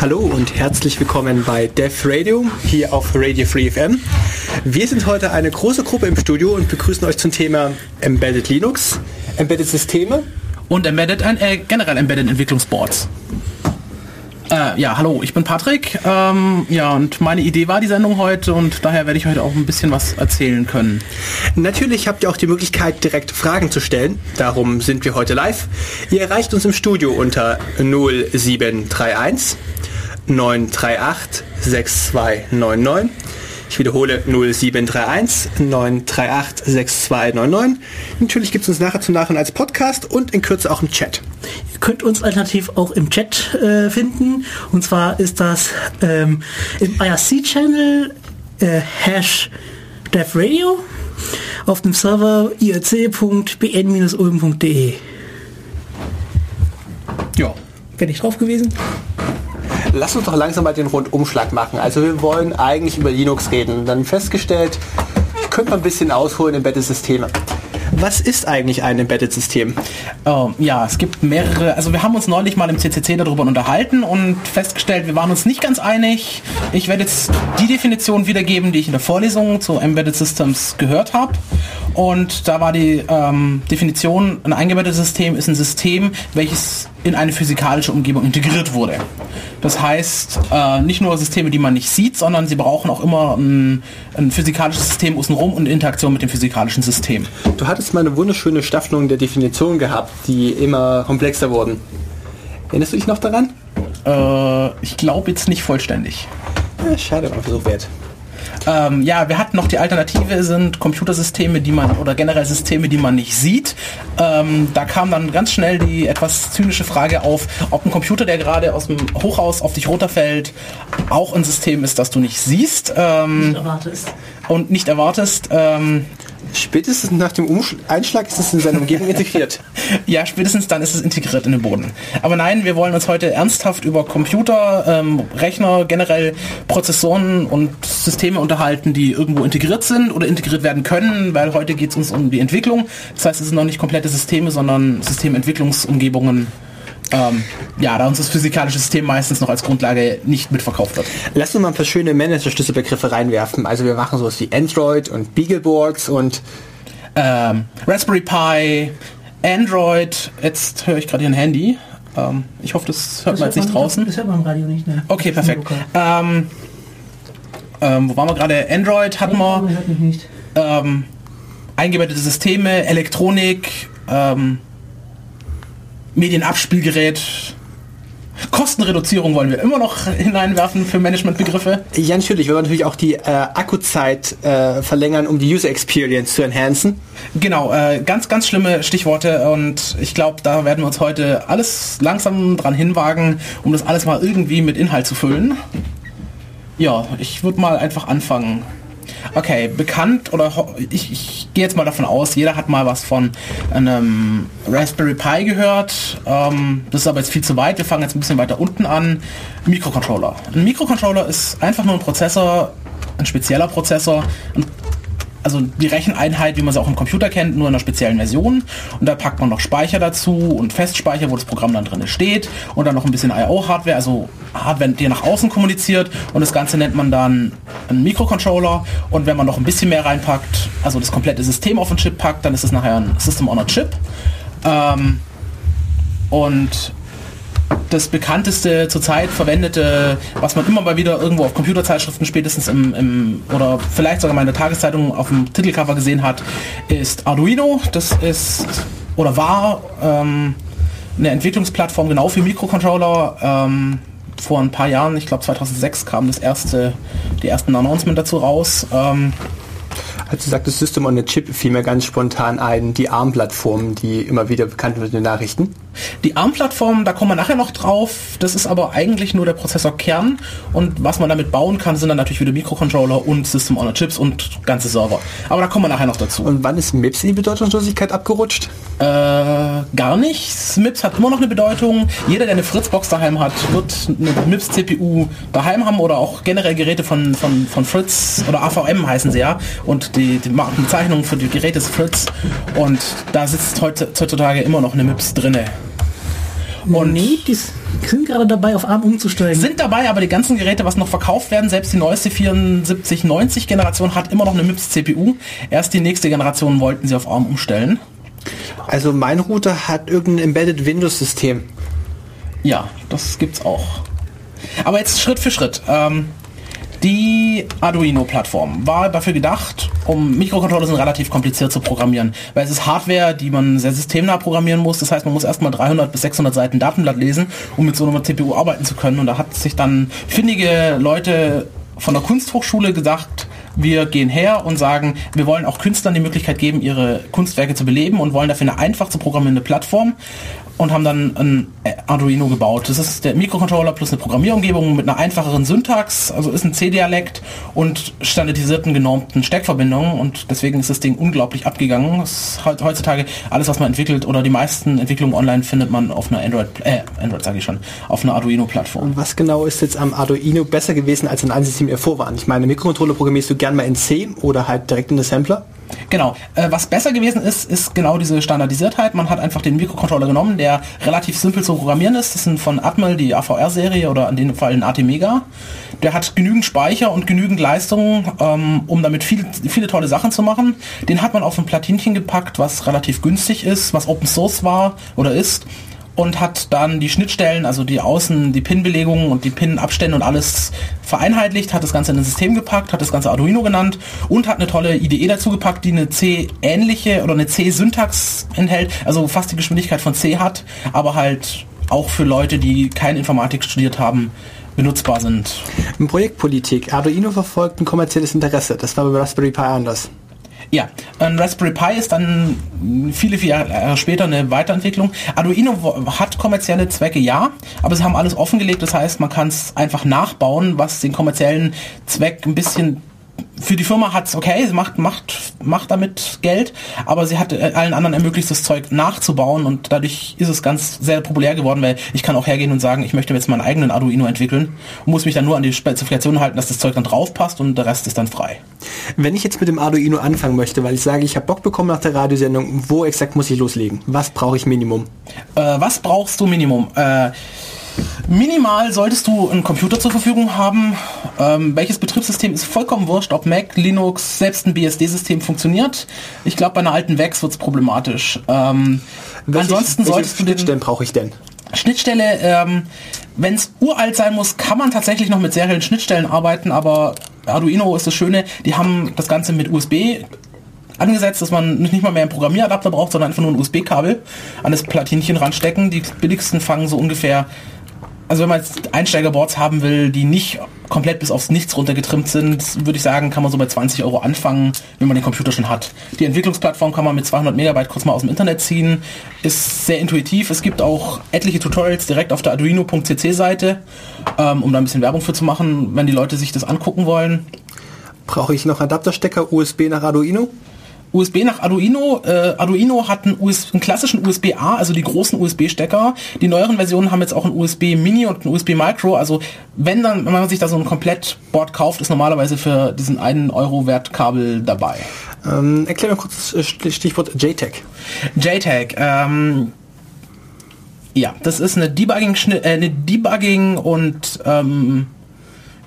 Hallo und herzlich willkommen bei Dev Radio hier auf Radio Free FM. Wir sind heute eine große Gruppe im Studio und begrüßen euch zum Thema Embedded Linux, Embedded Systeme und Embedded, äh, generell Embedded Entwicklungsboards. Äh, ja, hallo, ich bin Patrick. Ähm, ja, und meine Idee war die Sendung heute und daher werde ich heute auch ein bisschen was erzählen können. Natürlich habt ihr auch die Möglichkeit, direkt Fragen zu stellen. Darum sind wir heute live. Ihr erreicht uns im Studio unter 0731 938 6299. Ich wiederhole 0731 938 6299. Natürlich gibt es uns nachher zum Nachhinein als Podcast und in Kürze auch im Chat. Ihr könnt uns alternativ auch im Chat äh, finden. Und zwar ist das ähm, im IRC-Channel äh, Hash DevRadio auf dem Server irc.bn-ulm.de. Ja. Bin ich drauf gewesen? Lass uns doch langsam mal den Rundumschlag machen. Also wir wollen eigentlich über Linux reden. Dann festgestellt, könnte man ein bisschen ausholen in Embedded-Systeme. Was ist eigentlich ein Embedded-System? Oh, ja, es gibt mehrere. Also wir haben uns neulich mal im CCC darüber unterhalten und festgestellt, wir waren uns nicht ganz einig. Ich werde jetzt die Definition wiedergeben, die ich in der Vorlesung zu Embedded Systems gehört habe. Und da war die ähm, Definition, ein eingebettetes System ist ein System, welches in eine physikalische Umgebung integriert wurde. Das heißt, äh, nicht nur Systeme, die man nicht sieht, sondern sie brauchen auch immer ein, ein physikalisches System außenrum und Interaktion mit dem physikalischen System. Du hattest mal eine wunderschöne Staffelung der Definition gehabt, die immer komplexer wurden. Erinnerst du dich noch daran? Äh, ich glaube jetzt nicht vollständig. Ja, schade, aber Versuch wert. Ähm, ja, wir hatten noch die Alternative, sind Computersysteme, die man oder generell Systeme, die man nicht sieht. Ähm, da kam dann ganz schnell die etwas zynische Frage auf, ob ein Computer, der gerade aus dem Hochhaus auf dich runterfällt, auch ein System ist, das du nicht siehst. Ähm, nicht erwartest. Und nicht erwartest. Ähm, Spätestens nach dem Umsch Einschlag ist es in seiner Umgebung integriert. ja, spätestens dann ist es integriert in den Boden. Aber nein, wir wollen uns heute ernsthaft über Computer, ähm, Rechner, generell Prozessoren und Systeme unterhalten, die irgendwo integriert sind oder integriert werden können, weil heute geht es uns um die Entwicklung. Das heißt, es sind noch nicht komplette Systeme, sondern Systementwicklungsumgebungen ähm, ja, da uns das physikalische System meistens noch als Grundlage nicht mitverkauft wird. Lass uns mal ein paar schöne Manager-Schlüsselbegriffe reinwerfen. Also wir machen sowas wie Android und Beagleboards und ähm, Raspberry Pi, Android, jetzt höre ich gerade hier ein Handy. Ähm, ich hoffe, das hört das man jetzt nicht draußen. Das hört man im Radio nicht, ne? Okay, perfekt. Ähm, ähm, wo waren wir gerade? Android hatten wir. Ähm, eingebettete Systeme, Elektronik, ähm, Medienabspielgerät. Kostenreduzierung wollen wir immer noch hineinwerfen für Managementbegriffe. Ja, natürlich. Wir wollen natürlich auch die äh, Akkuzeit äh, verlängern, um die User Experience zu enhancen. Genau, äh, ganz, ganz schlimme Stichworte und ich glaube, da werden wir uns heute alles langsam dran hinwagen, um das alles mal irgendwie mit Inhalt zu füllen. Ja, ich würde mal einfach anfangen. Okay, bekannt oder ich, ich gehe jetzt mal davon aus, jeder hat mal was von einem Raspberry Pi gehört. Ähm, das ist aber jetzt viel zu weit. Wir fangen jetzt ein bisschen weiter unten an. Mikrocontroller. Ein Mikrocontroller ist einfach nur ein Prozessor, ein spezieller Prozessor, ein also die Recheneinheit, wie man sie auch im Computer kennt, nur in einer speziellen Version. Und da packt man noch Speicher dazu und Festspeicher, wo das Programm dann drin steht. Und dann noch ein bisschen I.O.-Hardware, also Hardware, die nach außen kommuniziert. Und das Ganze nennt man dann einen Mikrocontroller. Und wenn man noch ein bisschen mehr reinpackt, also das komplette System auf den Chip packt, dann ist es nachher ein System on a Chip. Ähm, und das bekannteste zurzeit verwendete, was man immer mal wieder irgendwo auf Computerzeitschriften spätestens im, im oder vielleicht sogar in der Tageszeitung auf dem Titelcover gesehen hat, ist Arduino. Das ist oder war ähm, eine Entwicklungsplattform genau für Mikrocontroller. Ähm, vor ein paar Jahren, ich glaube 2006 kam das erste, die ersten Announcement dazu raus. Ähm, als du sagtest System on a Chip, fiel mir ganz spontan ein, die ARM-Plattform, die immer wieder bekannt wird in den Nachrichten. Die ARM-Plattform, da kommen wir nachher noch drauf. Das ist aber eigentlich nur der Prozessorkern. Und was man damit bauen kann, sind dann natürlich wieder Mikrocontroller und System on a Chips und ganze Server. Aber da kommen wir nachher noch dazu. Und wann ist MIPS in die Bedeutungslosigkeit abgerutscht? Äh, gar nicht. MIPS hat immer noch eine Bedeutung. Jeder, der eine Fritzbox daheim hat, wird eine MIPS-CPU daheim haben oder auch generell Geräte von, von, von Fritz oder AVM heißen sie ja. Und die, die Bezeichnung für die Geräte ist Fritz. Und da sitzt heutzutage immer noch eine MIPS drinne. Und nee, die sind gerade dabei, auf ARM umzusteigen. sind dabei, aber die ganzen Geräte, was noch verkauft werden, selbst die neueste 7490 Generation hat immer noch eine MIPS CPU. Erst die nächste Generation wollten sie auf ARM umstellen. Also mein Router hat irgendein Embedded Windows System. Ja, das gibt's auch. Aber jetzt Schritt für Schritt. Ähm, die Arduino-Plattform war dafür gedacht, um Mikrocontroller sind relativ kompliziert zu programmieren, weil es ist Hardware, die man sehr systemnah programmieren muss. Das heißt, man muss erstmal 300 bis 600 Seiten Datenblatt lesen, um mit so einer CPU arbeiten zu können. Und da hat sich dann findige Leute von der Kunsthochschule gesagt, wir gehen her und sagen, wir wollen auch Künstlern die Möglichkeit geben, ihre Kunstwerke zu beleben und wollen dafür eine einfach zu programmierende Plattform und haben dann ein Arduino gebaut. Das ist der Mikrocontroller plus eine Programmierumgebung mit einer einfacheren Syntax, also ist ein C-Dialekt und standardisierten genormten Steckverbindungen und deswegen ist das Ding unglaublich abgegangen. Heutzutage alles, was man entwickelt oder die meisten Entwicklungen online findet man auf einer Android, äh, Android sage ich schon, auf einer Arduino-Plattform. Und was genau ist jetzt am Arduino besser gewesen als an einem System ihr vorwarnt? Ich meine, Mikrocontroller programmierst du gern mal in C oder halt direkt in den Sampler. Genau. Äh, was besser gewesen ist, ist genau diese Standardisiertheit. Man hat einfach den Mikrocontroller genommen, der relativ simpel zu programmieren ist. Das sind von Atmel die AVR-Serie oder in dem Fall ein AT-Mega. Der hat genügend Speicher und genügend Leistung, ähm, um damit viel, viele tolle Sachen zu machen. Den hat man auf ein Platinchen gepackt, was relativ günstig ist, was Open Source war oder ist und hat dann die Schnittstellen, also die Außen, die Pin-Belegungen und die Pin-Abstände und alles vereinheitlicht, hat das Ganze in ein System gepackt, hat das Ganze Arduino genannt und hat eine tolle IDE dazu gepackt, die eine C-ähnliche oder eine C-Syntax enthält, also fast die Geschwindigkeit von C hat, aber halt auch für Leute, die keine Informatik studiert haben, benutzbar sind. Projektpolitik. Arduino verfolgt ein kommerzielles Interesse. Das war bei Raspberry Pi anders. Ja, ein Raspberry Pi ist dann viele, viele Jahre später eine Weiterentwicklung. Arduino hat kommerzielle Zwecke, ja, aber sie haben alles offengelegt. Das heißt, man kann es einfach nachbauen, was den kommerziellen Zweck ein bisschen für die Firma hat's okay, sie macht, macht, macht damit Geld, aber sie hat äh, allen anderen ermöglicht, das Zeug nachzubauen und dadurch ist es ganz sehr populär geworden, weil ich kann auch hergehen und sagen, ich möchte jetzt meinen eigenen Arduino entwickeln und muss mich dann nur an die Spezifikationen halten, dass das Zeug dann drauf passt und der Rest ist dann frei. Wenn ich jetzt mit dem Arduino anfangen möchte, weil ich sage, ich habe Bock bekommen nach der Radiosendung, wo exakt muss ich loslegen? Was brauche ich Minimum? Äh, was brauchst du Minimum? Äh, minimal solltest du einen Computer zur Verfügung haben. Ähm, welches Betriebssystem ist vollkommen wurscht, ob Mac, Linux, selbst ein BSD-System funktioniert. Ich glaube, bei einer alten VEX wird es problematisch. Ähm, Welche- ansonsten welche solltest du den Schnittstellen brauche ich denn? Schnittstelle, ähm, wenn es uralt sein muss, kann man tatsächlich noch mit seriellen Schnittstellen arbeiten, aber Arduino ist das Schöne, die haben das Ganze mit USB angesetzt, dass man nicht mal mehr einen Programmieradapter braucht, sondern einfach nur ein USB-Kabel an das Platinchen ranstecken. Die billigsten fangen so ungefähr, also wenn man jetzt Einsteigerboards haben will, die nicht komplett bis aufs Nichts runtergetrimmt sind, würde ich sagen, kann man so bei 20 Euro anfangen, wenn man den Computer schon hat. Die Entwicklungsplattform kann man mit 200 Megabyte kurz mal aus dem Internet ziehen, ist sehr intuitiv. Es gibt auch etliche Tutorials direkt auf der arduino.cc Seite, ähm, um da ein bisschen Werbung für zu machen, wenn die Leute sich das angucken wollen. Brauche ich noch Adapterstecker USB nach Arduino? USB nach Arduino. Äh, Arduino hat einen, US einen klassischen USB-A, also die großen USB-Stecker. Die neueren Versionen haben jetzt auch ein USB Mini und ein USB Micro. Also wenn dann, wenn man sich da so ein Komplettboard kauft, ist normalerweise für diesen einen Euro Wert Kabel dabei. Ähm, erklär mal kurz das äh, Stichwort JTAG. JTAG, ähm, ja, das ist eine Debugging, äh, eine Debugging und ähm,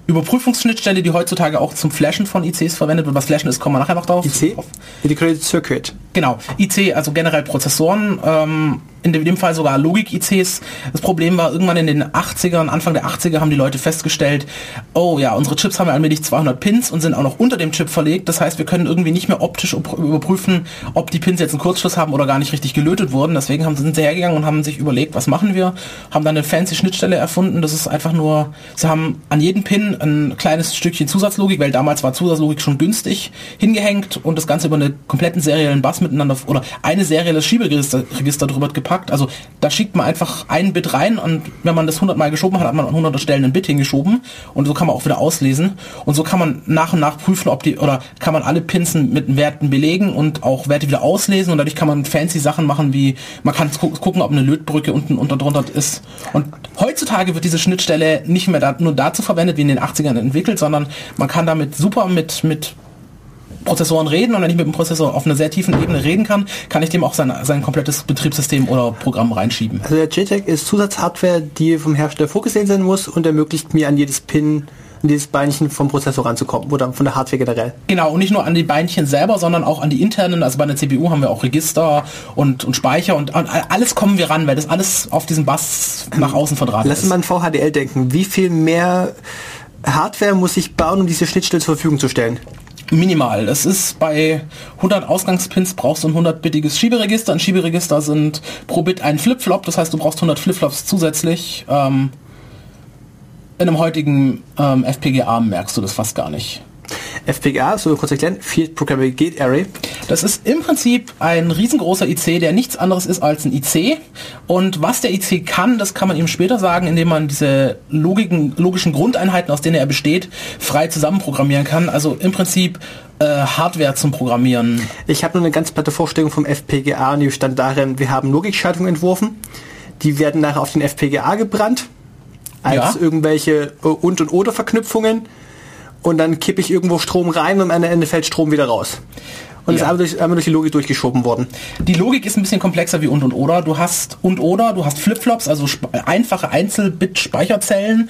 Überprüfungsschnittstelle, die heutzutage auch zum Flashen von ICs verwendet wird. Was Flashen ist, kommen wir nachher noch drauf. IC? Integrated Circuit. Genau, IC, also generell Prozessoren, ähm, in dem Fall sogar Logik-ICs. Das Problem war, irgendwann in den 80ern, Anfang der 80er haben die Leute festgestellt, oh ja, unsere Chips haben ja allmählich 200 Pins und sind auch noch unter dem Chip verlegt. Das heißt, wir können irgendwie nicht mehr optisch überprüfen, ob die Pins jetzt einen Kurzschluss haben oder gar nicht richtig gelötet wurden. Deswegen haben, sind sie hergegangen und haben sich überlegt, was machen wir? Haben dann eine fancy Schnittstelle erfunden. Das ist einfach nur, sie haben an jedem Pin ein kleines Stückchen Zusatzlogik, weil damals war Zusatzlogik schon günstig, hingehängt und das Ganze über einen kompletten seriellen Bass miteinander oder eine serielles Schieberegister Register drüber gepackt. Also da schickt man einfach ein Bit rein und wenn man das 100 Mal geschoben hat, hat man an 100 Stellen ein Bit hingeschoben und so kann man auch wieder auslesen. Und so kann man nach und nach prüfen, ob die oder kann man alle Pinsen mit Werten belegen und auch Werte wieder auslesen. Und dadurch kann man fancy Sachen machen wie man kann gu gucken, ob eine Lötbrücke unten unter drunter ist. Und heutzutage wird diese Schnittstelle nicht mehr da, nur dazu verwendet wie in den 80ern entwickelt, sondern man kann damit super mit mit Prozessoren reden und wenn ich mit dem Prozessor auf einer sehr tiefen Ebene reden kann, kann ich dem auch sein, sein komplettes Betriebssystem oder Programm reinschieben. Also der JTAG ist Zusatzhardware, die vom Hersteller vorgesehen sein muss und ermöglicht mir an jedes Pin an dieses Beinchen vom Prozessor ranzukommen oder von der Hardware generell. Genau, und nicht nur an die Beinchen selber, sondern auch an die internen, also bei der CPU haben wir auch Register und, und Speicher und an alles kommen wir ran, weil das alles auf diesem Bass nach außen verdrahtet Lass ist. Lass mal an VHDL denken. Wie viel mehr Hardware muss ich bauen, um diese Schnittstelle zur Verfügung zu stellen? minimal. Es ist bei 100 Ausgangspins brauchst du ein 100-bittiges Schieberegister. Ein Schieberegister sind pro Bit ein Flip-Flop, das heißt du brauchst 100 Flip-Flops zusätzlich. Ähm, in einem heutigen ähm, FPGA merkst du das fast gar nicht. FPGA, so kurz erklären, Field Programmable Gate Array. Das ist im Prinzip ein riesengroßer IC, der nichts anderes ist als ein IC. Und was der IC kann, das kann man ihm später sagen, indem man diese Logiken, logischen Grundeinheiten, aus denen er besteht, frei zusammenprogrammieren kann. Also im Prinzip äh, Hardware zum Programmieren. Ich habe nur eine ganz platte Vorstellung vom FPGA und die bestand darin, wir haben Logikschaltungen entworfen. Die werden nachher auf den FPGA gebrannt als ja. irgendwelche äh, und und oder Verknüpfungen und dann kippe ich irgendwo Strom rein und am Ende fällt Strom wieder raus. Und ja. ist einmal durch, einmal durch die Logik durchgeschoben worden. Die Logik ist ein bisschen komplexer wie und und oder. Du hast und oder, du hast Flipflops, also einfache Einzelbit-Speicherzellen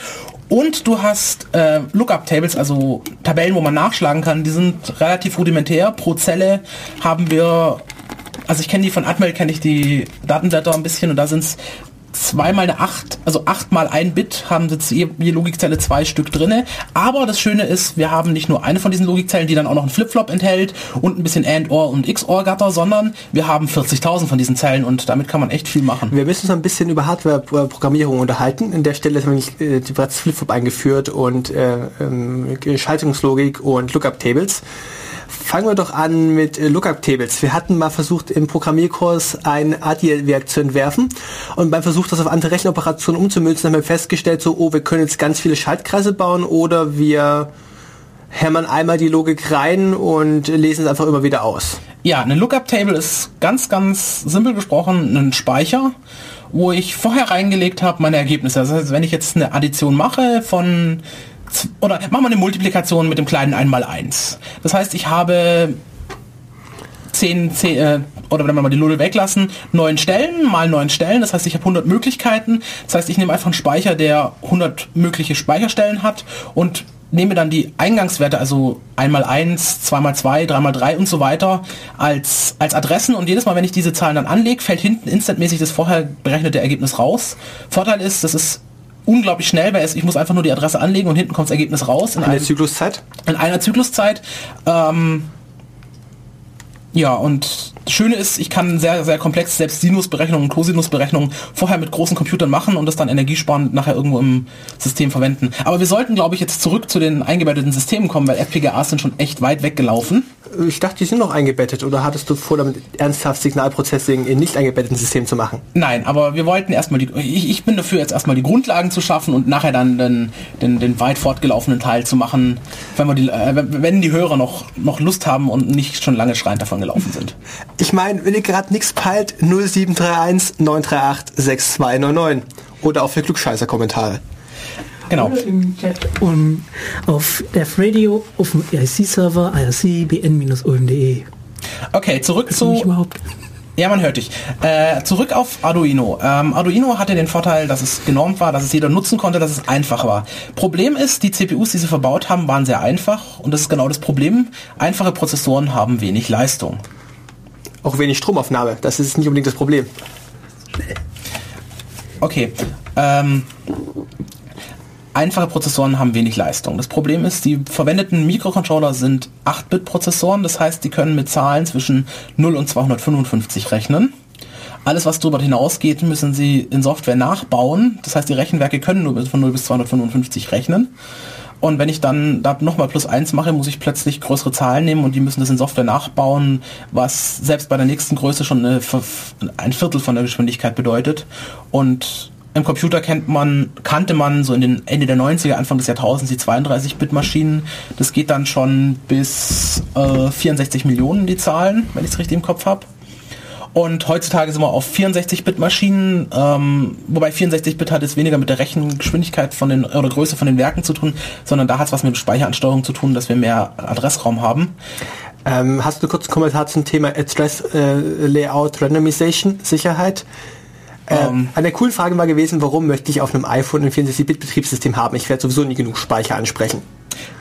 und du hast äh, Lookup-Tables, also Tabellen, wo man nachschlagen kann. Die sind relativ rudimentär. Pro Zelle haben wir also ich kenne die von Atmel, kenne ich die Datenblätter ein bisschen und da sind es zweimal eine 8, also 8 mal ein Bit haben jetzt je, Logikzelle zwei Stück drinne. Aber das Schöne ist, wir haben nicht nur eine von diesen Logikzellen, die dann auch noch einen Flip-Flop enthält und ein bisschen AND-OR und XOR-Gatter, sondern wir haben 40.000 von diesen Zellen und damit kann man echt viel machen. Wir müssen uns ein bisschen über Hardware-Programmierung unterhalten. In der Stelle ist nämlich äh, bereits Flip-Flop eingeführt und äh, äh, Schaltungslogik und Lookup-Tables. Fangen wir doch an mit äh, Lookup-Tables. Wir hatten mal versucht, im Programmierkurs ein ADI-Werk zu entwerfen und beim Versuch, das auf andere Rechenoperationen umzumünzen, haben wir festgestellt, so, oh, wir können jetzt ganz viele Schaltkreise bauen oder wir hämmern einmal die Logik rein und lesen es einfach immer wieder aus. Ja, ein Lookup-Table ist ganz, ganz simpel gesprochen ein Speicher, wo ich vorher reingelegt habe meine Ergebnisse. Das heißt, wenn ich jetzt eine Addition mache von oder machen wir eine Multiplikation mit dem kleinen 1 mal 1. Das heißt, ich habe 10, 10 äh, oder wenn wir mal die Null weglassen, 9 Stellen mal 9 Stellen. Das heißt, ich habe 100 Möglichkeiten. Das heißt, ich nehme einfach einen Speicher, der 100 mögliche Speicherstellen hat und nehme dann die Eingangswerte, also einmal 1, 2 mal 2, 3 mal 3 und so weiter, als, als Adressen und jedes Mal, wenn ich diese Zahlen dann anlege, fällt hinten instantmäßig das vorher berechnete Ergebnis raus. Vorteil ist, das ist unglaublich schnell, weil es, ich muss einfach nur die Adresse anlegen und hinten kommt das Ergebnis raus. In, einer Zykluszeit? In einer Zykluszeit. Ähm, ja, und das Schöne ist, ich kann sehr, sehr komplex selbst Sinusberechnungen, Cosinusberechnungen vorher mit großen Computern machen und das dann energiesparend nachher irgendwo im System verwenden. Aber wir sollten, glaube ich, jetzt zurück zu den eingebetteten Systemen kommen, weil FPGAs sind schon echt weit weggelaufen. Ich dachte, die sind noch eingebettet oder hattest du vor, damit ernsthaft Signalprocessing in nicht eingebetteten Systemen zu machen? Nein, aber wir wollten erstmal die, ich, ich bin dafür jetzt erstmal die Grundlagen zu schaffen und nachher dann den, den, den weit fortgelaufenen Teil zu machen, wenn wir die, äh, wenn die Hörer noch, noch Lust haben und nicht schon lange schreiend davon gelaufen sind. Ich meine, wenn ihr gerade nichts peilt, 0731 938 6299 oder auch für Glückscheißer-Kommentare. Genau. Im Chat und auf Dev Radio, auf dem IRC-Server, irc-bn-ulm.de. Okay, zurück zu... überhaupt? Ja, man hört dich. Äh, zurück auf Arduino. Ähm, Arduino hatte den Vorteil, dass es genormt war, dass es jeder nutzen konnte, dass es einfach war. Problem ist, die CPUs, die sie verbaut haben, waren sehr einfach und das ist genau das Problem. Einfache Prozessoren haben wenig Leistung. Auch wenig Stromaufnahme, das ist nicht unbedingt das Problem. Okay. Ähm, Einfache Prozessoren haben wenig Leistung. Das Problem ist, die verwendeten Mikrocontroller sind 8-Bit-Prozessoren, das heißt, die können mit Zahlen zwischen 0 und 255 rechnen. Alles, was darüber hinausgeht, müssen sie in Software nachbauen. Das heißt, die Rechenwerke können nur von 0 bis 255 rechnen. Und wenn ich dann da nochmal plus 1 mache, muss ich plötzlich größere Zahlen nehmen und die müssen das in Software nachbauen, was selbst bei der nächsten Größe schon eine, ein Viertel von der Geschwindigkeit bedeutet. Und im Computer kennt man, kannte man so in den Ende der 90er, Anfang des Jahrtausends die 32-Bit-Maschinen. Das geht dann schon bis äh, 64 Millionen die Zahlen, wenn ich es richtig im Kopf habe. Und heutzutage sind wir auf 64-Bit-Maschinen, ähm, wobei 64-Bit hat jetzt weniger mit der Rechengeschwindigkeit von den oder Größe von den Werken zu tun, sondern da hat es was mit Speicheransteuerung zu tun, dass wir mehr Adressraum haben. Ähm, hast du kurz einen Kommentar zum Thema Address äh, Layout Randomization Sicherheit? Äh, Ähm. eine der coolen Fragen war gewesen, warum möchte ich auf einem iPhone ein 64-Bit-Betriebssystem haben? Ich werde sowieso nie genug Speicher ansprechen.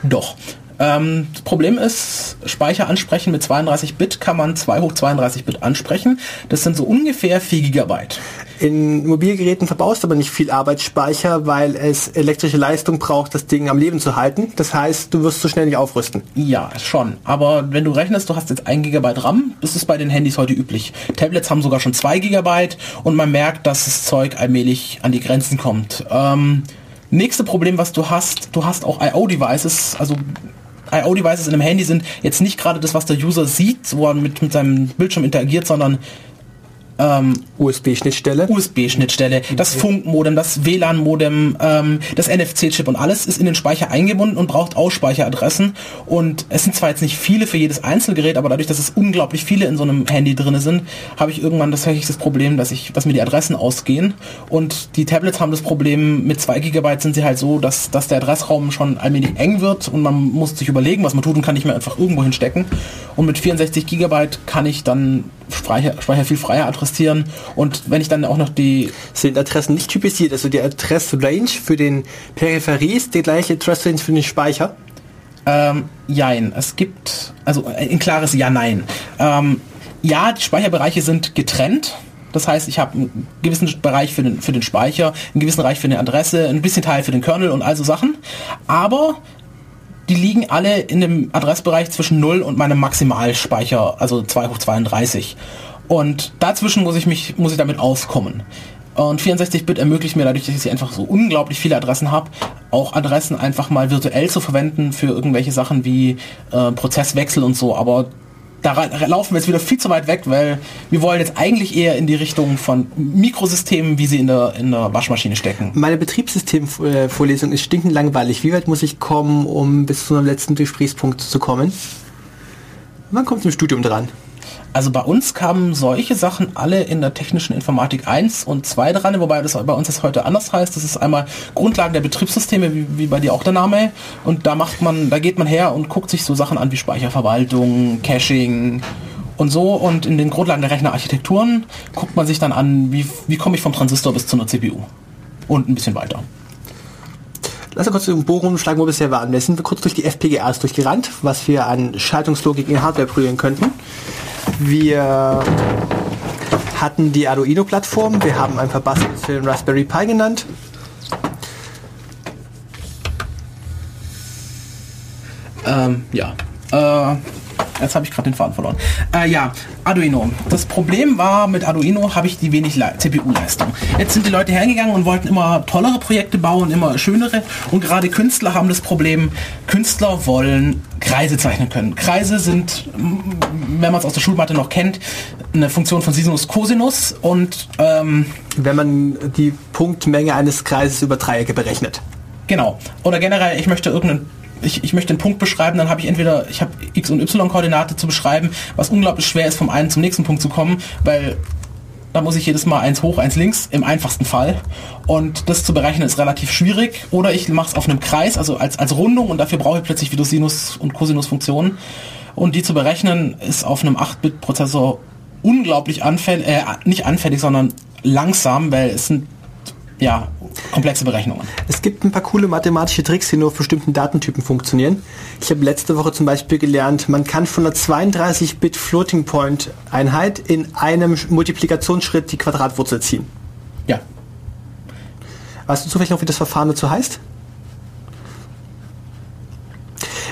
Doch. Ähm, das Problem ist, Speicher ansprechen mit 32-Bit kann man 2 hoch 32-Bit ansprechen. Das sind so ungefähr 4 Gigabyte. In Mobilgeräten verbaust du aber nicht viel Arbeitsspeicher, weil es elektrische Leistung braucht, das Ding am Leben zu halten. Das heißt, du wirst so schnell nicht aufrüsten. Ja, schon. Aber wenn du rechnest, du hast jetzt 1 Gigabyte RAM, das ist bei den Handys heute üblich. Tablets haben sogar schon 2 Gigabyte und man merkt, dass das Zeug allmählich an die Grenzen kommt. Ähm, nächste Problem, was du hast, du hast auch IO-Devices, also IO-Devices in einem Handy sind jetzt nicht gerade das, was der User sieht, wo er mit, mit seinem Bildschirm interagiert, sondern USB-Schnittstelle. USB-Schnittstelle, das Funkmodem, das WLAN-Modem, ähm, das NFC-Chip und alles ist in den Speicher eingebunden und braucht Ausspeicheradressen. Und es sind zwar jetzt nicht viele für jedes Einzelgerät, aber dadurch, dass es unglaublich viele in so einem Handy drin sind, habe ich irgendwann tatsächlich das Problem, dass ich, dass mir die Adressen ausgehen. Und die Tablets haben das Problem, mit 2 GB sind sie halt so, dass, dass der Adressraum schon allmählich eng wird und man muss sich überlegen, was man tut und kann nicht mehr einfach irgendwo hinstecken. Und mit 64 GB kann ich dann Speicher, Speicher viel freier adressieren. Und wenn ich dann auch noch die Sind Adressen nicht typisiert, also die Adressrange für den Peripherie ist die gleiche Adressrange für den Speicher. Ähm, jein. Es gibt, also ein klares Ja-Nein. Ähm, ja, die Speicherbereiche sind getrennt. Das heißt, ich habe einen gewissen Bereich für den, für den Speicher, einen gewissen Bereich für eine Adresse, ein bisschen Teil für den Kernel und all so Sachen. Aber die liegen alle in dem Adressbereich zwischen 0 und meinem Maximalspeicher, also 2 hoch 32. Und dazwischen muss ich mich, muss ich damit auskommen. Und 64-Bit ermöglicht mir dadurch, dass ich einfach so unglaublich viele Adressen habe, auch Adressen einfach mal virtuell zu verwenden für irgendwelche Sachen wie äh, Prozesswechsel und so. Aber da laufen wir jetzt wieder viel zu weit weg, weil wir wollen jetzt eigentlich eher in die Richtung von Mikrosystemen, wie sie in der, in der Waschmaschine stecken. Meine Betriebssystemvorlesung ist stinkend langweilig. Wie weit muss ich kommen, um bis zu einem letzten Gesprächspunkt zu kommen? Wann kommt im Studium dran? Also bei uns kamen solche Sachen alle in der technischen Informatik 1 und 2 dran, wobei das bei uns das heute anders heißt. Das ist einmal Grundlagen der Betriebssysteme, wie, wie bei dir auch der Name. Und da macht man, da geht man her und guckt sich so Sachen an wie Speicherverwaltung, Caching und so. Und in den Grundlagen der Rechnerarchitekturen guckt man sich dann an, wie, wie komme ich vom Transistor bis zu einer CPU. Und ein bisschen weiter. Lass uns kurz den Bogen schlagen, wo wir bisher waren. Wir sind kurz durch die FPGAs durchgerannt, was wir an Schaltungslogik in Hardware prüfen könnten. Wir hatten die Arduino-Plattform, wir haben ein paar Bastels für den Raspberry Pi genannt. Ähm, ja. Äh, jetzt habe ich gerade den Faden verloren. Äh, ja, Arduino. Das Problem war, mit Arduino habe ich die wenig Le- CPU-Leistung. Jetzt sind die Leute hergegangen und wollten immer tollere Projekte bauen, immer schönere. Und gerade Künstler haben das Problem, Künstler wollen Kreise zeichnen können. Kreise sind, wenn man es aus der Schulmatte noch kennt, eine Funktion von Sinus Cosinus und ähm, Wenn man die Punktmenge eines Kreises über Dreiecke berechnet. Genau. Oder generell, ich möchte irgendeinen ich, ich möchte einen Punkt beschreiben, dann habe ich entweder, ich habe X- und Y-Koordinate zu beschreiben, was unglaublich schwer ist, vom einen zum nächsten Punkt zu kommen, weil da muss ich jedes Mal eins hoch, eins links, im einfachsten Fall. Und das zu berechnen ist relativ schwierig. Oder ich mache es auf einem Kreis, also als, als Rundung und dafür brauche ich plötzlich wieder Sinus- und Cosinus-Funktionen. Und die zu berechnen ist auf einem 8-Bit-Prozessor unglaublich anfällig, äh, nicht anfällig, sondern langsam, weil es sind ja komplexe Berechnungen. Es gibt ein paar coole mathematische Tricks, die nur auf bestimmten Datentypen funktionieren. Ich habe letzte Woche zum Beispiel gelernt, man kann von einer 32-Bit Floating Point Einheit in einem Multiplikationsschritt die Quadratwurzel ziehen. Ja, Weißt du zufällig noch, wie das Verfahren dazu heißt?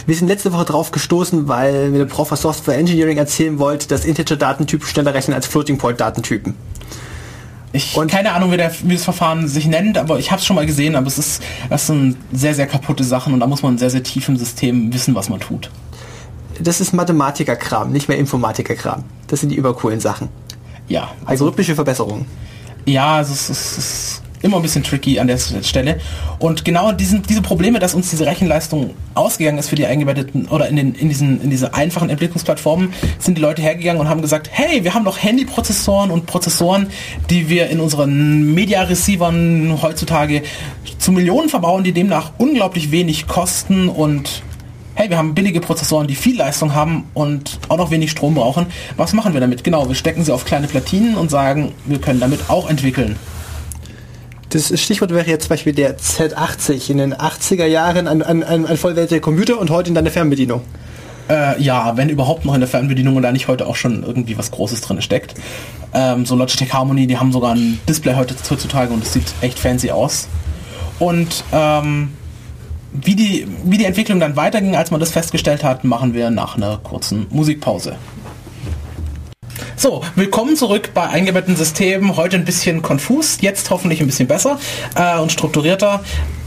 Wir sind letzte Woche drauf gestoßen, weil mir der Prof aus Software Engineering erzählen wollte, dass Integer-Datentypen schneller rechnen als Floating-Point-Datentypen. Ich Und- keine Ahnung, wie, der, wie das Verfahren sich nennt, aber ich habe es schon mal gesehen, aber es ist, das sind sehr, sehr kaputte Sachen und da muss man sehr, sehr tief im System wissen, was man tut. Das ist Mathematiker-Kram, nicht mehr Informatiker-Kram. Das sind die übercoolen Sachen. Ja, Algorithmische Verbesserungen. ja, also es ist, es ist immer ein bisschen tricky an der Stelle. Und genau diesen, diese Probleme, dass uns diese Rechenleistung ausgegangen ist für die eingebetteten oder in, den, in, diesen, in diese einfachen Entwicklungsplattformen, sind die Leute hergegangen und haben gesagt, hey, wir haben doch Handyprozessoren und Prozessoren, die wir in unseren Media-Receivern heutzutage zu Millionen verbauen, die demnach unglaublich wenig kosten und hey, wir haben billige Prozessoren, die viel Leistung haben und auch noch wenig Strom brauchen. Was machen wir damit? Genau, wir stecken sie auf kleine Platinen und sagen, wir können damit auch entwickeln. Das Stichwort wäre jetzt zum Beispiel der Z80 in den 80er Jahren ein, ein, ein, vollwertiger Computer und heute in deiner Fernbedienung. Äh, ja, wenn überhaupt noch in der Fernbedienung und da nicht heute auch schon irgendwie was Großes drin steckt. Ähm, so Logitech Harmony, die haben sogar ein Display heute heutzutage und es sieht echt fancy aus. Und ähm, wie, die, wie die Entwicklung dann weiterging, als man das festgestellt hat, machen wir nach einer kurzen Musikpause. So, willkommen zurück bei eingebetteten Systemen. Heute ein bisschen konfus, jetzt hoffentlich ein bisschen besser äh, und strukturierter.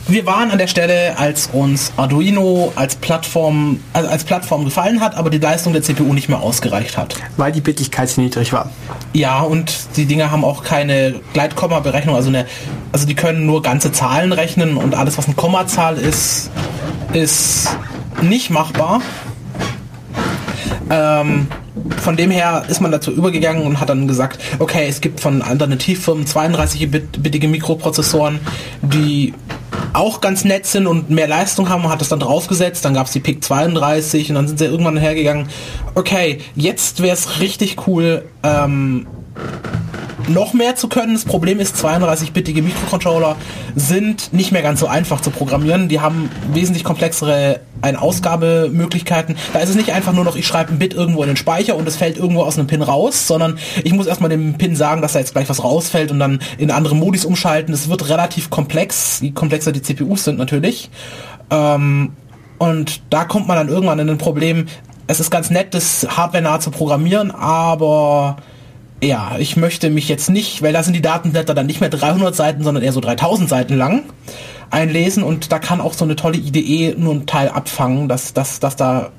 Wir waren an der Stelle, als uns Arduino als Plattform, also als Plattform gefallen hat, aber die Leistung der CPU nicht mehr ausgereicht hat. Weil die Bittigkeit zu niedrig war. Ja, und die Dinger haben auch keine Gleitkomma-Berechnung, also eine, also die können nur ganze Zahlen rechnen und alles, was eine Kommazahl ist, ist nicht machbar. Ähm, von dem her ist man dazu übergegangen und hat dann gesagt, okay, es gibt von Alternativfirmen 32-bittige Mikroprozessoren, die auch ganz nett sind und mehr Leistung haben, hat das dann draufgesetzt, dann gab es die PIC 32 und dann sind sie irgendwann hergegangen, okay, jetzt wäre es richtig cool, ähm, noch mehr zu können. Das Problem ist, 32-bittige Mikrocontroller sind nicht mehr ganz so einfach zu programmieren. Die haben wesentlich komplexere Ein-Ausgabemöglichkeiten. Da ist es nicht einfach nur noch, ich schreibe ein Bit irgendwo in den Speicher und es fällt irgendwo aus einem Pin raus, sondern ich muss erstmal dem Pin sagen, dass da jetzt gleich was rausfällt und dann in andere Modis umschalten. Es wird relativ komplex, je komplexer die CPUs sind natürlich. Ähm, und da kommt man dann irgendwann in ein Problem, es ist ganz nett, das hardware nah zu programmieren, aber ja, ich möchte mich jetzt nicht, weil da sind die Datenblätter dann nicht mehr 300 Seiten, sondern eher so 3000 Seiten lang einlesen und da kann auch so eine tolle IDE nur ein Teil abfangen, dass, dass, dass da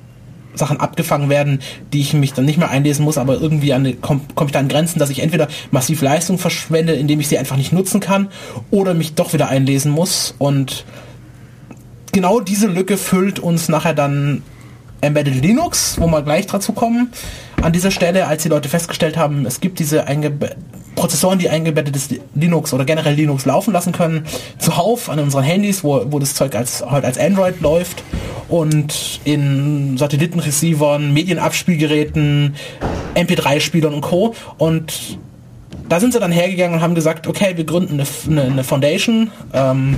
Sachen abgefangen werden, die ich mich dann nicht mehr einlesen muss, aber irgendwie komme komm ich da an Grenzen, dass ich entweder massiv Leistung verschwende, indem ich sie einfach nicht nutzen kann, oder mich doch wieder einlesen muss. Und genau diese Lücke füllt uns nachher dann Embedded Linux, wo wir gleich dazu kommen. An dieser Stelle, als die Leute festgestellt haben, es gibt diese Prozessoren, die eingebettetes Linux oder generell Linux laufen lassen können, zuhauf an unseren Handys, wo, wo das Zeug als, halt als Android läuft und in Satellitenreceivern, Medienabspielgeräten, MP3-Spielern und Co. Und da sind sie dann hergegangen und haben gesagt, okay, wir gründen eine, eine, eine Foundation, ähm,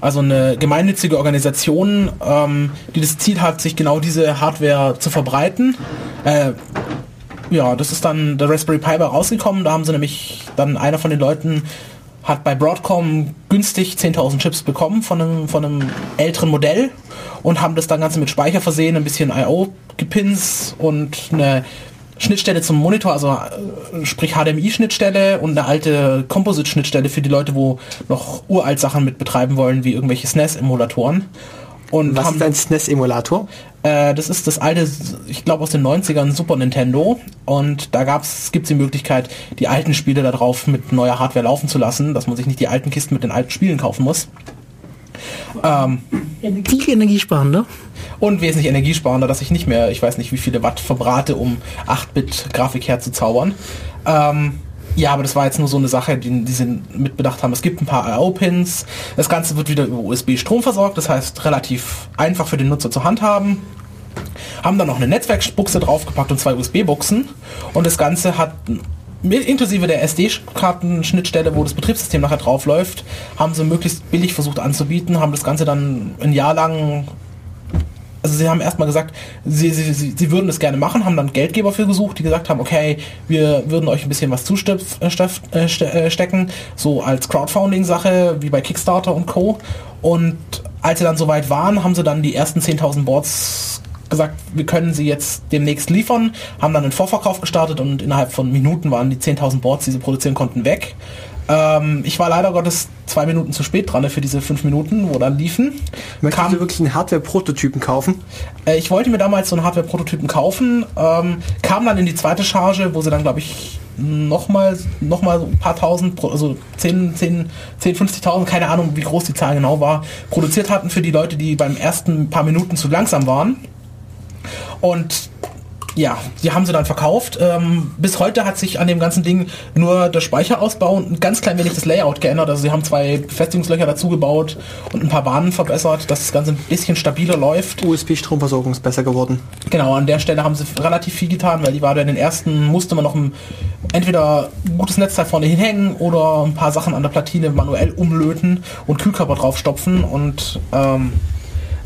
also eine gemeinnützige Organisation, ähm, die das Ziel hat, sich genau diese Hardware zu verbreiten. Äh, ja, das ist dann der Raspberry Pi bei rausgekommen. Da haben sie nämlich dann einer von den Leuten hat bei Broadcom günstig 10.000 Chips bekommen von einem, von einem älteren Modell und haben das dann Ganze mit Speicher versehen, ein bisschen IO-Gepins und eine Schnittstelle zum Monitor, also äh, sprich HDMI-Schnittstelle und eine alte Composite-Schnittstelle für die Leute, wo noch uralt Sachen mit betreiben wollen, wie irgendwelche SNES-Emulatoren. Und Was haben, ist ein SNES-Emulator? Äh, das ist das alte, ich glaube aus den 90ern Super Nintendo. Und da gab's, gibt's die Möglichkeit, die alten Spiele darauf mit neuer Hardware laufen zu lassen, dass man sich nicht die alten Kisten mit den alten Spielen kaufen muss. Ähm, Viel energiesparender. Und wesentlich energiesparender, dass ich nicht mehr, ich weiß nicht, wie viele Watt verbrate, um 8-Bit-Grafik herzuzaubern. Ähm, ja, aber das war jetzt nur so eine Sache, die, die sie mitbedacht haben. Es gibt ein paar IO-Pins. Das Ganze wird wieder über USB-Strom versorgt, das heißt relativ einfach für den Nutzer zu handhaben. Haben dann noch eine Netzwerkbuchse draufgepackt und zwei USB-Buchsen. Und das Ganze hat inklusive der SD-Karten-Schnittstelle, wo das Betriebssystem nachher drauf läuft, haben sie möglichst billig versucht anzubieten, haben das Ganze dann ein Jahr lang also sie haben erstmal gesagt, sie, sie, sie, sie würden das gerne machen, haben dann Geldgeber für gesucht, die gesagt haben, okay, wir würden euch ein bisschen was zustecken, äh, äh, äh, so als Crowdfunding-Sache, wie bei Kickstarter und Co. Und als sie dann soweit waren, haben sie dann die ersten 10.000 Boards gesagt, wir können sie jetzt demnächst liefern, haben dann einen Vorverkauf gestartet und innerhalb von Minuten waren die 10.000 Boards, die sie produzieren konnten, weg. Ähm, ich war leider Gottes zwei Minuten zu spät dran für diese fünf Minuten, wo dann liefen. Möchtest kam, du wirklich einen Hardware-Prototypen kaufen? Äh, ich wollte mir damals so einen Hardware-Prototypen kaufen, ähm, kam dann in die zweite Charge, wo sie dann, glaube ich, nochmal noch mal ein paar tausend, also 10, 10, 10 50.000, keine Ahnung, wie groß die Zahl genau war, produziert hatten für die Leute, die beim ersten paar Minuten zu langsam waren. Und ja, die haben sie dann verkauft. Ähm, bis heute hat sich an dem ganzen Ding nur der Speicherausbau und ein ganz klein wenig das Layout geändert. Also sie haben zwei Befestigungslöcher dazu gebaut und ein paar Bahnen verbessert, dass das Ganze ein bisschen stabiler läuft. USB-Stromversorgung ist besser geworden. Genau, an der Stelle haben sie relativ viel getan, weil die war in den ersten, musste man noch ein, entweder ein gutes Netzteil vorne hinhängen oder ein paar Sachen an der Platine manuell umlöten und Kühlkörper draufstopfen und ähm,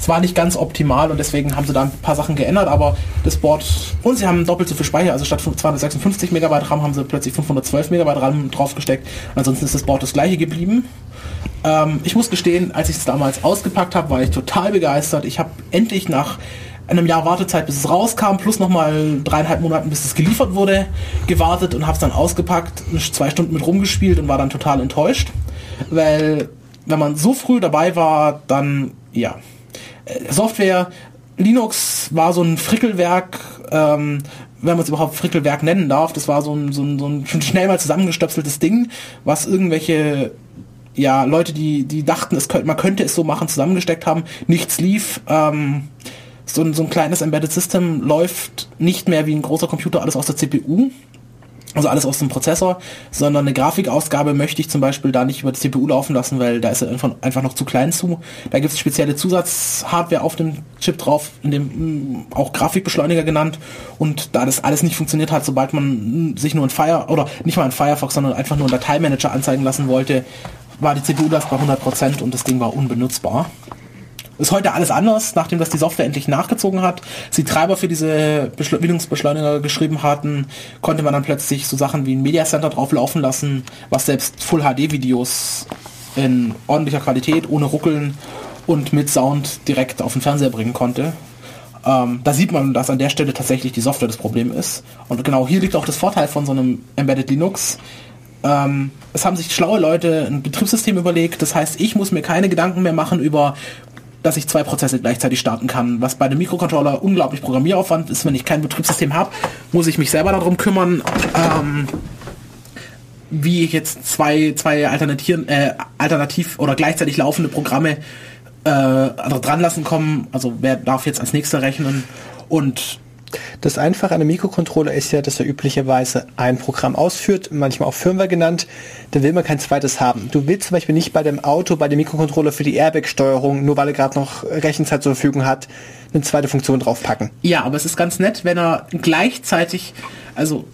es war nicht ganz optimal und deswegen haben sie da ein paar Sachen geändert, aber das Board und sie haben doppelt so viel Speicher, also statt 256 Megabyte RAM haben sie plötzlich 512 Megabyte RAM draufgesteckt. Ansonsten ist das Board das gleiche geblieben. Ähm, ich muss gestehen, als ich es damals ausgepackt habe, war ich total begeistert. Ich habe endlich nach einem Jahr Wartezeit, bis es rauskam, plus nochmal dreieinhalb Monaten, bis es geliefert wurde, gewartet und habe es dann ausgepackt, zwei Stunden mit rumgespielt und war dann total enttäuscht, weil wenn man so früh dabei war, dann ja, Software, Linux war so ein Frickelwerk, ähm, wenn man es überhaupt Frickelwerk nennen darf. Das war so ein, so ein, so ein schnell mal zusammengestöpseltes Ding, was irgendwelche ja, Leute, die, die dachten, es könnte, man könnte es so machen, zusammengesteckt haben. Nichts lief. Ähm, so, ein, so ein kleines Embedded System läuft nicht mehr wie ein großer Computer alles aus der CPU also alles aus dem Prozessor, sondern eine Grafikausgabe möchte ich zum Beispiel da nicht über die CPU laufen lassen, weil da ist er einfach, noch zu klein zu. Da gibt es spezielle Zusatzhardware auf dem Chip drauf, in dem mm, auch Grafikbeschleuniger genannt. Und da das alles nicht funktioniert hat, sobald man mm, sich nur in Fire oder nicht mal in Firefox, sondern einfach nur einen Dateimanager anzeigen lassen wollte, war die CPU-Last bei 100% und das Ding war unbenutzbar. Ist heute alles anders, nachdem das die Software endlich nachgezogen hat. Sie Treiber für diese Bildungsbeschleuniger geschrieben hatten, konnte man dann plötzlich so Sachen wie ein Media Center drauf laufen lassen, was selbst Full HD Videos in ordentlicher Qualität, ohne Ruckeln und mit Sound direkt auf den Fernseher bringen konnte. Ähm, da sieht man, dass an der Stelle tatsächlich die Software das Problem ist. Und genau hier liegt auch das Vorteil von so einem Embedded Linux. Ähm, es haben sich schlaue Leute ein Betriebssystem überlegt. Das heißt, ich muss mir keine Gedanken mehr machen über dass ich zwei Prozesse gleichzeitig starten kann. Was bei dem Mikrocontroller unglaublich Programmieraufwand ist, wenn ich kein Betriebssystem habe, muss ich mich selber darum kümmern, ähm, wie ich jetzt zwei, zwei äh, alternativ oder gleichzeitig laufende Programme äh, dran lassen kommen. Also wer darf jetzt als nächster rechnen und das Einfache an einem Mikrocontroller ist ja, dass er üblicherweise ein Programm ausführt, manchmal auch Firmware genannt. Da will man kein zweites haben. Du willst zum Beispiel nicht bei dem Auto, bei dem Mikrocontroller für die Airbag-Steuerung, nur weil er gerade noch Rechenzeit zur Verfügung hat, eine zweite Funktion draufpacken. Ja, aber es ist ganz nett, wenn er gleichzeitig, also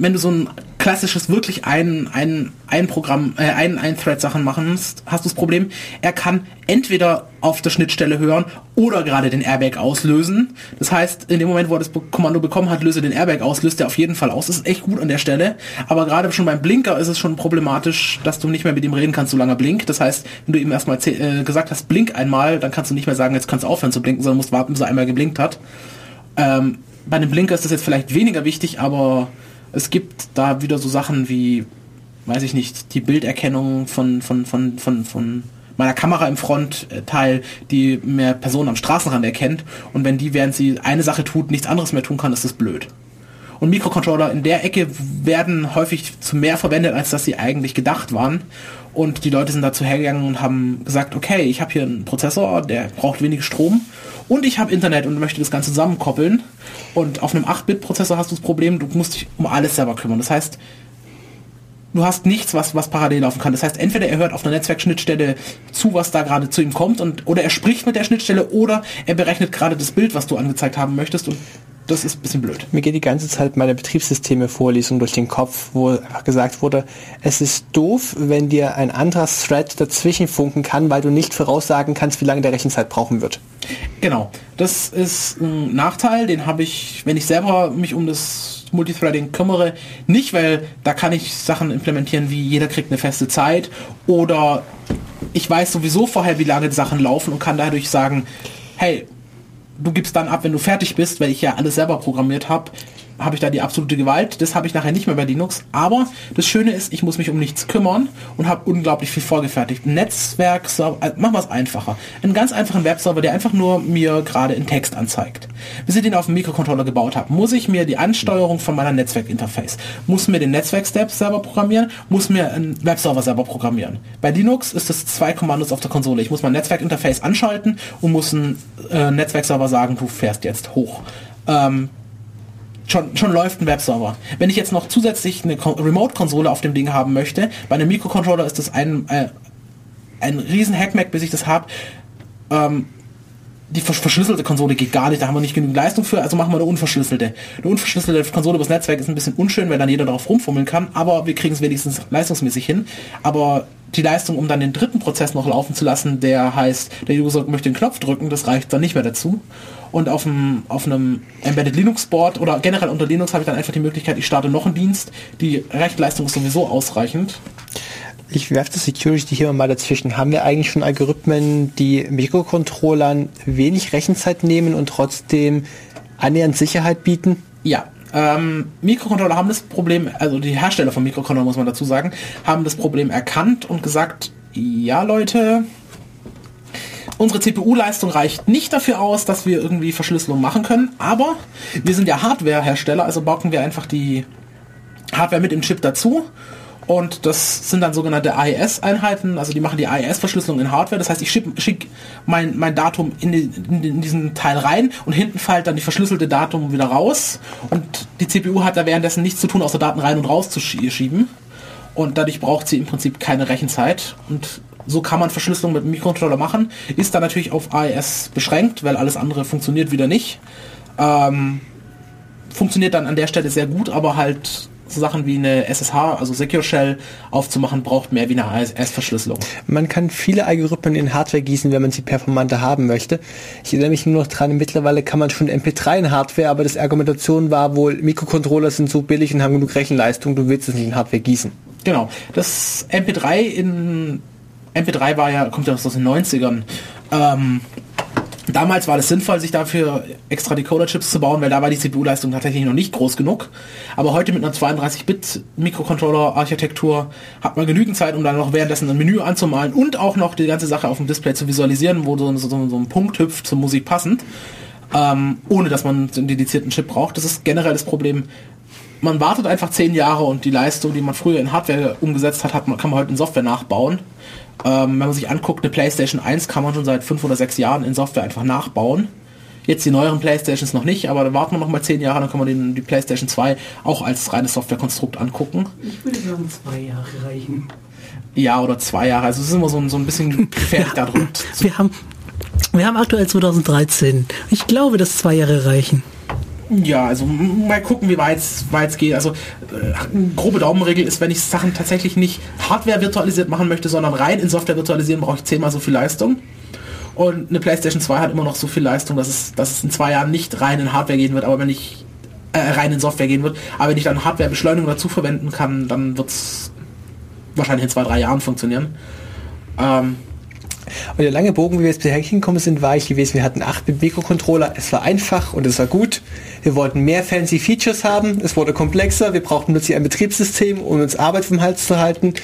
wenn du so ein klassisches wirklich ein, ein, ein Programm, äh, ein, ein Thread Sachen machen hast du das Problem, er kann entweder auf der Schnittstelle hören oder gerade den Airbag auslösen. Das heißt, in dem Moment, wo er das Kommando bekommen hat, löse den Airbag aus, löst er auf jeden Fall aus. Das ist echt gut an der Stelle. Aber gerade schon beim Blinker ist es schon problematisch, dass du nicht mehr mit ihm reden kannst, solange er blinkt. Das heißt, wenn du ihm erstmal äh, gesagt hast, blink einmal, dann kannst du nicht mehr sagen, jetzt kannst du aufhören zu blinken, sondern musst warten, bis er einmal geblinkt hat. Ähm, bei dem Blinker ist das jetzt vielleicht weniger wichtig, aber es gibt da wieder so Sachen wie, weiß ich nicht, die Bilderkennung von, von, von, von, von meiner Kamera im Frontteil, die mehr Personen am Straßenrand erkennt. Und wenn die, während sie eine Sache tut, nichts anderes mehr tun kann, ist das blöd. Und Mikrocontroller in der Ecke werden häufig zu mehr verwendet, als dass sie eigentlich gedacht waren. Und die Leute sind dazu hergegangen und haben gesagt, okay, ich habe hier einen Prozessor, der braucht wenig Strom und ich habe Internet und möchte das Ganze zusammenkoppeln. Und auf einem 8-Bit-Prozessor hast du das Problem, du musst dich um alles selber kümmern. Das heißt, du hast nichts, was, was parallel laufen kann. Das heißt, entweder er hört auf einer Netzwerkschnittstelle zu, was da gerade zu ihm kommt, und, oder er spricht mit der Schnittstelle, oder er berechnet gerade das Bild, was du angezeigt haben möchtest, und das ist ein bisschen blöd. Mir geht die ganze Zeit meine Betriebssysteme-Vorlesung durch den Kopf, wo einfach gesagt wurde, es ist doof, wenn dir ein anderer Thread dazwischen funken kann, weil du nicht voraussagen kannst, wie lange der Rechenzeit brauchen wird. Genau, das ist ein Nachteil, den habe ich, wenn ich selber mich um das Multithreading kümmere, nicht, weil da kann ich Sachen implementieren, wie jeder kriegt eine feste Zeit oder ich weiß sowieso vorher, wie lange die Sachen laufen und kann dadurch sagen, hey, du gibst dann ab, wenn du fertig bist, weil ich ja alles selber programmiert habe, habe ich da die absolute Gewalt. Das habe ich nachher nicht mehr bei Linux. Aber das Schöne ist, ich muss mich um nichts kümmern und habe unglaublich viel vorgefertigt. Netzwerk, äh, machen wir es einfacher. Einen ganz einfachen Webserver, der einfach nur mir gerade in Text anzeigt. Bis ich den auf dem Mikrocontroller gebaut habe, muss ich mir die Ansteuerung von meiner Netzwerkinterface, muss mir den Netzwerkstep selber programmieren, muss mir einen Webserver selber programmieren. Bei Linux ist das zwei Kommandos auf der Konsole. Ich muss mein Netzwerkinterface anschalten und muss einen äh, Netzwerkserver sagen, du fährst jetzt hoch. Ähm, schon, schon läuft ein Webserver. Wenn ich jetzt noch zusätzlich eine Remote-Konsole auf dem Ding haben möchte, bei einem Mikrocontroller ist das ein, äh, ein riesen Hackmack, bis ich das habe. Ähm, die verschlüsselte Konsole geht gar nicht, da haben wir nicht genügend Leistung für, also machen wir eine unverschlüsselte. Eine unverschlüsselte Konsole übers Netzwerk ist ein bisschen unschön, weil dann jeder darauf rumfummeln kann, aber wir kriegen es wenigstens leistungsmäßig hin. Aber die Leistung, um dann den dritten Prozess noch laufen zu lassen, der heißt, der User möchte den Knopf drücken, das reicht dann nicht mehr dazu. Und auf einem, auf einem Embedded Linux Board oder generell unter Linux habe ich dann einfach die Möglichkeit, ich starte noch einen Dienst. Die Rechenleistung ist sowieso ausreichend. Ich werfe das Security hier mal dazwischen. Haben wir eigentlich schon Algorithmen, die Mikrocontrollern wenig Rechenzeit nehmen und trotzdem annähernd Sicherheit bieten? Ja, ähm, Mikrocontroller haben das Problem, also die Hersteller von Mikrocontrollern muss man dazu sagen, haben das Problem erkannt und gesagt, ja Leute, unsere CPU-Leistung reicht nicht dafür aus, dass wir irgendwie Verschlüsselung machen können, aber wir sind ja Hardware-Hersteller, also bauen wir einfach die Hardware mit dem Chip dazu und das sind dann sogenannte AES-Einheiten, also die machen die AES-Verschlüsselung in Hardware. Das heißt, ich schicke schick mein, mein Datum in, die, in, diesen Teil rein und hinten fällt dann die verschlüsselte Datum wieder raus. Und die CPU hat da währenddessen nichts zu tun, außer Daten rein und raus zu schieben. Und dadurch braucht sie im Prinzip keine Rechenzeit. Und so kann man Verschlüsselung mit dem Mikrocontroller machen. Ist dann natürlich auf AES beschränkt, weil alles andere funktioniert wieder nicht. Ähm, funktioniert dann an der Stelle sehr gut, aber halt so Sachen wie eine SSH, also Secure Shell, aufzumachen, braucht mehr wie eine AES-Verschlüsselung. Man kann viele Algorithmen in Hardware gießen, wenn man sie performanter haben möchte. Ich erinnere mich nur noch dran, mittlerweile kann man schon MP3 in Hardware, aber das Argumentation war wohl, Mikrocontroller sind so billig und haben genug Rechenleistung, du willst es nicht in Hardware gießen. Genau. Das MP3 in MP3 war ja, kommt ja aus den 90ern. Ähm, Damals war es sinnvoll, sich dafür extra Decoder-Chips zu bauen, weil da war die CPU-Leistung tatsächlich noch nicht groß genug. Aber heute mit einer 32-Bit-Mikrocontroller-Architektur hat man genügend Zeit, um dann noch währenddessen ein Menü anzumalen und auch noch die ganze Sache auf dem Display zu visualisieren, wo so, so, so ein Punkt hüpft zur Musik passend, ähm, ohne dass man einen dedizierten Chip braucht. Das ist generell das Problem. Man wartet einfach zehn Jahre und die Leistung, die man früher in Hardware umgesetzt hat, hat man, kann man heute in Software nachbauen. Ähm, wenn man sich anguckt, eine PlayStation 1 kann man schon seit fünf oder sechs Jahren in Software einfach nachbauen. Jetzt die neueren Playstations noch nicht, aber da warten wir noch mal zehn Jahre, dann kann man den, die PlayStation 2 auch als reines Softwarekonstrukt angucken. Ich würde sagen, zwei Jahre reichen. Ja, oder zwei Jahre. Also es ist immer so, so ein bisschen gefährlich da drüber. Wir haben, wir haben aktuell 2013. Ich glaube, dass zwei Jahre reichen. Ja, also mal gucken, wie weit es geht. Also äh, grobe Daumenregel ist, wenn ich Sachen tatsächlich nicht Hardware virtualisiert machen möchte, sondern rein in Software virtualisieren, brauche ich zehnmal so viel Leistung. Und eine PlayStation 2 hat immer noch so viel Leistung, dass es, dass es in zwei Jahren nicht rein in Hardware gehen wird, aber wenn ich äh, rein in Software gehen wird, aber wenn ich dann Hardware-Beschleunigung dazu verwenden kann, dann wird es wahrscheinlich in zwei, drei Jahren funktionieren. Ähm, und der lange Bogen, wie wir jetzt bisher hingekommen sind, war ich gewesen, wir hatten 8-Bit-Mikrocontroller, es war einfach und es war gut. Wir wollten mehr fancy Features haben, es wurde komplexer, wir brauchten plötzlich ein Betriebssystem, um uns Arbeit vom Hals zu halten.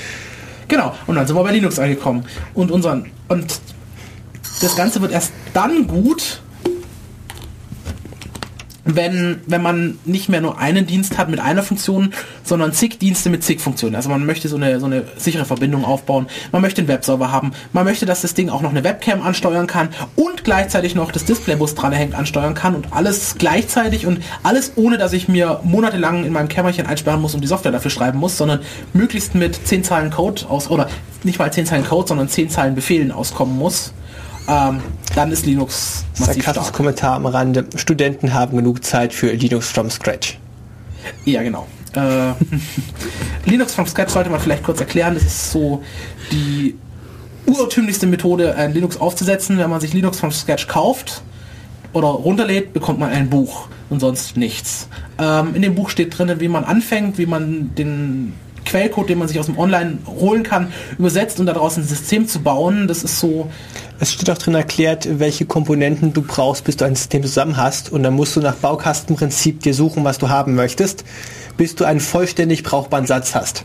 Genau, und dann sind wir bei Linux angekommen. Und unseren, und das Ganze wird erst dann gut, wenn, wenn man nicht mehr nur einen Dienst hat mit einer Funktion, sondern zig Dienste mit zig Funktionen. Also man möchte so eine, so eine sichere Verbindung aufbauen, man möchte einen Webserver haben, man möchte, dass das Ding auch noch eine Webcam ansteuern kann und gleichzeitig noch das Displaybus dranhängt ansteuern kann und alles gleichzeitig und alles ohne, dass ich mir monatelang in meinem Kämmerchen einsperren muss und die Software dafür schreiben muss, sondern möglichst mit 10 Zeilen Code aus, oder nicht mal 10 Zeilen Code, sondern 10 Zeilen Befehlen auskommen muss ähm, dann ist Linux massiv stark. Kommentar am Rande. Studenten haben genug Zeit für Linux from Scratch. Ja, genau. Äh, Linux from Scratch sollte man vielleicht kurz erklären. Das ist so die urtümlichste Methode, ein Linux aufzusetzen. Wenn man sich Linux from Scratch kauft oder runterlädt, bekommt man ein Buch und sonst nichts. Ähm, in dem Buch steht drin, wie man anfängt, wie man den Quellcode, den man sich aus dem Online holen kann, übersetzt und daraus ein System zu bauen. Das ist so. Es steht auch drin erklärt, welche Komponenten du brauchst, bis du ein System zusammen hast. Und dann musst du nach Baukastenprinzip dir suchen, was du haben möchtest, bis du einen vollständig brauchbaren Satz hast.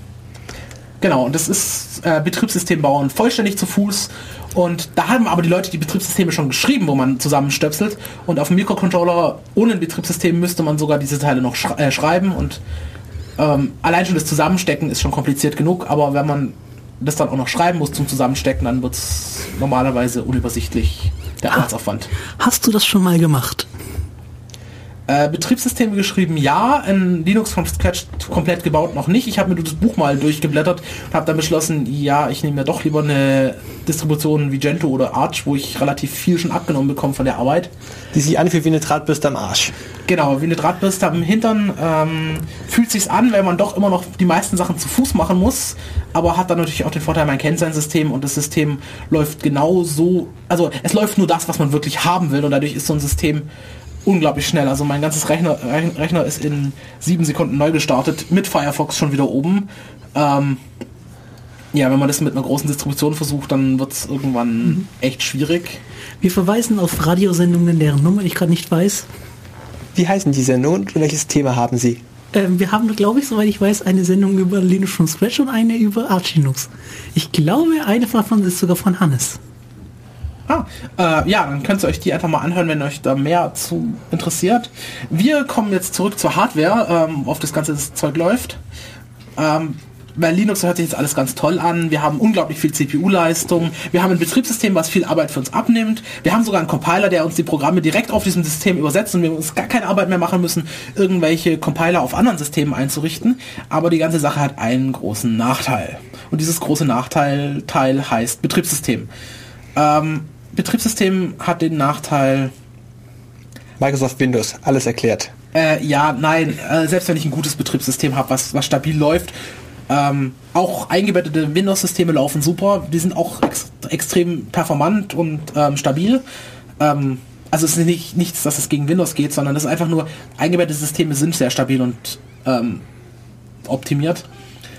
Genau, und das ist äh, Betriebssystem bauen vollständig zu Fuß. Und da haben aber die Leute die Betriebssysteme schon geschrieben, wo man zusammenstöpselt. Und auf dem Mikrocontroller ohne ein Betriebssystem müsste man sogar diese Teile noch sch äh, schreiben. Und ähm, allein schon das Zusammenstecken ist schon kompliziert genug, aber wenn man das dann auch noch schreiben muss zum Zusammenstecken, dann wird es normalerweise unübersichtlich, der ah, Arbeitsaufwand. Hast du das schon mal gemacht? Äh, Betriebssysteme geschrieben, ja. In Linux from Scratch komplett gebaut noch nicht. Ich habe mir das Buch mal durchgeblättert und habe dann beschlossen, ja, ich nehme mir doch lieber eine Distribution wie Gentoo oder Arch, wo ich relativ viel schon abgenommen bekomme von der Arbeit. Die sich anfühlt wie eine Drahtbürste am Arsch. Genau, wie eine Drahtbürste am Hintern. Ähm, fühlt sich's an, weil man doch immer noch die meisten Sachen zu Fuß machen muss, aber hat dann natürlich auch den Vorteil, man kennt sein System und das System läuft genau so, also es läuft nur das, was man wirklich haben will und dadurch ist so ein System unglaublich schnell. Also mein ganzes Rechner, Rechner ist in sieben Sekunden neu gestartet, mit Firefox schon wieder oben. Ähm, ja, wenn man das mit einer großen Distribution versucht, dann wird es irgendwann mhm. echt schwierig. Wir verweisen auf Radiosendungen, deren Nummer ich gerade nicht weiß. Wie heißen die Sendungen und welches Thema haben sie? Ähm, wir haben, glaube ich, soweit ich weiß, eine Sendung über Linux from Scratch und eine über Arch Linux. Ich glaube, eine davon ist sogar von Hannes. Ah, äh, ja, dann könnt ihr euch die einfach mal anhören, wenn euch da mehr zu interessiert. Wir kommen jetzt zurück zur Hardware, ähm, auf das ganze Zeug läuft. Ähm, bei Linux hört sich jetzt alles ganz toll an. Wir haben unglaublich viel CPU-Leistung. Wir haben ein Betriebssystem, was viel Arbeit für uns abnimmt. Wir haben sogar einen Compiler, der uns die Programme direkt auf diesem System übersetzt und wir uns gar keine Arbeit mehr machen müssen, irgendwelche Compiler auf anderen Systemen einzurichten. Aber die ganze Sache hat einen großen Nachteil. Und dieses große Nachteil Teil heißt Betriebssystem. Ähm, Betriebssystem hat den Nachteil. Microsoft Windows, alles erklärt. Äh, ja, nein, äh, selbst wenn ich ein gutes Betriebssystem habe, was, was stabil läuft, ähm, auch eingebettete Windows-Systeme laufen super, die sind auch ex extrem performant und ähm, stabil. Ähm, also es ist nicht nichts, dass es gegen Windows geht, sondern es ist einfach nur, eingebettete Systeme sind sehr stabil und ähm, optimiert.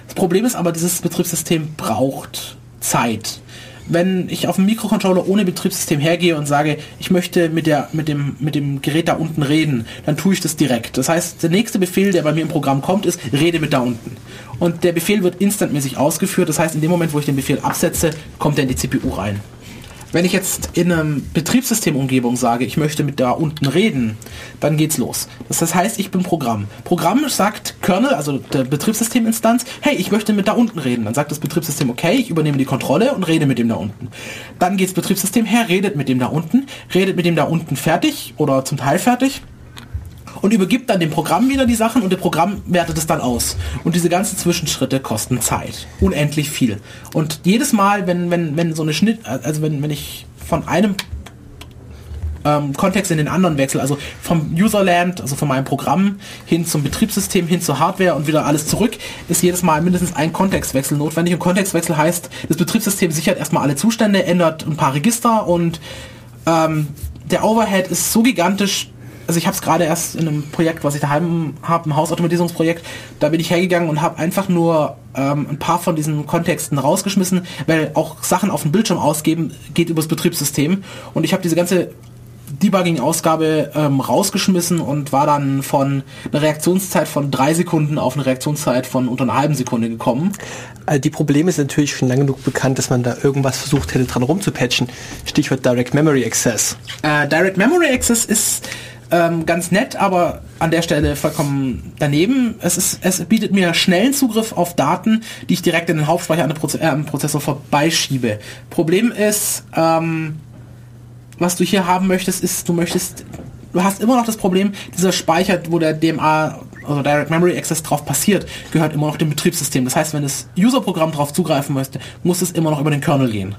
Das Problem ist aber, dieses Betriebssystem braucht Zeit wenn ich auf dem Mikrocontroller ohne Betriebssystem hergehe und sage, ich möchte mit, der, mit, dem, mit dem Gerät da unten reden, dann tue ich das direkt. Das heißt, der nächste Befehl, der bei mir im Programm kommt, ist, rede mit da unten. Und der Befehl wird instantmäßig ausgeführt. Das heißt, in dem Moment, wo ich den Befehl absetze, kommt er in die CPU rein. Wenn ich jetzt in einem Betriebssystemumgebung sage, ich möchte mit da unten reden, dann geht's los. Das heißt, ich bin Programm. Programm sagt Kernel, also der Betriebssysteminstanz, hey, ich möchte mit da unten reden. Dann sagt das Betriebssystem, okay, ich übernehme die Kontrolle und rede mit dem da unten. Dann geht's Betriebssystem her, redet mit dem da unten, redet mit dem da unten fertig oder zum Teil fertig und übergibt dann dem Programm wieder die Sachen und der Programm wertet es dann aus. Und diese ganzen Zwischenschritte kosten Zeit. Unendlich viel. Und jedes Mal, wenn, wenn, wenn so eine Schnitt, also wenn, wenn ich von einem ähm, Kontext in den anderen wechsle, also vom Userland, also von meinem Programm hin zum Betriebssystem, hin zur Hardware und wieder alles zurück, ist jedes Mal mindestens ein Kontextwechsel notwendig. Und Kontextwechsel heißt, das Betriebssystem sichert erstmal alle Zustände, ändert ein paar Register und ähm, der Overhead ist so gigantisch, also ich habe es gerade erst in einem Projekt, was ich daheim habe, ein Hausautomatisierungsprojekt, da bin ich hergegangen und habe einfach nur ähm, ein paar von diesen Kontexten rausgeschmissen, weil auch Sachen auf dem Bildschirm ausgeben geht übers Betriebssystem und ich habe diese ganze Debugging-Ausgabe ähm, rausgeschmissen und war dann von einer Reaktionszeit von drei Sekunden auf eine Reaktionszeit von unter einer halben Sekunde gekommen. Also die Probleme sind natürlich schon lange genug bekannt, dass man da irgendwas versucht hätte dran rumzupatchen. Stichwort Direct Memory Access. Äh, Direct Memory Access ist ähm, ganz nett, aber an der Stelle vollkommen daneben. Es, ist, es bietet mir schnellen Zugriff auf Daten, die ich direkt in den Hauptspeicher an den Proze äh, Prozessor vorbeischiebe. Problem ist, ähm, was du hier haben möchtest, ist, du möchtest, du hast immer noch das Problem, dieser Speicher, wo der DMA also Direct Memory Access drauf passiert, gehört immer noch dem Betriebssystem. Das heißt, wenn das User-Programm drauf zugreifen möchte, muss es immer noch über den Kernel gehen.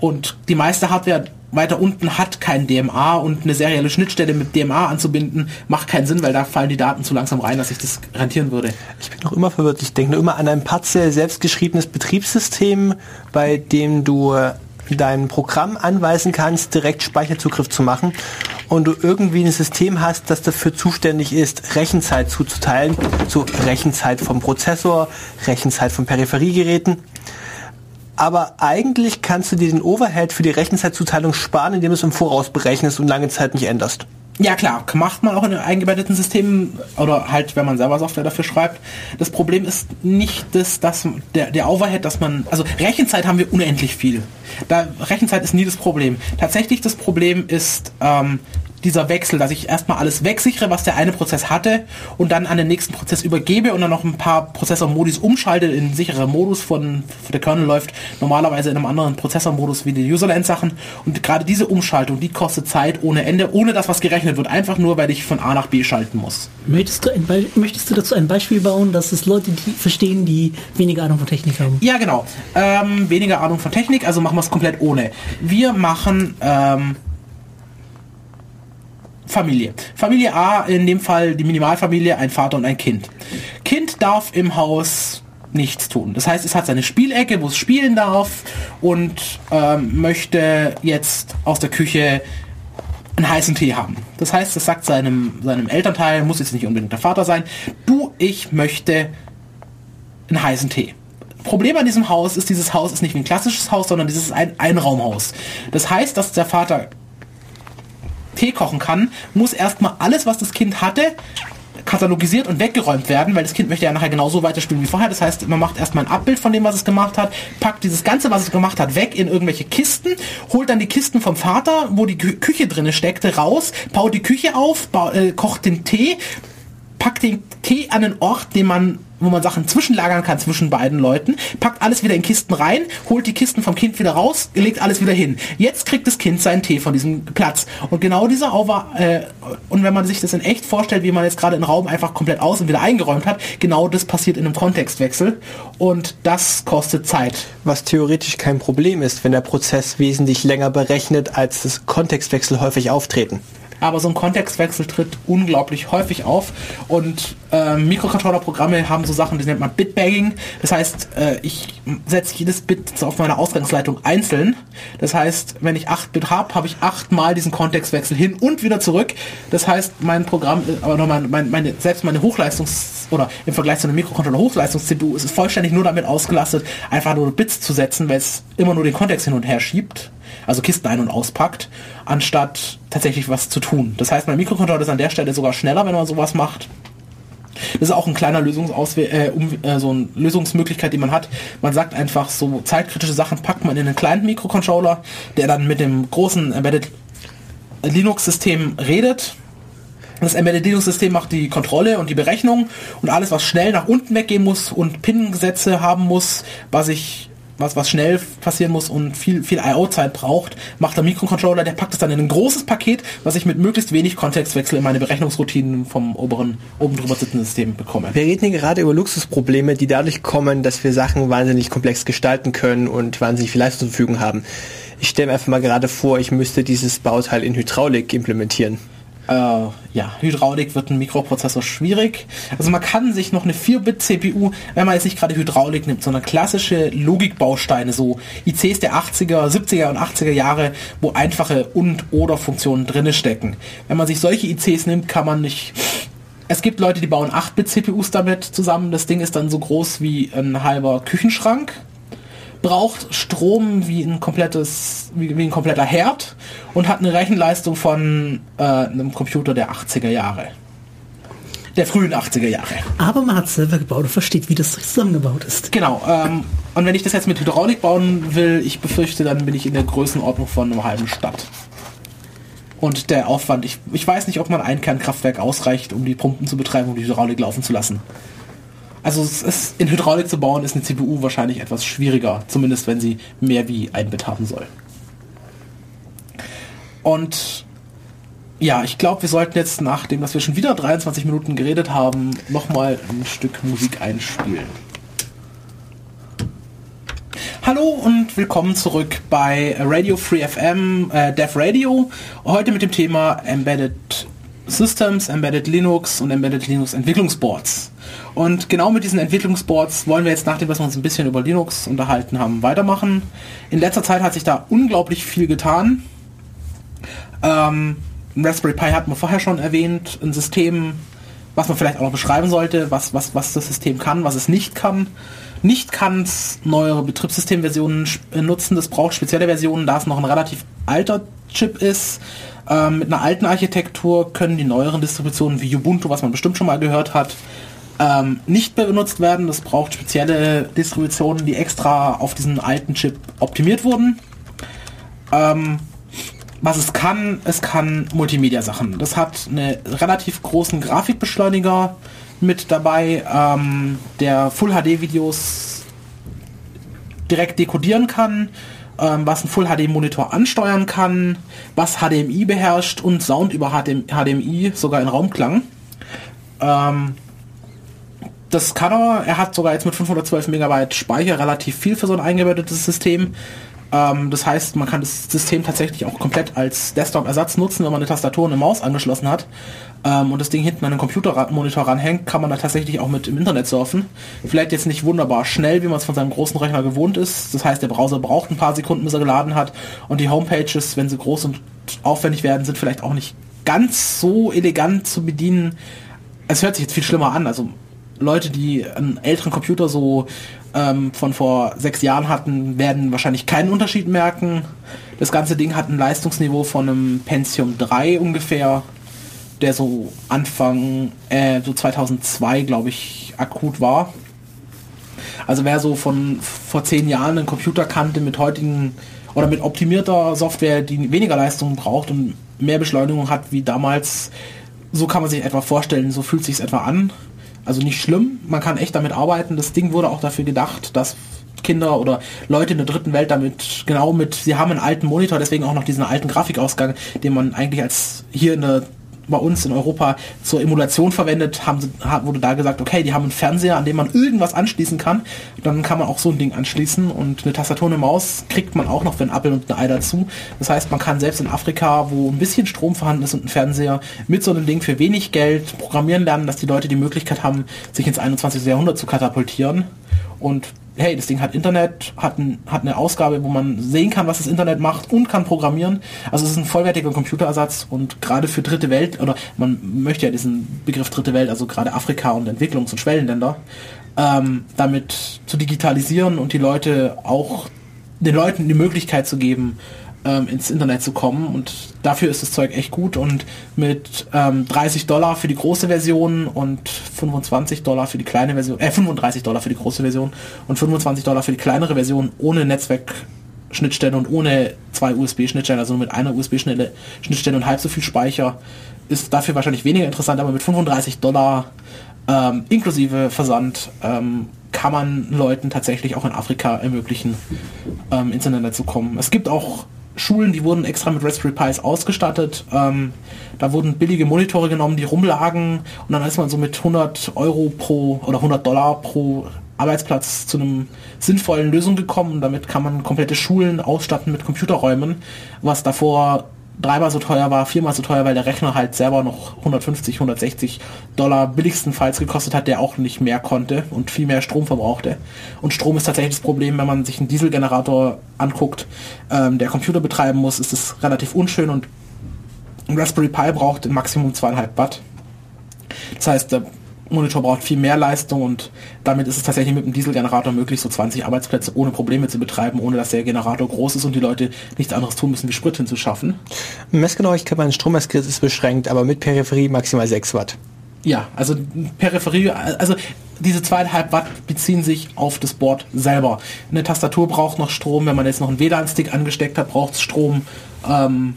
Und die meiste Hardware weiter unten hat kein DMA und eine serielle Schnittstelle mit DMA anzubinden, macht keinen Sinn, weil da fallen die Daten zu langsam rein, dass ich das rentieren würde. Ich bin noch immer verwirrt. Ich denke nur immer an ein partiell selbstgeschriebenes Betriebssystem, bei dem du dein Programm anweisen kannst, direkt Speicherzugriff zu machen und du irgendwie ein System hast, das dafür zuständig ist, Rechenzeit zuzuteilen, so Rechenzeit vom Prozessor, Rechenzeit von Peripheriegeräten. Aber eigentlich kannst du dir den Overhead für die Rechenzeitzuteilung sparen, indem du es im Voraus berechnest und lange Zeit nicht änderst. Ja klar, macht man auch in eingebetteten Systemen oder halt, wenn man selber Software dafür schreibt. Das Problem ist nicht das, dass der, der Overhead, dass man, also Rechenzeit haben wir unendlich viel. Da, Rechenzeit ist nie das Problem. Tatsächlich das Problem ist ähm, dieser Wechsel, dass ich erstmal alles wegsichere, was der eine Prozess hatte und dann an den nächsten Prozess übergebe und dann noch ein paar Prozessormodis umschalte in sicherer Modus von, der Kernel läuft normalerweise in einem anderen Prozessormodus wie die Userland-Sachen und gerade diese Umschaltung, die kostet Zeit ohne Ende, ohne dass was gerechnet wird, einfach nur, weil ich von A nach B schalten muss. Möchtest du, möchtest du dazu ein Beispiel bauen, dass es Leute die verstehen, die weniger Ahnung von Technik haben? Ja, genau. Ähm, weniger Ahnung von Technik, also machen wir es komplett ohne. Wir machen ähm, Familie. Familie A, in dem Fall die Minimalfamilie, ein Vater und ein Kind. Kind darf im Haus nichts tun. Das heißt, es hat seine Spielecke, wo es spielen darf und ähm, möchte jetzt aus der Küche einen heißen Tee haben. Das heißt, es sagt seinem, seinem Elternteil, muss jetzt nicht unbedingt der Vater sein, du, ich möchte einen heißen Tee. Problem an diesem Haus ist, dieses Haus ist nicht wie ein klassisches Haus, sondern dieses ist ein Einraumhaus. Das heißt, dass der Vater Tee kochen kann, muss erstmal alles, was das Kind hatte, katalogisiert und weggeräumt werden, weil das Kind möchte ja nachher genauso weiterspielen wie vorher. Das heißt, man macht erstmal ein Abbild von dem, was es gemacht hat, packt dieses Ganze, was es gemacht hat, weg in irgendwelche Kisten, holt dann die Kisten vom Vater, wo die Kü Küche drinne steckte, raus, baut die Küche auf, bau, äh, kocht den Tee, packt den Tee an einen Ort, den man wo man Sachen zwischenlagern kann zwischen beiden Leuten, packt alles wieder in Kisten rein, holt die Kisten vom Kind wieder raus, legt alles wieder hin. Jetzt kriegt das Kind seinen Tee von diesem Platz. Und genau dieser Over, äh, und wenn man sich das in echt vorstellt, wie man jetzt gerade einen Raum einfach komplett aus und wieder eingeräumt hat, genau das passiert in einem Kontextwechsel. Und das kostet Zeit. Was theoretisch kein Problem ist, wenn der Prozess wesentlich länger berechnet, als das Kontextwechsel häufig auftreten aber so ein Kontextwechsel tritt unglaublich häufig auf und äh, Mikrocontroller-Programme haben so Sachen, die nennt man Bitbagging. Das heißt, äh, ich setze jedes Bit auf meiner Ausgangsleitung einzeln. Das heißt, wenn ich 8 Bit habe, habe ich 8 mal diesen Kontextwechsel hin und wieder zurück. Das heißt, mein Programm, äh, aber mein, mein, meine, selbst meine Hochleistungs- oder im Vergleich zu einem Mikrocontroller Hochleistungs-CPU ist es vollständig nur damit ausgelastet, einfach nur Bits zu setzen, weil es immer nur den Kontext hin und her schiebt also Kisten ein- und auspackt, anstatt tatsächlich was zu tun. Das heißt, mein Mikrocontroller ist an der Stelle sogar schneller, wenn man sowas macht. Das ist auch ein kleiner Lösungsauswe äh, um, äh, so eine Lösungsmöglichkeit, die man hat. Man sagt einfach, so zeitkritische Sachen packt man in einen kleinen Mikrocontroller, der dann mit dem großen Embedded Linux-System redet. Das Embedded Linux-System macht die Kontrolle und die Berechnung und alles, was schnell nach unten weggehen muss und Pin-Gesetze haben muss, was ich was, was schnell passieren muss und viel, viel I.O.-Zeit braucht, macht der Mikrocontroller, der packt es dann in ein großes Paket, was ich mit möglichst wenig Kontextwechsel in meine Berechnungsroutinen vom oberen, oben drüber sitzenden System bekomme. Wir reden hier gerade über Luxusprobleme, die dadurch kommen, dass wir Sachen wahnsinnig komplex gestalten können und wahnsinnig viel Leistung zur Verfügung haben. Ich stelle mir einfach mal gerade vor, ich müsste dieses Bauteil in Hydraulik implementieren. Äh, ja, Hydraulik wird ein Mikroprozessor schwierig. Also man kann sich noch eine 4-Bit-CPU, wenn man jetzt nicht gerade Hydraulik nimmt, sondern klassische Logikbausteine, so ICs der 80er, 70er und 80er Jahre, wo einfache und oder Funktionen drinne stecken. Wenn man sich solche ICs nimmt, kann man nicht es gibt Leute, die bauen 8-Bit-CPUs damit zusammen. Das Ding ist dann so groß wie ein halber Küchenschrank braucht Strom wie ein komplettes, wie, wie ein kompletter Herd und hat eine Rechenleistung von äh, einem Computer der 80er Jahre. Der frühen 80er Jahre. Aber man hat selber gebaut und versteht, wie das zusammengebaut ist. Genau. Ähm, und wenn ich das jetzt mit Hydraulik bauen will, ich befürchte, dann bin ich in der Größenordnung von einer halben Stadt. Und der Aufwand, ich, ich weiß nicht, ob man ein Kernkraftwerk ausreicht, um die Pumpen zu betreiben, um die Hydraulik laufen zu lassen. Also es ist, in Hydraulik zu bauen ist eine CPU wahrscheinlich etwas schwieriger, zumindest wenn sie mehr wie ein Bit haben soll. Und ja, ich glaube, wir sollten jetzt, nachdem dass wir schon wieder 23 Minuten geredet haben, nochmal ein Stück Musik einspielen. Hallo und willkommen zurück bei Radio Free FM, äh, Dev Radio. Heute mit dem Thema Embedded Systems, Embedded Linux und Embedded Linux Entwicklungsboards. Und genau mit diesen Entwicklungsboards wollen wir jetzt, nachdem wir uns ein bisschen über Linux unterhalten haben, weitermachen. In letzter Zeit hat sich da unglaublich viel getan. Ähm, Raspberry Pi hatten wir vorher schon erwähnt, ein System, was man vielleicht auch noch beschreiben sollte, was, was, was das System kann, was es nicht kann. Nicht kann es neuere Betriebssystemversionen nutzen, das braucht spezielle Versionen, da es noch ein relativ alter Chip ist. Ähm, mit einer alten Architektur können die neueren Distributionen wie Ubuntu, was man bestimmt schon mal gehört hat, ähm, nicht mehr benutzt werden. Das braucht spezielle Distributionen, die extra auf diesen alten Chip optimiert wurden. Ähm, was es kann, es kann Multimedia-Sachen. Das hat einen relativ großen Grafikbeschleuniger mit dabei, ähm, der Full-HD-Videos direkt dekodieren kann, ähm, was ein Full-HD-Monitor ansteuern kann, was HDMI beherrscht und Sound über HDMI, sogar in Raumklang. Ähm, das kann er. Er hat sogar jetzt mit 512 Megabyte Speicher relativ viel für so ein eingebettetes System. Ähm, das heißt, man kann das System tatsächlich auch komplett als Desktop-Ersatz nutzen, wenn man eine Tastatur und eine Maus angeschlossen hat ähm, und das Ding hinten an den Computermonitor ranhängt, kann man da tatsächlich auch mit im Internet surfen. Vielleicht jetzt nicht wunderbar schnell, wie man es von seinem großen Rechner gewohnt ist. Das heißt, der Browser braucht ein paar Sekunden, bis er geladen hat und die Homepages, wenn sie groß und aufwendig werden, sind vielleicht auch nicht ganz so elegant zu bedienen. Es hört sich jetzt viel schlimmer an. Also Leute, die einen älteren Computer so ähm, von vor sechs Jahren hatten, werden wahrscheinlich keinen Unterschied merken. Das ganze Ding hat ein Leistungsniveau von einem Pentium 3 ungefähr, der so Anfang, äh, so 2002, glaube ich, akut war. Also wer so von vor zehn Jahren einen Computer kannte mit heutigen oder mit optimierter Software, die weniger Leistung braucht und mehr Beschleunigung hat wie damals, so kann man sich etwa vorstellen, so fühlt sich etwa an. Also nicht schlimm, man kann echt damit arbeiten. Das Ding wurde auch dafür gedacht, dass Kinder oder Leute in der dritten Welt damit genau mit, sie haben einen alten Monitor, deswegen auch noch diesen alten Grafikausgang, den man eigentlich als hier in der bei uns in Europa zur Emulation verwendet, haben wurde da gesagt, okay, die haben einen Fernseher, an dem man irgendwas anschließen kann. Dann kann man auch so ein Ding anschließen und eine Tastatur und eine Maus kriegt man auch noch für ein Apple und ein Ei dazu. Das heißt, man kann selbst in Afrika, wo ein bisschen Strom vorhanden ist und ein Fernseher, mit so einem Ding für wenig Geld programmieren lernen, dass die Leute die Möglichkeit haben, sich ins 21. Jahrhundert zu katapultieren. Und hey, das Ding hat Internet, hat, ein, hat eine Ausgabe, wo man sehen kann, was das Internet macht und kann programmieren. Also es ist ein vollwertiger Computerersatz und gerade für dritte Welt, oder man möchte ja diesen Begriff dritte Welt, also gerade Afrika und Entwicklungs- und Schwellenländer, ähm, damit zu digitalisieren und die Leute auch den Leuten die Möglichkeit zu geben, ähm, ins Internet zu kommen. Und dafür ist das Zeug echt gut. Und mit ähm, 30 Dollar für die große Version und 25 Dollar für die kleine Version, äh 35 Dollar für die große Version und 25 Dollar für die kleinere Version ohne Netzwerkschnittstelle und ohne zwei USB-Schnittstellen, also nur mit einer USB-Schnittstelle und halb so viel Speicher, ist dafür wahrscheinlich weniger interessant, aber mit 35 Dollar ähm, inklusive Versand ähm, kann man Leuten tatsächlich auch in Afrika ermöglichen, ähm, ins Internet zu kommen. Es gibt auch Schulen, die wurden extra mit Raspberry Pis ausgestattet. Ähm, da wurden billige Monitore genommen, die rumlagen und dann ist man so mit 100 Euro pro oder 100 Dollar pro Arbeitsplatz zu einem sinnvollen Lösung gekommen. Damit kann man komplette Schulen ausstatten mit Computerräumen, was davor dreimal so teuer war, viermal so teuer, weil der Rechner halt selber noch 150, 160 Dollar billigstenfalls gekostet hat, der auch nicht mehr konnte und viel mehr Strom verbrauchte. Und Strom ist tatsächlich das Problem, wenn man sich einen Dieselgenerator anguckt, ähm, der Computer betreiben muss, ist es relativ unschön und ein Raspberry Pi braucht im Maximum zweieinhalb Watt. Das heißt, Monitor braucht viel mehr Leistung und damit ist es tatsächlich mit dem Dieselgenerator möglich, so 20 Arbeitsplätze ohne Probleme zu betreiben, ohne dass der Generator groß ist und die Leute nichts anderes tun müssen, wie Sprit hinzuschaffen. Messgenauigkeit meines Strommessgeräts ist beschränkt, aber mit Peripherie maximal 6 Watt. Ja, also Peripherie, also diese zweieinhalb Watt beziehen sich auf das Board selber. Eine Tastatur braucht noch Strom, wenn man jetzt noch einen WLAN-Stick angesteckt hat, braucht es Strom. Ähm,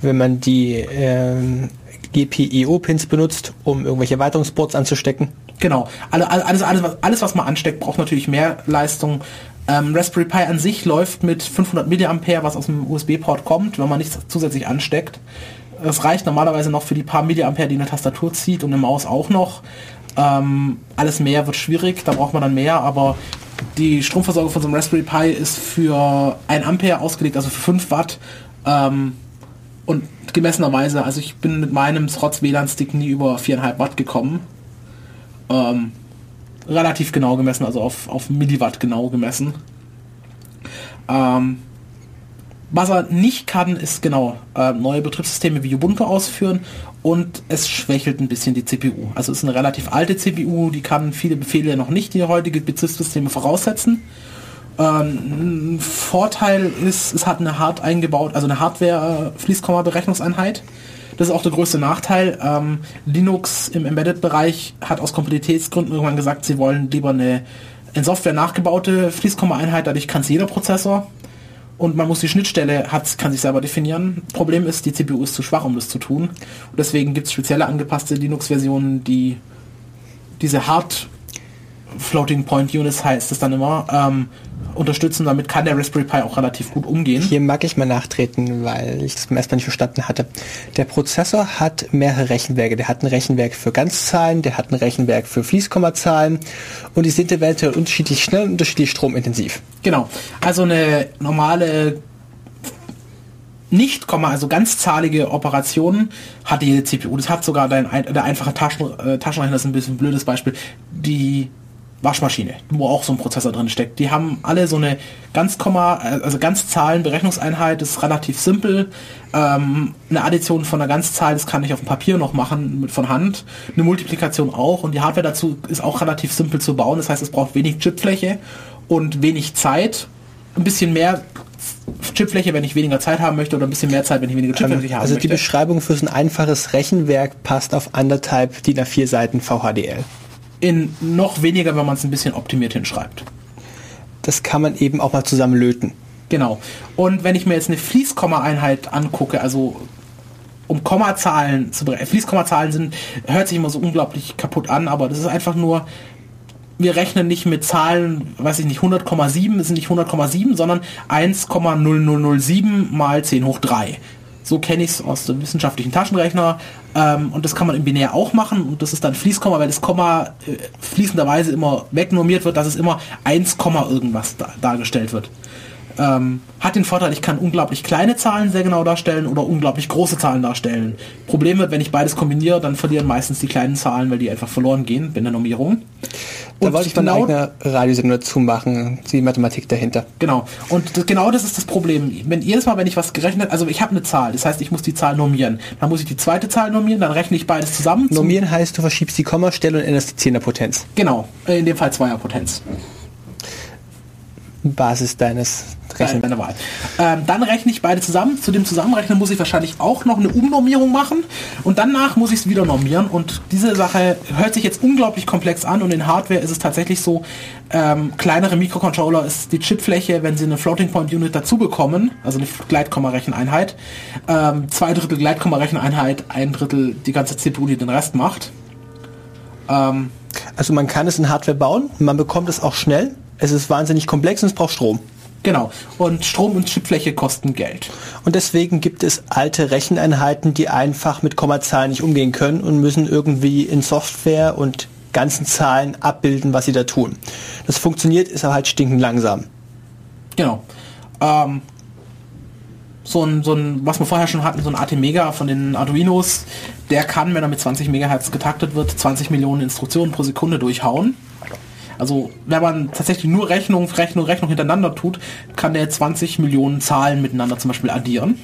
wenn man die ähm, GPIO-Pins benutzt, um irgendwelche Erweiterungsboards anzustecken. Genau. Alles, alles, alles, alles, was man ansteckt, braucht natürlich mehr Leistung. Ähm, Raspberry Pi an sich läuft mit 500 mA, was aus dem USB-Port kommt, wenn man nichts zusätzlich ansteckt. Es reicht normalerweise noch für die paar Milliampere, die eine Tastatur zieht und eine Maus auch noch. Ähm, alles mehr wird schwierig, da braucht man dann mehr, aber die Stromversorgung von so einem Raspberry Pi ist für 1 Ampere ausgelegt, also für 5 Watt. Ähm, und gemessenerweise, also ich bin mit meinem trotz WLAN-Stick nie über 4,5 Watt gekommen. Ähm, relativ genau gemessen, also auf, auf Milliwatt genau gemessen. Ähm, was er nicht kann, ist genau äh, neue Betriebssysteme wie Ubuntu ausführen und es schwächelt ein bisschen die CPU. Also es ist eine relativ alte CPU, die kann viele Befehle noch nicht, die heutige Betriebssysteme voraussetzen. Ähm, Vorteil ist, es hat eine hart eingebaut, also eine Hardware-Fließkomma-Berechnungseinheit. Das ist auch der größte Nachteil. Ähm, Linux im Embedded-Bereich hat aus Kompatibilitätsgründen irgendwann gesagt, sie wollen lieber eine in Software nachgebaute Fließkomma-Einheit, dadurch kann es jeder Prozessor. und man muss die Schnittstelle, hat, kann sich selber definieren. Problem ist, die CPU ist zu schwach, um das zu tun. Und deswegen gibt es spezielle angepasste Linux-Versionen, die diese Hard Floating Point Units heißt es dann immer, ähm, unterstützen. Damit kann der Raspberry Pi auch relativ gut umgehen. Hier mag ich mal nachtreten, weil ich das erstmal nicht verstanden hatte. Der Prozessor hat mehrere Rechenwerke. Der hat ein Rechenwerk für Ganzzahlen, der hat ein Rechenwerk für Fließkommazahlen und die sind eventuell unterschiedlich schnell und unterschiedlich stromintensiv. Genau. Also eine normale nicht, also ganzzahlige Operationen hat jede CPU. Das hat sogar dein, der einfache Taschen, äh, Taschenrechner, das ist ein bisschen ein blödes Beispiel, die Waschmaschine, wo auch so ein Prozessor drin steckt. Die haben alle so eine ganz Komma, also Ganzzahlen Berechnungseinheit, ist relativ simpel. Ähm, eine Addition von einer Ganzzahl, das kann ich auf dem Papier noch machen mit von Hand. Eine Multiplikation auch und die Hardware dazu ist auch relativ simpel zu bauen. Das heißt, es braucht wenig Chipfläche und wenig Zeit. Ein bisschen mehr Chipfläche, wenn ich weniger Zeit haben möchte oder ein bisschen mehr Zeit, wenn ich weniger Chipfläche ähm, haben also möchte. Also die Beschreibung für so ein einfaches Rechenwerk passt auf anderthalb DIN A4 Seiten VHDL in noch weniger, wenn man es ein bisschen optimiert hinschreibt. Das kann man eben auch mal zusammen löten. Genau. Und wenn ich mir jetzt eine Fließkomma-Einheit angucke, also um Kommazahlen zu berechnen, Fließkommazahlen sind, hört sich immer so unglaublich kaputt an, aber das ist einfach nur, wir rechnen nicht mit Zahlen, weiß ich nicht, 100,7 sind nicht 100,7, sondern 1,0007 mal 10 hoch 3. So kenne ich es aus dem wissenschaftlichen Taschenrechner. Ähm, und das kann man im Binär auch machen. Und das ist dann Fließkomma, weil das Komma äh, fließenderweise immer wegnormiert wird, dass es immer 1, irgendwas da, dargestellt wird. Ähm, hat den Vorteil, ich kann unglaublich kleine Zahlen sehr genau darstellen oder unglaublich große Zahlen darstellen. Problem wird, wenn ich beides kombiniere, dann verlieren meistens die kleinen Zahlen, weil die einfach verloren gehen bei der Normierung. Da wollte ich mal genau, eine eigene Radiosendung dazu machen, die Mathematik dahinter. Genau. Und das, genau das ist das Problem. Wenn jedes Mal, wenn ich was gerechnet, also ich habe eine Zahl, das heißt, ich muss die Zahl normieren. Dann muss ich die zweite Zahl normieren, dann rechne ich beides zusammen. Normieren heißt, du verschiebst die Kommastelle und änderst die Zehnerpotenz. Genau. In dem Fall Zweierpotenz. Basis deines Rechnen. Deine Wahl. Ähm, dann rechne ich beide zusammen. Zu dem Zusammenrechnen muss ich wahrscheinlich auch noch eine Umnormierung machen und danach muss ich es wieder normieren und diese Sache hört sich jetzt unglaublich komplex an und in Hardware ist es tatsächlich so, ähm, kleinere Mikrocontroller ist die Chipfläche, wenn sie eine Floating Point Unit dazu bekommen, also eine Gleitkomma-Recheneinheit, ähm, zwei Drittel Gleitkomma-Recheneinheit, ein Drittel die ganze CPU, die den Rest macht. Ähm, also man kann es in Hardware bauen, man bekommt es auch schnell, es ist wahnsinnig komplex und es braucht Strom. Genau. Und Strom und Chipfläche kosten Geld. Und deswegen gibt es alte Recheneinheiten, die einfach mit Kommazahlen nicht umgehen können und müssen irgendwie in Software und ganzen Zahlen abbilden, was sie da tun. Das funktioniert, ist aber halt stinkend langsam. Genau. Ähm, so ein, so ein, was wir vorher schon hatten, so ein AT-Mega von den Arduinos, der kann, wenn er mit 20 MHz getaktet wird, 20 Millionen Instruktionen pro Sekunde durchhauen. Also wenn man tatsächlich nur Rechnung, Rechnung, Rechnung hintereinander tut, kann der 20 Millionen Zahlen miteinander zum Beispiel addieren.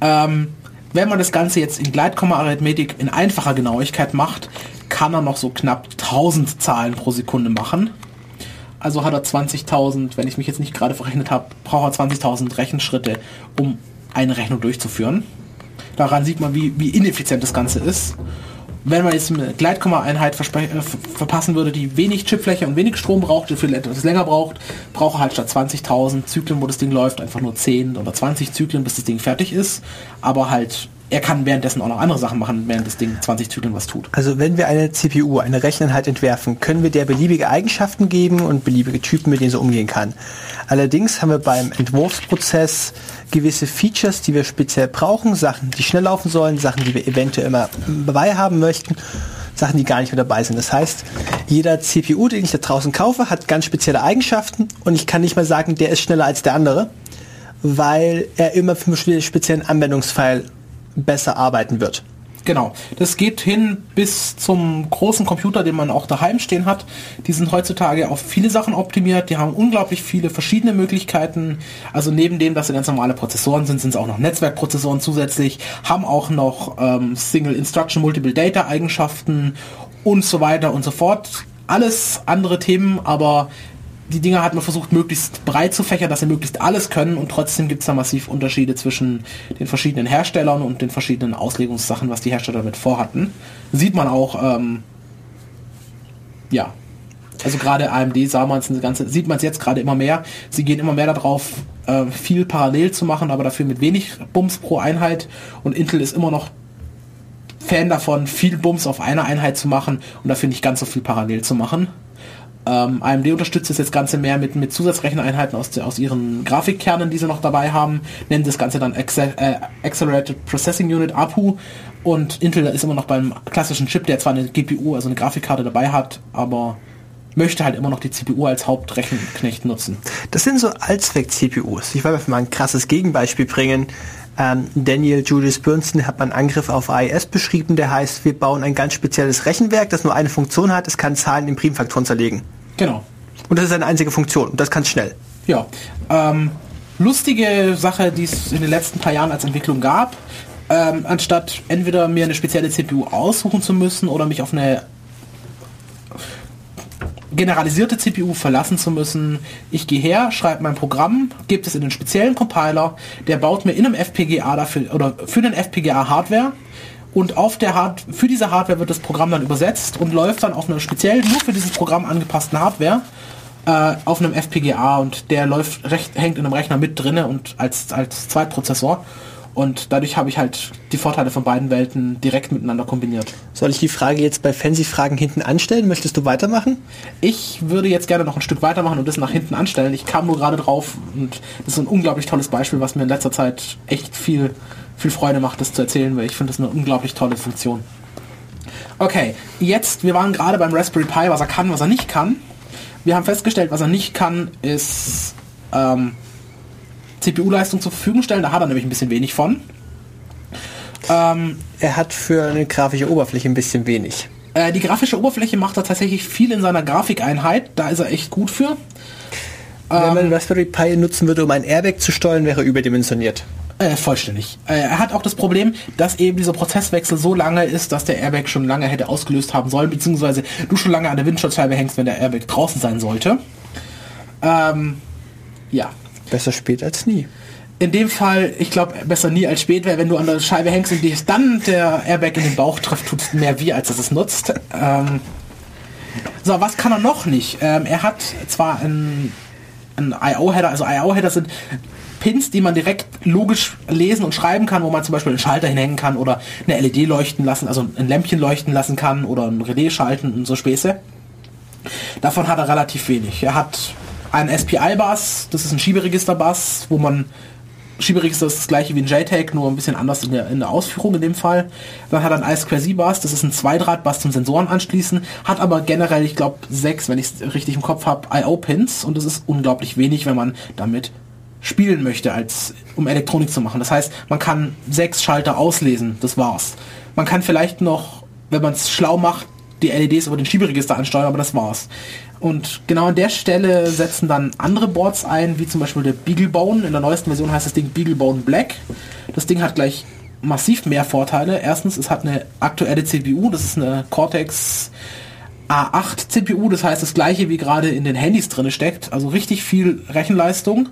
Ähm, wenn man das Ganze jetzt in Gleitkomma-Arithmetik in einfacher Genauigkeit macht, kann er noch so knapp 1000 Zahlen pro Sekunde machen. Also hat er 20.000, wenn ich mich jetzt nicht gerade verrechnet habe, braucht er 20.000 Rechenschritte, um eine Rechnung durchzuführen. Daran sieht man, wie, wie ineffizient das Ganze ist wenn man jetzt eine Gleitkomma-Einheit äh, verpassen würde, die wenig Chipfläche und wenig Strom braucht, die viel etwas länger braucht, braucht er halt statt 20.000 Zyklen, wo das Ding läuft, einfach nur 10 oder 20 Zyklen, bis das Ding fertig ist. Aber halt er kann währenddessen auch noch andere Sachen machen, während das Ding 20 Zyklen was tut. Also wenn wir eine CPU, eine Recheneinheit entwerfen, können wir der beliebige Eigenschaften geben und beliebige Typen, mit denen sie umgehen kann. Allerdings haben wir beim Entwurfsprozess gewisse Features, die wir speziell brauchen, Sachen, die schnell laufen sollen, Sachen, die wir eventuell immer dabei haben möchten, Sachen, die gar nicht mehr dabei sind. Das heißt, jeder CPU, den ich da draußen kaufe, hat ganz spezielle Eigenschaften und ich kann nicht mal sagen, der ist schneller als der andere, weil er immer für einen speziellen Anwendungsfall besser arbeiten wird. Genau. Das geht hin bis zum großen Computer, den man auch daheim stehen hat. Die sind heutzutage auf viele Sachen optimiert. Die haben unglaublich viele verschiedene Möglichkeiten. Also neben dem, dass sie ganz normale Prozessoren sind, sind es auch noch Netzwerkprozessoren zusätzlich, haben auch noch ähm, Single Instruction Multiple Data Eigenschaften und so weiter und so fort. Alles andere Themen, aber die Dinger hat man versucht, möglichst breit zu fächern, dass sie möglichst alles können und trotzdem gibt es da massiv Unterschiede zwischen den verschiedenen Herstellern und den verschiedenen Auslegungssachen, was die Hersteller damit vorhatten. Sieht man auch, ähm, ja. Also gerade AMD sah man's eine ganze, sieht man es jetzt gerade immer mehr. Sie gehen immer mehr darauf, äh, viel parallel zu machen, aber dafür mit wenig Bums pro Einheit. Und Intel ist immer noch Fan davon, viel Bums auf einer Einheit zu machen und dafür nicht ganz so viel parallel zu machen. Ähm, AMD unterstützt das jetzt Ganze mehr mit, mit Zusatzrecheneinheiten aus, aus ihren Grafikkernen, die sie noch dabei haben, nennt das Ganze dann Acce äh, Accelerated Processing Unit APU und Intel ist immer noch beim klassischen Chip, der zwar eine GPU, also eine Grafikkarte dabei hat, aber möchte halt immer noch die CPU als Hauptrechenknecht nutzen. Das sind so Allzweck-CPUs. Ich wollte mal ein krasses Gegenbeispiel bringen. Ähm, Daniel Julius Bernstein hat einen Angriff auf AES beschrieben, der heißt, wir bauen ein ganz spezielles Rechenwerk, das nur eine Funktion hat, es kann Zahlen in Primfaktoren zerlegen. Genau. Und das ist eine einzige Funktion und das kann schnell. Ja. Ähm, lustige Sache, die es in den letzten paar Jahren als Entwicklung gab, ähm, anstatt entweder mir eine spezielle CPU aussuchen zu müssen oder mich auf eine generalisierte CPU verlassen zu müssen. Ich gehe her, schreibe mein Programm, gebe es in einen speziellen Compiler, der baut mir in einem FPGA dafür oder für den FPGA Hardware und auf der Hard für diese Hardware wird das Programm dann übersetzt und läuft dann auf einer speziell nur für dieses Programm angepassten Hardware äh, auf einem FPGA und der läuft recht, hängt in einem Rechner mit drinne und als als Zweitprozessor und dadurch habe ich halt die Vorteile von beiden Welten direkt miteinander kombiniert. Soll ich die Frage jetzt bei Fancy-Fragen hinten anstellen? Möchtest du weitermachen? Ich würde jetzt gerne noch ein Stück weitermachen und das nach hinten anstellen. Ich kam nur gerade drauf und das ist ein unglaublich tolles Beispiel, was mir in letzter Zeit echt viel, viel Freude macht, das zu erzählen, weil ich finde das eine unglaublich tolle Funktion. Okay, jetzt, wir waren gerade beim Raspberry Pi, was er kann, was er nicht kann. Wir haben festgestellt, was er nicht kann, ist ähm, CPU-Leistung zur Verfügung stellen. Da hat er nämlich ein bisschen wenig von. Ähm, er hat für eine grafische Oberfläche ein bisschen wenig. Äh, die grafische Oberfläche macht er tatsächlich viel in seiner Grafikeinheit. Da ist er echt gut für. Wenn man Raspberry Pi nutzen würde, um ein Airbag zu steuern, wäre er überdimensioniert. Äh, vollständig. Äh, er hat auch das Problem, dass eben dieser Prozesswechsel so lange ist, dass der Airbag schon lange hätte ausgelöst haben sollen, beziehungsweise du schon lange an der Windschutzscheibe hängst, wenn der Airbag draußen sein sollte. Ähm, ja, Besser spät als nie. In dem Fall, ich glaube, besser nie als spät, weil wenn du an der Scheibe hängst und dich dann der Airbag in den Bauch trifft, tut es mehr wie, als dass es nutzt. Ähm, so, was kann er noch nicht? Ähm, er hat zwar einen, I.O.-Header, also I.O.-Header sind Pins, die man direkt logisch lesen und schreiben kann, wo man zum Beispiel einen Schalter hinhängen kann oder eine LED leuchten lassen, also ein Lämpchen leuchten lassen kann oder ein Relais schalten und so Späße. Davon hat er relativ wenig. Er hat ein SPI-Bus, das ist ein Schieberegister-Bus, wo man Schieberegister ist das gleiche wie ein JTAG, nur ein bisschen anders in der, in der Ausführung in dem Fall. Dann hat er ein I2C-Bus, das ist ein Zweidraht-Bus zum Sensoren anschließen, hat aber generell, ich glaube, sechs, wenn ich es richtig im Kopf habe, IO-Pins und das ist unglaublich wenig, wenn man damit spielen möchte, als um Elektronik zu machen. Das heißt, man kann sechs Schalter auslesen, das war's. Man kann vielleicht noch, wenn man es schlau macht, die LEDs über den Schieberegister ansteuern, aber das war's. Und genau an der Stelle setzen dann andere Boards ein, wie zum Beispiel der Beaglebone. In der neuesten Version heißt das Ding Beaglebone Black. Das Ding hat gleich massiv mehr Vorteile. Erstens, es hat eine aktuelle CPU, das ist eine Cortex A8 CPU, das heißt das gleiche wie gerade in den Handys drin steckt, also richtig viel Rechenleistung.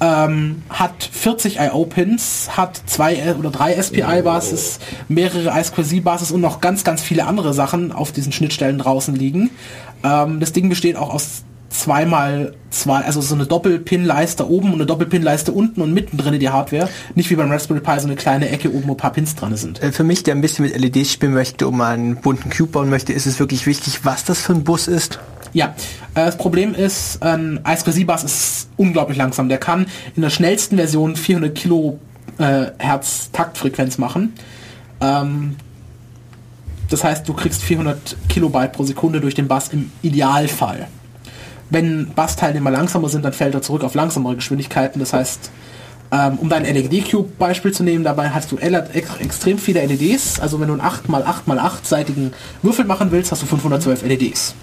Ähm, hat 40 IO-Pins, hat zwei oder drei SPI-Basis, mehrere I2C-Basis und noch ganz, ganz viele andere Sachen auf diesen Schnittstellen draußen liegen. Ähm, das Ding besteht auch aus zweimal zwei, also so eine Doppelpin-Leiste oben und eine Doppelpin-Leiste unten und mittendrin die Hardware. Nicht wie beim Raspberry Pi so eine kleine Ecke oben, wo ein paar Pins dran sind. Äh, für mich, der ein bisschen mit LEDs spielen möchte, um einen bunten Cube bauen möchte, ist es wirklich wichtig, was das für ein Bus ist. Ja, äh, das Problem ist, ein I2C-Bus ist unglaublich langsam. Der kann in der schnellsten Version 400 Kilohertz Taktfrequenz machen. Ähm, das heißt, du kriegst 400 Kilobyte pro Sekunde durch den Bass im Idealfall. Wenn Bassteilnehmer langsamer sind, dann fällt er zurück auf langsamere Geschwindigkeiten. Das heißt, ähm, um dein LED-Cube-Beispiel zu nehmen, dabei hast du extrem viele LEDs. Also wenn du einen 8x8x8-seitigen Würfel machen willst, hast du 512 LEDs.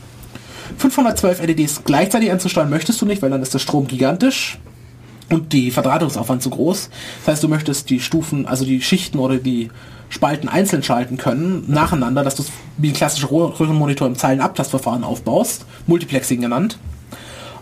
512 LEDs gleichzeitig anzusteuern möchtest du nicht, weil dann ist der Strom gigantisch und die Verdrahtungsaufwand zu groß. Das heißt, du möchtest die Stufen, also die Schichten oder die Spalten einzeln schalten können, nacheinander, dass du es wie ein klassischer Röhrenmonitor im Zeilenabtastverfahren aufbaust, Multiplexing genannt.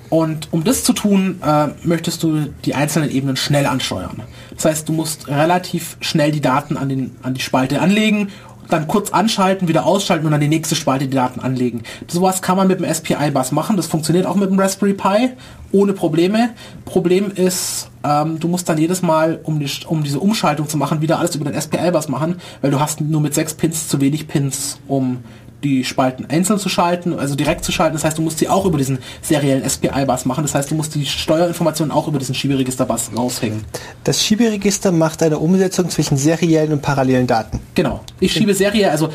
Und um das zu tun, äh, möchtest du die einzelnen Ebenen schnell ansteuern. Das heißt, du musst relativ schnell die Daten an, den, an die Spalte anlegen, dann kurz anschalten, wieder ausschalten und dann die nächste Spalte die Daten anlegen. Sowas kann man mit dem SPI-Bus machen. Das funktioniert auch mit dem Raspberry Pi ohne Probleme. Problem ist, ähm, du musst dann jedes Mal, um, die, um diese Umschaltung zu machen, wieder alles über den SPI-Bus machen, weil du hast nur mit sechs Pins zu wenig Pins, um die Spalten einzeln zu schalten, also direkt zu schalten. Das heißt, du musst sie auch über diesen seriellen SPI-Bus machen. Das heißt, du musst die Steuerinformationen auch über diesen Schieberegister-Bus raushängen. Das Schieberegister macht eine Umsetzung zwischen seriellen und parallelen Daten. Genau. Ich schiebe seriell, also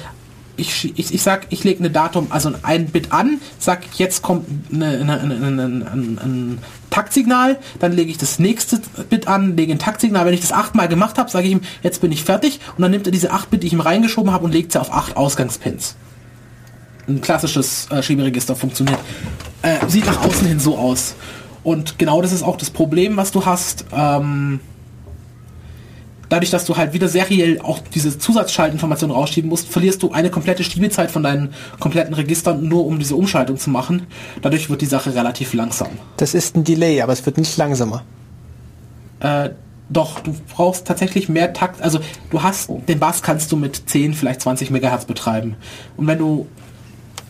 ich, ich, ich sag, ich lege eine Datum, also ein Bit an, sag, jetzt kommt ein Taktsignal, dann lege ich das nächste Bit an, lege ein Taktsignal. Wenn ich das achtmal gemacht habe, sage ich ihm, jetzt bin ich fertig und dann nimmt er diese acht Bit, die ich ihm reingeschoben habe und legt sie auf acht Ausgangspins. Ein klassisches äh, Schieberegister funktioniert. Äh, sieht nach außen hin so aus. Und genau das ist auch das Problem, was du hast. Ähm, dadurch, dass du halt wieder seriell auch diese Zusatzschaltinformationen rausschieben musst, verlierst du eine komplette Schiebezeit von deinen kompletten Registern, nur um diese Umschaltung zu machen. Dadurch wird die Sache relativ langsam. Das ist ein Delay, aber es wird nicht langsamer. Äh, doch, du brauchst tatsächlich mehr Takt. Also du hast, den Bass kannst du mit 10, vielleicht 20 Megahertz betreiben. Und wenn du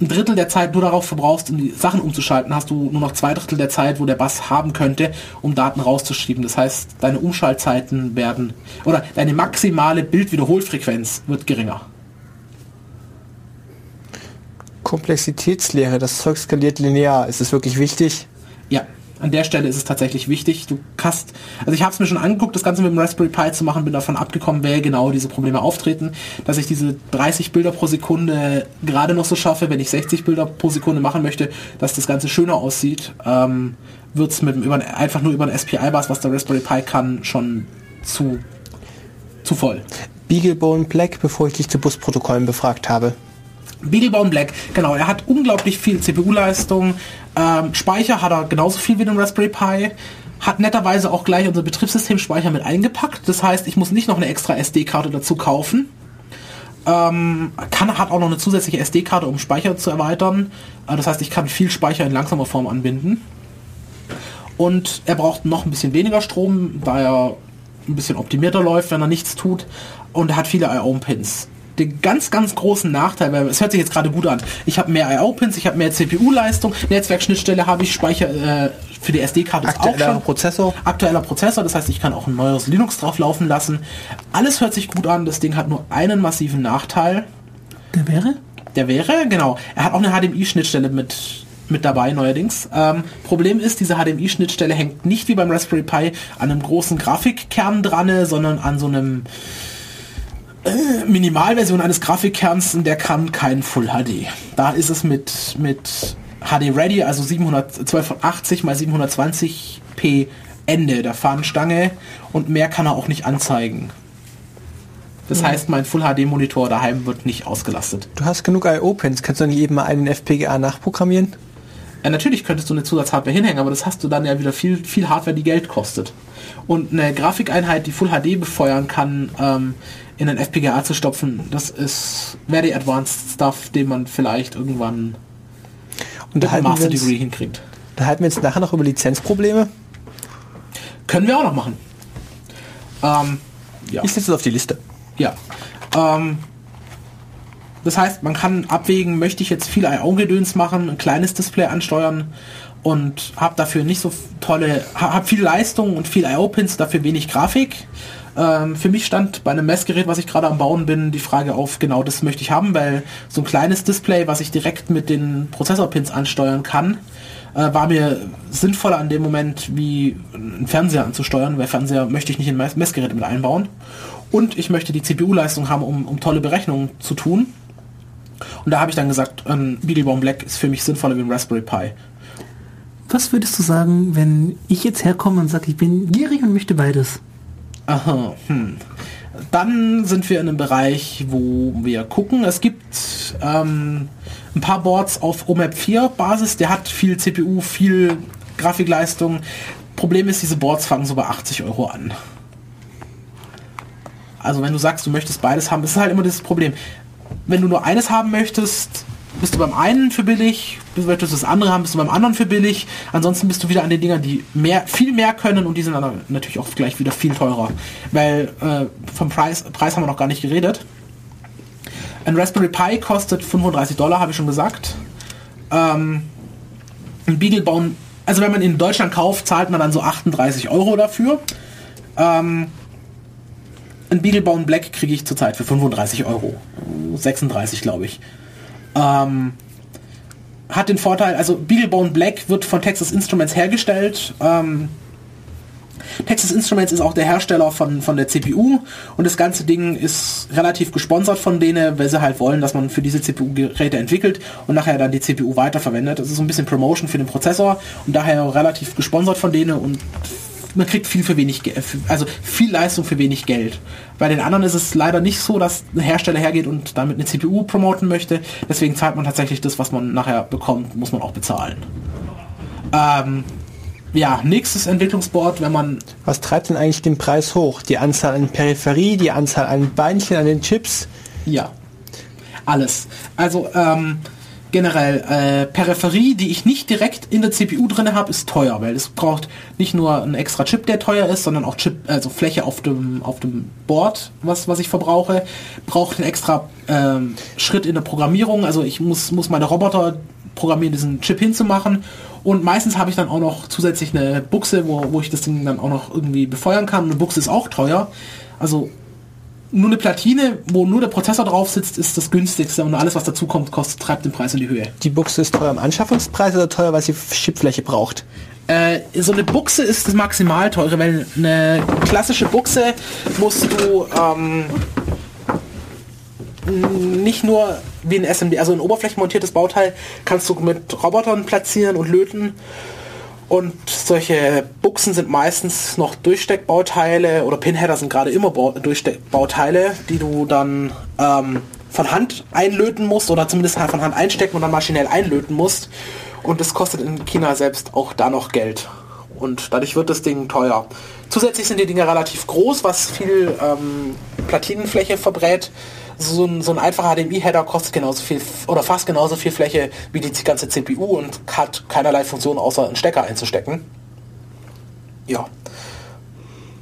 ein Drittel der Zeit nur darauf verbrauchst, um die Sachen umzuschalten, hast du nur noch zwei Drittel der Zeit, wo der Bass haben könnte, um Daten rauszuschieben. Das heißt, deine Umschaltzeiten werden, oder deine maximale Bildwiederholfrequenz wird geringer. Komplexitätslehre, das Zeug skaliert linear. Ist es wirklich wichtig? Ja, an der Stelle ist es tatsächlich wichtig. Du hast, also ich habe es mir schon angeguckt, das Ganze mit dem Raspberry Pi zu machen, bin davon abgekommen, wer genau diese Probleme auftreten, dass ich diese 30 Bilder pro Sekunde gerade noch so schaffe, wenn ich 60 Bilder pro Sekunde machen möchte, dass das Ganze schöner aussieht, ähm, wird es mit dem, über, einfach nur über ein SPI-Bus, was der Raspberry Pi kann, schon zu, zu voll. Beaglebone Black, bevor ich dich zu Busprotokollen befragt habe. Beaglebone Black, genau, er hat unglaublich viel CPU-Leistung. Ähm, Speicher hat er genauso viel wie den Raspberry Pi. Hat netterweise auch gleich unser Betriebssystemspeicher mit eingepackt. Das heißt, ich muss nicht noch eine extra SD-Karte dazu kaufen. Ähm, kann, hat auch noch eine zusätzliche SD-Karte, um Speicher zu erweitern. Äh, das heißt, ich kann viel Speicher in langsamer Form anbinden. Und er braucht noch ein bisschen weniger Strom, da er ein bisschen optimierter läuft, wenn er nichts tut. Und er hat viele IO-Pins den ganz, ganz großen Nachteil, weil es hört sich jetzt gerade gut an. Ich habe mehr IO-Pins, ich habe mehr CPU-Leistung, Netzwerkschnittstelle habe ich, Speicher äh, für die SD-Karte auch schon. Prozessor. Aktueller Prozessor, das heißt, ich kann auch ein neues Linux drauf laufen lassen. Alles hört sich gut an, das Ding hat nur einen massiven Nachteil. Der wäre? Der wäre, genau. Er hat auch eine HDMI-Schnittstelle mit mit dabei neuerdings. Ähm, Problem ist, diese HDMI-Schnittstelle hängt nicht wie beim Raspberry Pi an einem großen Grafikkern dran, sondern an so einem Minimalversion eines Grafikkerns, der kann kein Full HD. Da ist es mit, mit HD Ready, also 780 x 720p Ende der Fahnenstange und mehr kann er auch nicht anzeigen. Das heißt, mein Full HD Monitor daheim wird nicht ausgelastet. Du hast genug IO-Pins, kannst du nicht eben mal einen FPGA nachprogrammieren? Ja, natürlich könntest du eine Zusatzhardware hinhängen, aber das hast du dann ja wieder viel, viel Hardware, die Geld kostet. Und eine Grafikeinheit, die Full HD befeuern kann, ähm, in ein FPGA zu stopfen, das ist very advanced stuff, den man vielleicht irgendwann und da Master Degree hinkriegt. Da halten wir jetzt nachher noch über Lizenzprobleme. Können wir auch noch machen. Ähm, ja. Ich setze es auf die Liste. Ja. Ähm, das heißt, man kann abwägen, möchte ich jetzt viel IO-Gedöns machen, ein kleines Display ansteuern und habe dafür nicht so tolle, habe viel Leistung und viel IO-Pins, dafür wenig Grafik ähm, für mich stand bei einem Messgerät, was ich gerade am Bauen bin, die Frage auf, genau das möchte ich haben, weil so ein kleines Display, was ich direkt mit den Prozessorpins ansteuern kann, äh, war mir sinnvoller an dem Moment, wie einen Fernseher anzusteuern, weil Fernseher möchte ich nicht in Messgeräte mit einbauen. Und ich möchte die CPU-Leistung haben, um, um tolle Berechnungen zu tun. Und da habe ich dann gesagt, ein Beaglebaum Black ist für mich sinnvoller wie ein Raspberry Pi. Was würdest du sagen, wenn ich jetzt herkomme und sage, ich bin gierig und möchte beides? Aha, hm. Dann sind wir in einem Bereich, wo wir gucken. Es gibt ähm, ein paar Boards auf OMAP 4 Basis. Der hat viel CPU, viel Grafikleistung. Problem ist, diese Boards fangen so bei 80 Euro an. Also wenn du sagst, du möchtest beides haben, ist halt immer das Problem. Wenn du nur eines haben möchtest, bist du beim einen für billig, möchtest du das andere haben, bist du beim anderen für billig. Ansonsten bist du wieder an den Dingern, die mehr, viel mehr können und die sind dann natürlich auch gleich wieder viel teurer. Weil äh, vom Preis, Preis haben wir noch gar nicht geredet. Ein Raspberry Pi kostet 35 Dollar, habe ich schon gesagt. Ähm, ein Beaglebone, also wenn man in Deutschland kauft, zahlt man dann so 38 Euro dafür. Ähm, ein Beaglebone Black kriege ich zurzeit für 35 Euro. 36 glaube ich. Ähm, hat den Vorteil, also Beaglebone Black wird von Texas Instruments hergestellt. Ähm, Texas Instruments ist auch der Hersteller von, von der CPU und das ganze Ding ist relativ gesponsert von denen, weil sie halt wollen, dass man für diese CPU-Geräte entwickelt und nachher dann die CPU weiterverwendet. Das ist so ein bisschen Promotion für den Prozessor und daher relativ gesponsert von denen und man kriegt viel für wenig Geld, also viel Leistung für wenig Geld. Bei den anderen ist es leider nicht so, dass ein Hersteller hergeht und damit eine CPU promoten möchte. Deswegen zahlt man tatsächlich das, was man nachher bekommt, muss man auch bezahlen. Ähm, ja, nächstes Entwicklungsboard, wenn man... Was treibt denn eigentlich den Preis hoch? Die Anzahl an Peripherie, die Anzahl an Beinchen an den Chips? Ja, alles. Also ähm, generell äh, Peripherie, die ich nicht direkt in der CPU drin habe, ist teuer, weil es braucht nicht nur einen extra Chip, der teuer ist, sondern auch Chip, also Fläche auf dem auf dem Board, was was ich verbrauche, braucht einen extra ähm, Schritt in der Programmierung. Also ich muss muss meine Roboter programmieren, diesen Chip hinzumachen. Und meistens habe ich dann auch noch zusätzlich eine Buchse, wo, wo ich das Ding dann auch noch irgendwie befeuern kann. Eine Buchse ist auch teuer. Also nur eine Platine, wo nur der Prozessor drauf sitzt, ist das günstigste und alles, was dazu kommt, kostet, treibt den Preis in die Höhe. Die Buchse ist teuer im Anschaffungspreis oder teuer, weil sie Chipfläche braucht? Äh, so eine Buchse ist das maximal teure, weil eine klassische Buchse musst du ähm, nicht nur wie ein SMD, also ein oberflächenmontiertes Bauteil, kannst du mit Robotern platzieren und löten. Und solche Buchsen sind meistens noch Durchsteckbauteile oder Pinheader sind gerade immer Durchsteckbauteile, die du dann ähm, von Hand einlöten musst oder zumindest von Hand einstecken und dann maschinell einlöten musst. Und das kostet in China selbst auch da noch Geld. Und dadurch wird das Ding teuer. Zusätzlich sind die Dinge relativ groß, was viel ähm, Platinenfläche verbrät so ein, so ein einfacher HDMI-Header kostet genauso viel oder fast genauso viel Fläche wie die ganze CPU und hat keinerlei Funktion außer einen Stecker einzustecken. Ja.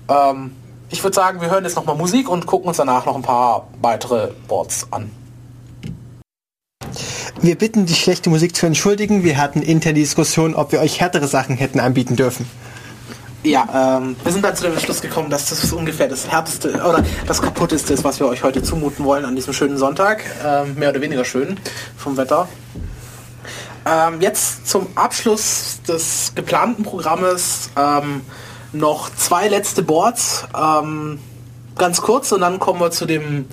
Ähm, ich würde sagen, wir hören jetzt nochmal Musik und gucken uns danach noch ein paar weitere Boards an. Wir bitten, die schlechte Musik zu entschuldigen. Wir hatten intern die Diskussion, ob wir euch härtere Sachen hätten anbieten dürfen. Ja, ähm, wir sind dann zu dem Schluss gekommen, dass das ungefähr das härteste oder das kaputteste ist, was wir euch heute zumuten wollen an diesem schönen Sonntag. Ähm, mehr oder weniger schön vom Wetter. Ähm, jetzt zum Abschluss des geplanten Programmes ähm, noch zwei letzte Boards. Ähm, ganz kurz und dann kommen wir zu dem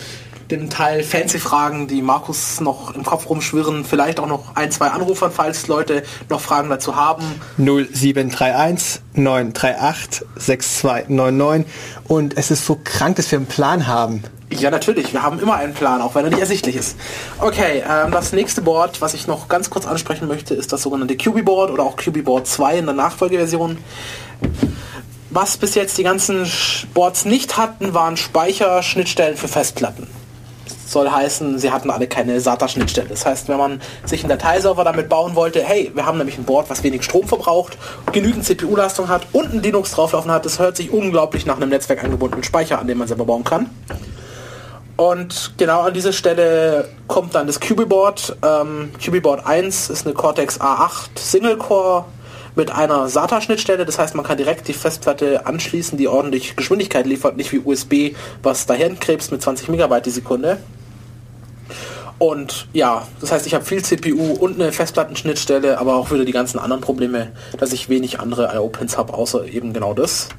dem Teil Fancy-Fragen, die Markus noch im Kopf rumschwirren. Vielleicht auch noch ein, zwei Anrufern, falls Leute noch Fragen dazu haben. 0731 938 6299 und es ist so krank, dass wir einen Plan haben. Ja, natürlich. Wir haben immer einen Plan, auch wenn er nicht ersichtlich ist. Okay, ähm, das nächste Board, was ich noch ganz kurz ansprechen möchte, ist das sogenannte QB Board oder auch QB Board 2 in der Nachfolgeversion. Was bis jetzt die ganzen Boards nicht hatten, waren Speicherschnittstellen für Festplatten soll heißen, sie hatten alle keine SATA-Schnittstelle. Das heißt, wenn man sich einen Dateiserver damit bauen wollte, hey, wir haben nämlich ein Board, was wenig Strom verbraucht, genügend CPU-Leistung hat und ein Linux drauflaufen hat, das hört sich unglaublich nach einem Netzwerk angebundenen Speicher an, den man selber bauen kann. Und genau an dieser Stelle kommt dann das QB-Board. Ähm, QB-Board 1 ist eine Cortex A8 Single-Core mit einer SATA-Schnittstelle. Das heißt, man kann direkt die Festplatte anschließen, die ordentlich Geschwindigkeit liefert, nicht wie USB, was dahin krebst mit 20 Megabyte die Sekunde. Und ja, das heißt, ich habe viel CPU und eine Festplattenschnittstelle, aber auch wieder die ganzen anderen Probleme, dass ich wenig andere IO-Pins habe, außer eben genau das.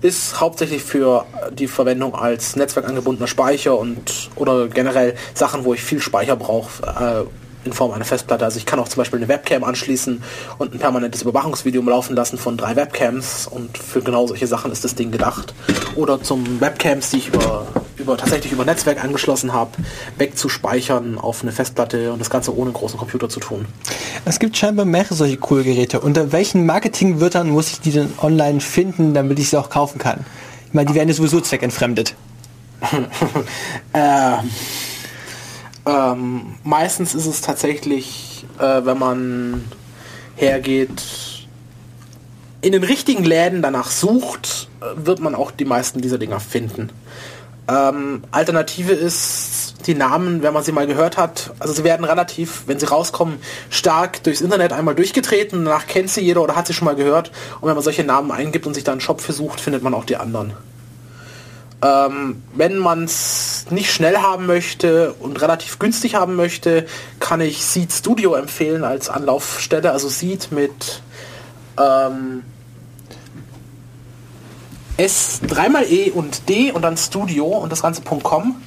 Ist hauptsächlich für die Verwendung als netzwerkangebundener Speicher und oder generell Sachen, wo ich viel Speicher brauche, äh, in Form einer Festplatte. Also ich kann auch zum Beispiel eine Webcam anschließen und ein permanentes Überwachungsvideo laufen lassen von drei Webcams und für genau solche Sachen ist das Ding gedacht. Oder zum Webcams, die ich über, über tatsächlich über Netzwerk angeschlossen habe, wegzuspeichern auf eine Festplatte und das Ganze ohne großen Computer zu tun. Es gibt scheinbar mehrere solche coole Geräte. Unter welchen Marketingwörtern muss ich die denn online finden, damit ich sie auch kaufen kann? Ich meine, die werden ja sowieso zweckentfremdet. äh, ähm, meistens ist es tatsächlich, äh, wenn man hergeht, in den richtigen Läden danach sucht, äh, wird man auch die meisten dieser Dinger finden. Ähm, Alternative ist die Namen, wenn man sie mal gehört hat. Also sie werden relativ, wenn sie rauskommen, stark durchs Internet einmal durchgetreten. Danach kennt sie jeder oder hat sie schon mal gehört. Und wenn man solche Namen eingibt und sich da einen Shop versucht, findet man auch die anderen. Ähm, wenn man es nicht schnell haben möchte und relativ günstig haben möchte, kann ich Seed Studio empfehlen als Anlaufstelle. Also Seed mit ähm, S dreimal E und D und dann Studio und das ganze .com.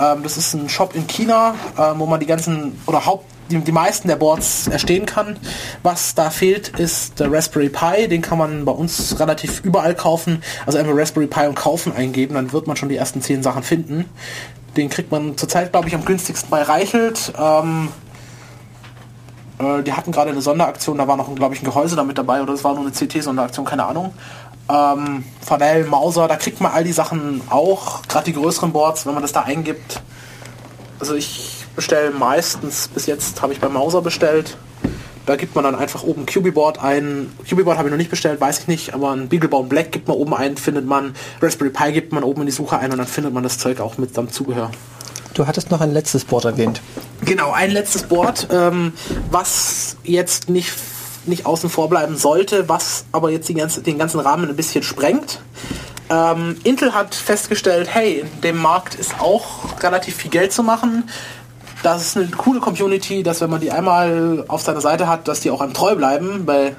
Ähm, das ist ein Shop in China, äh, wo man die ganzen oder Haupt die, die meisten der Boards erstehen kann. Was da fehlt, ist der Raspberry Pi. Den kann man bei uns relativ überall kaufen. Also einfach Raspberry Pi und kaufen eingeben, dann wird man schon die ersten zehn Sachen finden. Den kriegt man zurzeit, glaube ich, am günstigsten bei Reichelt. Ähm, äh, die hatten gerade eine Sonderaktion, da war noch, glaube ich, ein Gehäuse damit dabei oder es war nur eine CT-Sonderaktion, keine Ahnung. Ähm, Fanel, Mauser, da kriegt man all die Sachen auch, gerade die größeren Boards, wenn man das da eingibt. Also ich bestelle meistens, bis jetzt habe ich bei Mauser bestellt. Da gibt man dann einfach oben QB-Board ein. QB-Board habe ich noch nicht bestellt, weiß ich nicht, aber ein Beaglebone Black gibt man oben ein, findet man. Raspberry Pi gibt man oben in die Suche ein und dann findet man das Zeug auch mit seinem Zubehör. Du hattest noch ein letztes Board erwähnt. Genau, ein letztes Board, ähm, was jetzt nicht, nicht außen vor bleiben sollte, was aber jetzt ganze, den ganzen Rahmen ein bisschen sprengt. Ähm, Intel hat festgestellt, hey, in dem Markt ist auch relativ viel Geld zu machen das ist eine coole Community, dass wenn man die einmal auf seiner Seite hat, dass die auch einem treu bleiben, weil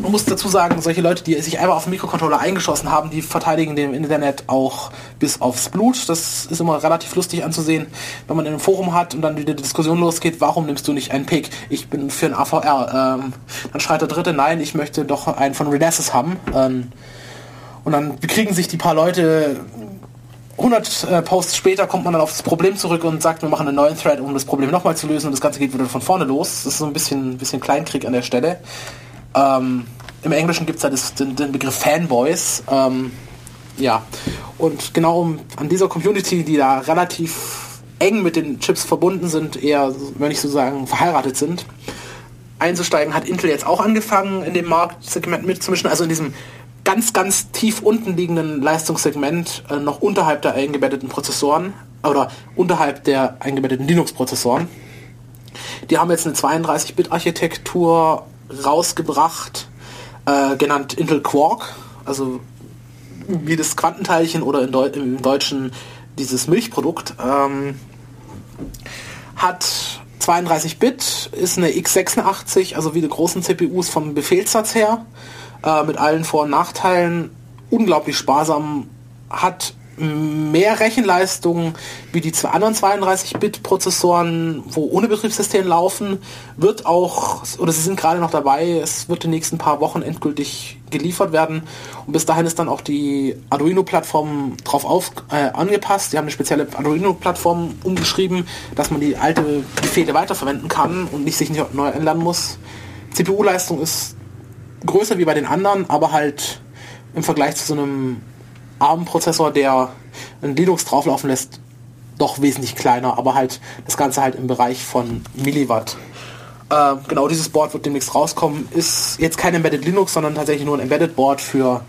man muss dazu sagen, solche Leute, die sich einmal auf den Mikrocontroller eingeschossen haben, die verteidigen dem Internet auch bis aufs Blut. Das ist immer relativ lustig anzusehen, wenn man in einem Forum hat und dann die Diskussion losgeht, warum nimmst du nicht einen Pick? Ich bin für ein AVR. Ähm, dann schreit der Dritte, nein, ich möchte doch einen von Renesas haben. Ähm, und dann bekriegen sich die paar Leute 100 äh, Posts später kommt man dann auf das Problem zurück und sagt, wir machen einen neuen Thread, um das Problem nochmal zu lösen und das Ganze geht wieder von vorne los. Das ist so ein bisschen, bisschen Kleinkrieg an der Stelle. Ähm, Im Englischen gibt es ja das, den, den, Begriff Fanboys. Ähm, ja, und genau um, an dieser Community, die da relativ eng mit den Chips verbunden sind, eher, wenn ich so sagen, verheiratet sind, einzusteigen, hat Intel jetzt auch angefangen, in dem Marktsegment mitzumischen, also in diesem ganz, ganz tief unten liegenden Leistungssegment äh, noch unterhalb der eingebetteten Prozessoren oder unterhalb der eingebetteten Linux-Prozessoren. Die haben jetzt eine 32-Bit-Architektur rausgebracht, äh, genannt Intel Quark, also wie das Quantenteilchen oder Deu im Deutschen dieses Milchprodukt. Ähm, hat 32 Bit, ist eine x86, also wie die großen CPUs vom Befehlssatz her äh, mit allen Vor- und Nachteilen, unglaublich sparsam, hat mehr Rechenleistung wie die anderen 32-Bit-Prozessoren, wo ohne Betriebssystem laufen, wird auch, oder sie sind gerade noch dabei, es wird in den nächsten paar Wochen endgültig geliefert werden und bis dahin ist dann auch die Arduino-Plattform drauf auf, äh, angepasst. Die haben eine spezielle Arduino-Plattform umgeschrieben, dass man die alte Befehle weiterverwenden kann und nicht sich nicht neu ändern muss. CPU-Leistung ist größer wie bei den anderen, aber halt im Vergleich zu so einem ARM-Prozessor, der ein Linux drauflaufen lässt, doch wesentlich kleiner, aber halt das Ganze halt im Bereich von Milliwatt. Äh, genau dieses Board wird demnächst rauskommen. Ist jetzt kein Embedded Linux, sondern tatsächlich nur ein Embedded Board für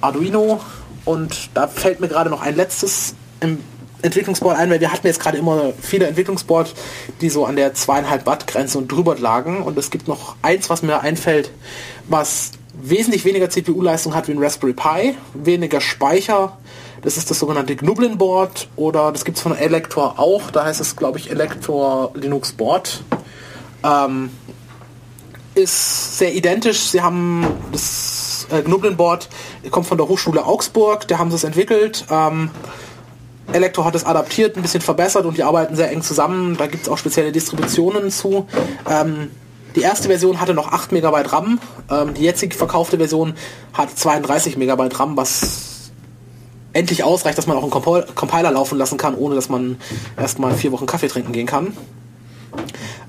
Arduino. Und da fällt mir gerade noch ein letztes im Entwicklungsboard ein, weil wir hatten jetzt gerade immer viele Entwicklungsboard, die so an der zweieinhalb Watt Grenze und drüber lagen. Und es gibt noch eins, was mir einfällt, was wesentlich weniger CPU-Leistung hat wie ein Raspberry Pi, weniger Speicher. Das ist das sogenannte Gnublin Board oder das gibt es von Elector auch. Da heißt es, glaube ich, Elector Linux Board. Ähm, ist sehr identisch. Sie haben das äh, Gnublin Board, kommt von der Hochschule Augsburg. Da haben sie es entwickelt. Ähm, Elektro hat es adaptiert, ein bisschen verbessert und die arbeiten sehr eng zusammen. Da gibt es auch spezielle Distributionen zu. Ähm, die erste Version hatte noch 8 MB RAM. Ähm, die jetzig verkaufte Version hat 32 MB RAM, was endlich ausreicht, dass man auch einen Comp Compiler laufen lassen kann, ohne dass man erstmal vier Wochen Kaffee trinken gehen kann.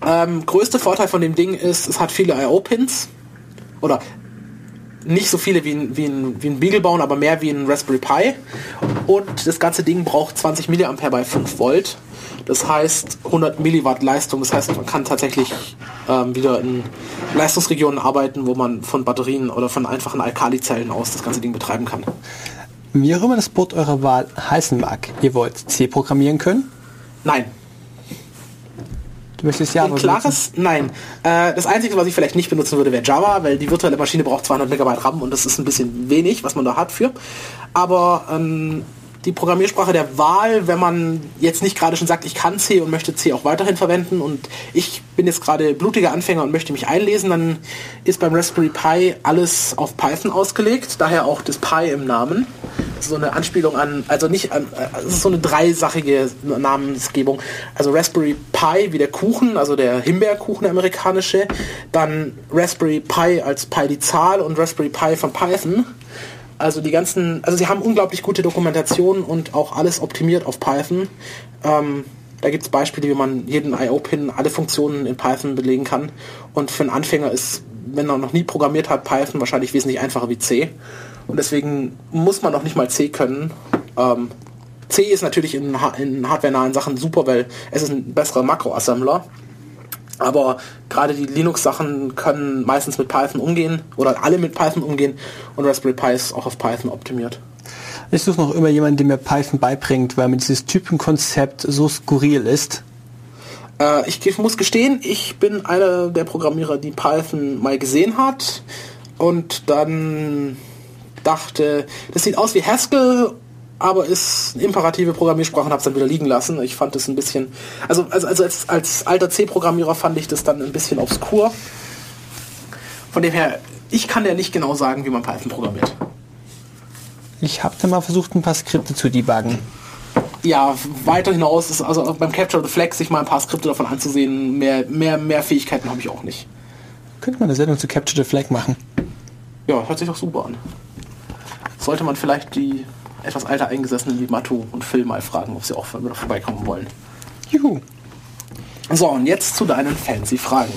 Ähm, größte Vorteil von dem Ding ist, es hat viele I.O.-Pins. Oder nicht so viele wie ein, wie ein, wie ein Beagle bauen, aber mehr wie ein Raspberry Pi. und das ganze Ding braucht 20 mA bei 5 Volt. Das heißt 100 Milliwatt Leistung. Das heißt, man kann tatsächlich ähm, wieder in Leistungsregionen arbeiten, wo man von Batterien oder von einfachen Alkalizellen aus das ganze Ding betreiben kann. Wie auch immer das Board eurer Wahl heißen mag, ihr wollt C programmieren können? Nein. Du möchtest Java Ein klares Nein. Äh, das Einzige, was ich vielleicht nicht benutzen würde, wäre Java, weil die virtuelle Maschine braucht 200 Megabyte RAM und das ist ein bisschen wenig, was man da hat für. Aber ähm, die Programmiersprache der Wahl, wenn man jetzt nicht gerade schon sagt, ich kann C und möchte C auch weiterhin verwenden und ich bin jetzt gerade blutiger Anfänger und möchte mich einlesen, dann ist beim Raspberry Pi alles auf Python ausgelegt, daher auch das Pi im Namen. So eine Anspielung an, also nicht an, es ist so eine dreisachige Namensgebung. Also Raspberry Pi wie der Kuchen, also der Himbeerkuchen der amerikanische, dann Raspberry Pi als Pi die Zahl und Raspberry Pi von Python. Also die ganzen, also sie haben unglaublich gute Dokumentation und auch alles optimiert auf Python. Ähm, da gibt es Beispiele, wie man jeden IO-Pin, alle Funktionen in Python belegen kann. Und für einen Anfänger ist, wenn er noch nie programmiert hat, Python wahrscheinlich wesentlich einfacher wie C. Und deswegen muss man noch nicht mal C können. Ähm, C ist natürlich in, in hardware-nahen Sachen super, weil es ist ein besserer Makroassembler. Aber gerade die Linux-Sachen können meistens mit Python umgehen oder alle mit Python umgehen und Raspberry Pi ist auch auf Python optimiert. Ich suche noch immer jemanden, der mir Python beibringt, weil mir dieses Typenkonzept so skurril ist. Äh, ich, ich muss gestehen, ich bin einer der Programmierer, die Python mal gesehen hat und dann dachte, das sieht aus wie Haskell aber ist eine imperative Programmiersprache und habe es dann wieder liegen lassen. Ich fand das ein bisschen, also, also, also als, als alter C-Programmierer fand ich das dann ein bisschen obskur. Von dem her, ich kann ja nicht genau sagen, wie man Python programmiert. Ich habe dann mal versucht, ein paar Skripte zu debuggen. Ja, weiter hinaus ist also beim Capture the Flag sich mal ein paar Skripte davon anzusehen, mehr, mehr, mehr Fähigkeiten habe ich auch nicht. Könnte man eine Sendung zu Capture the Flag machen? Ja, hört sich doch super an. Sollte man vielleicht die etwas alter Eingesessenen wie Matto und Phil mal fragen, ob sie auch wieder vorbeikommen wollen. Juhu. So, und jetzt zu deinen fancy Fragen.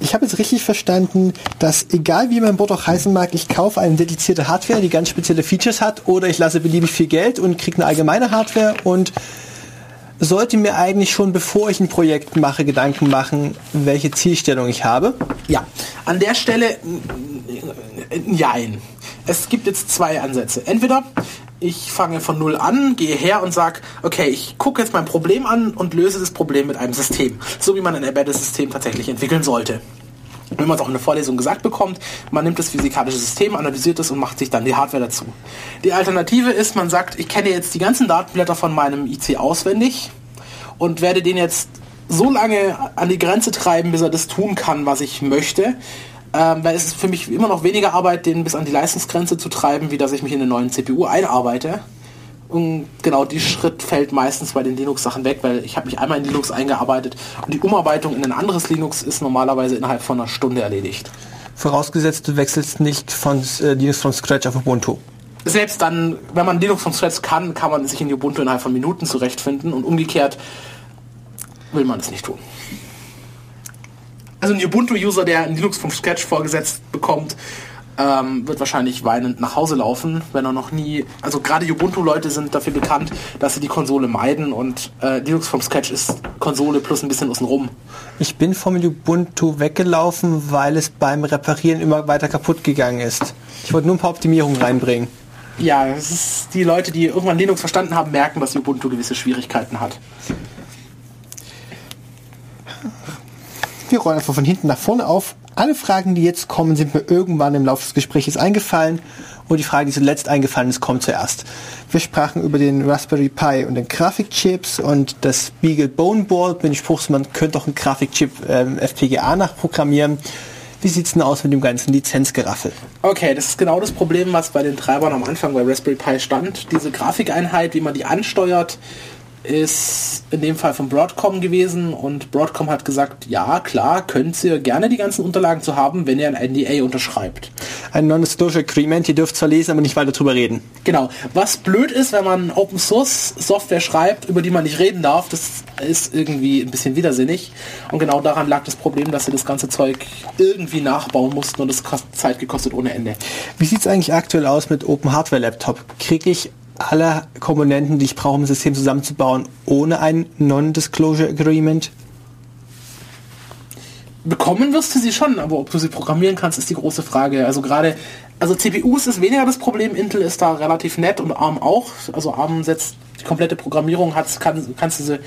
Ich habe jetzt richtig verstanden, dass egal wie mein Board auch heißen mag, ich kaufe eine dedizierte Hardware, die ganz spezielle Features hat, oder ich lasse beliebig viel Geld und kriege eine allgemeine Hardware und sollte mir eigentlich schon, bevor ich ein Projekt mache, Gedanken machen, welche Zielstellung ich habe? Ja, an der Stelle, nein. Es gibt jetzt zwei Ansätze. Entweder ich fange von null an, gehe her und sage, okay, ich gucke jetzt mein Problem an und löse das Problem mit einem System. So wie man ein Embedded-System tatsächlich entwickeln sollte. Wenn man es auch in der Vorlesung gesagt bekommt, man nimmt das physikalische System, analysiert es und macht sich dann die Hardware dazu. Die Alternative ist, man sagt, ich kenne jetzt die ganzen Datenblätter von meinem IC auswendig und werde den jetzt so lange an die Grenze treiben, bis er das tun kann, was ich möchte ähm, weil es ist für mich immer noch weniger Arbeit, den bis an die Leistungsgrenze zu treiben, wie dass ich mich in eine neuen CPU einarbeite. Und genau die Schritt fällt meistens bei den Linux-Sachen weg, weil ich habe mich einmal in Linux eingearbeitet und die Umarbeitung in ein anderes Linux ist normalerweise innerhalb von einer Stunde erledigt. Vorausgesetzt, du wechselst nicht von äh, Linux von Scratch auf Ubuntu. Selbst dann, wenn man Linux von Scratch kann, kann man sich in Ubuntu innerhalb von Minuten zurechtfinden und umgekehrt will man es nicht tun. Also ein Ubuntu-User, der ein Linux vom Sketch vorgesetzt bekommt, ähm, wird wahrscheinlich weinend nach Hause laufen, wenn er noch nie. Also gerade Ubuntu-Leute sind dafür bekannt, dass sie die Konsole meiden und äh, Linux vom Sketch ist Konsole plus ein bisschen außenrum. Ich bin vom Ubuntu weggelaufen, weil es beim Reparieren immer weiter kaputt gegangen ist. Ich wollte nur ein paar Optimierungen reinbringen. Ja, das ist die Leute, die irgendwann Linux verstanden haben, merken, dass Ubuntu gewisse Schwierigkeiten hat. Wir rollen einfach von hinten nach vorne auf. Alle Fragen, die jetzt kommen, sind mir irgendwann im Laufe des Gesprächs eingefallen. Und die Frage, die zuletzt eingefallen ist, kommt zuerst. Wir sprachen über den Raspberry Pi und den Grafikchips und das Beagle Bone Board mit dem Spruch, man könnte auch einen Grafikchip ähm, FPGA nachprogrammieren. Wie sieht es denn aus mit dem ganzen Lizenzgeraffel? Okay, das ist genau das Problem, was bei den Treibern am Anfang bei Raspberry Pi stand. Diese Grafikeinheit, wie man die ansteuert, ist in dem Fall von Broadcom gewesen und Broadcom hat gesagt, ja klar, könnt ihr gerne die ganzen Unterlagen zu haben, wenn ihr ein NDA unterschreibt. Ein Non-Disclosure Agreement, ihr dürft zwar lesen, aber nicht weiter drüber reden. Genau. Was blöd ist, wenn man Open Source Software schreibt, über die man nicht reden darf, das ist irgendwie ein bisschen widersinnig. Und genau daran lag das Problem, dass sie das ganze Zeug irgendwie nachbauen mussten und es Zeit gekostet ohne Ende. Wie sieht es eigentlich aktuell aus mit Open Hardware Laptop? Kriege ich alle Komponenten, die ich brauche, um ein System zusammenzubauen, ohne ein Non-Disclosure Agreement? Bekommen wirst du sie schon, aber ob du sie programmieren kannst, ist die große Frage. Also gerade, also CPUs ist weniger das Problem, Intel ist da relativ nett und ARM auch. Also ARM setzt die komplette Programmierung, hat, kann, kannst du sie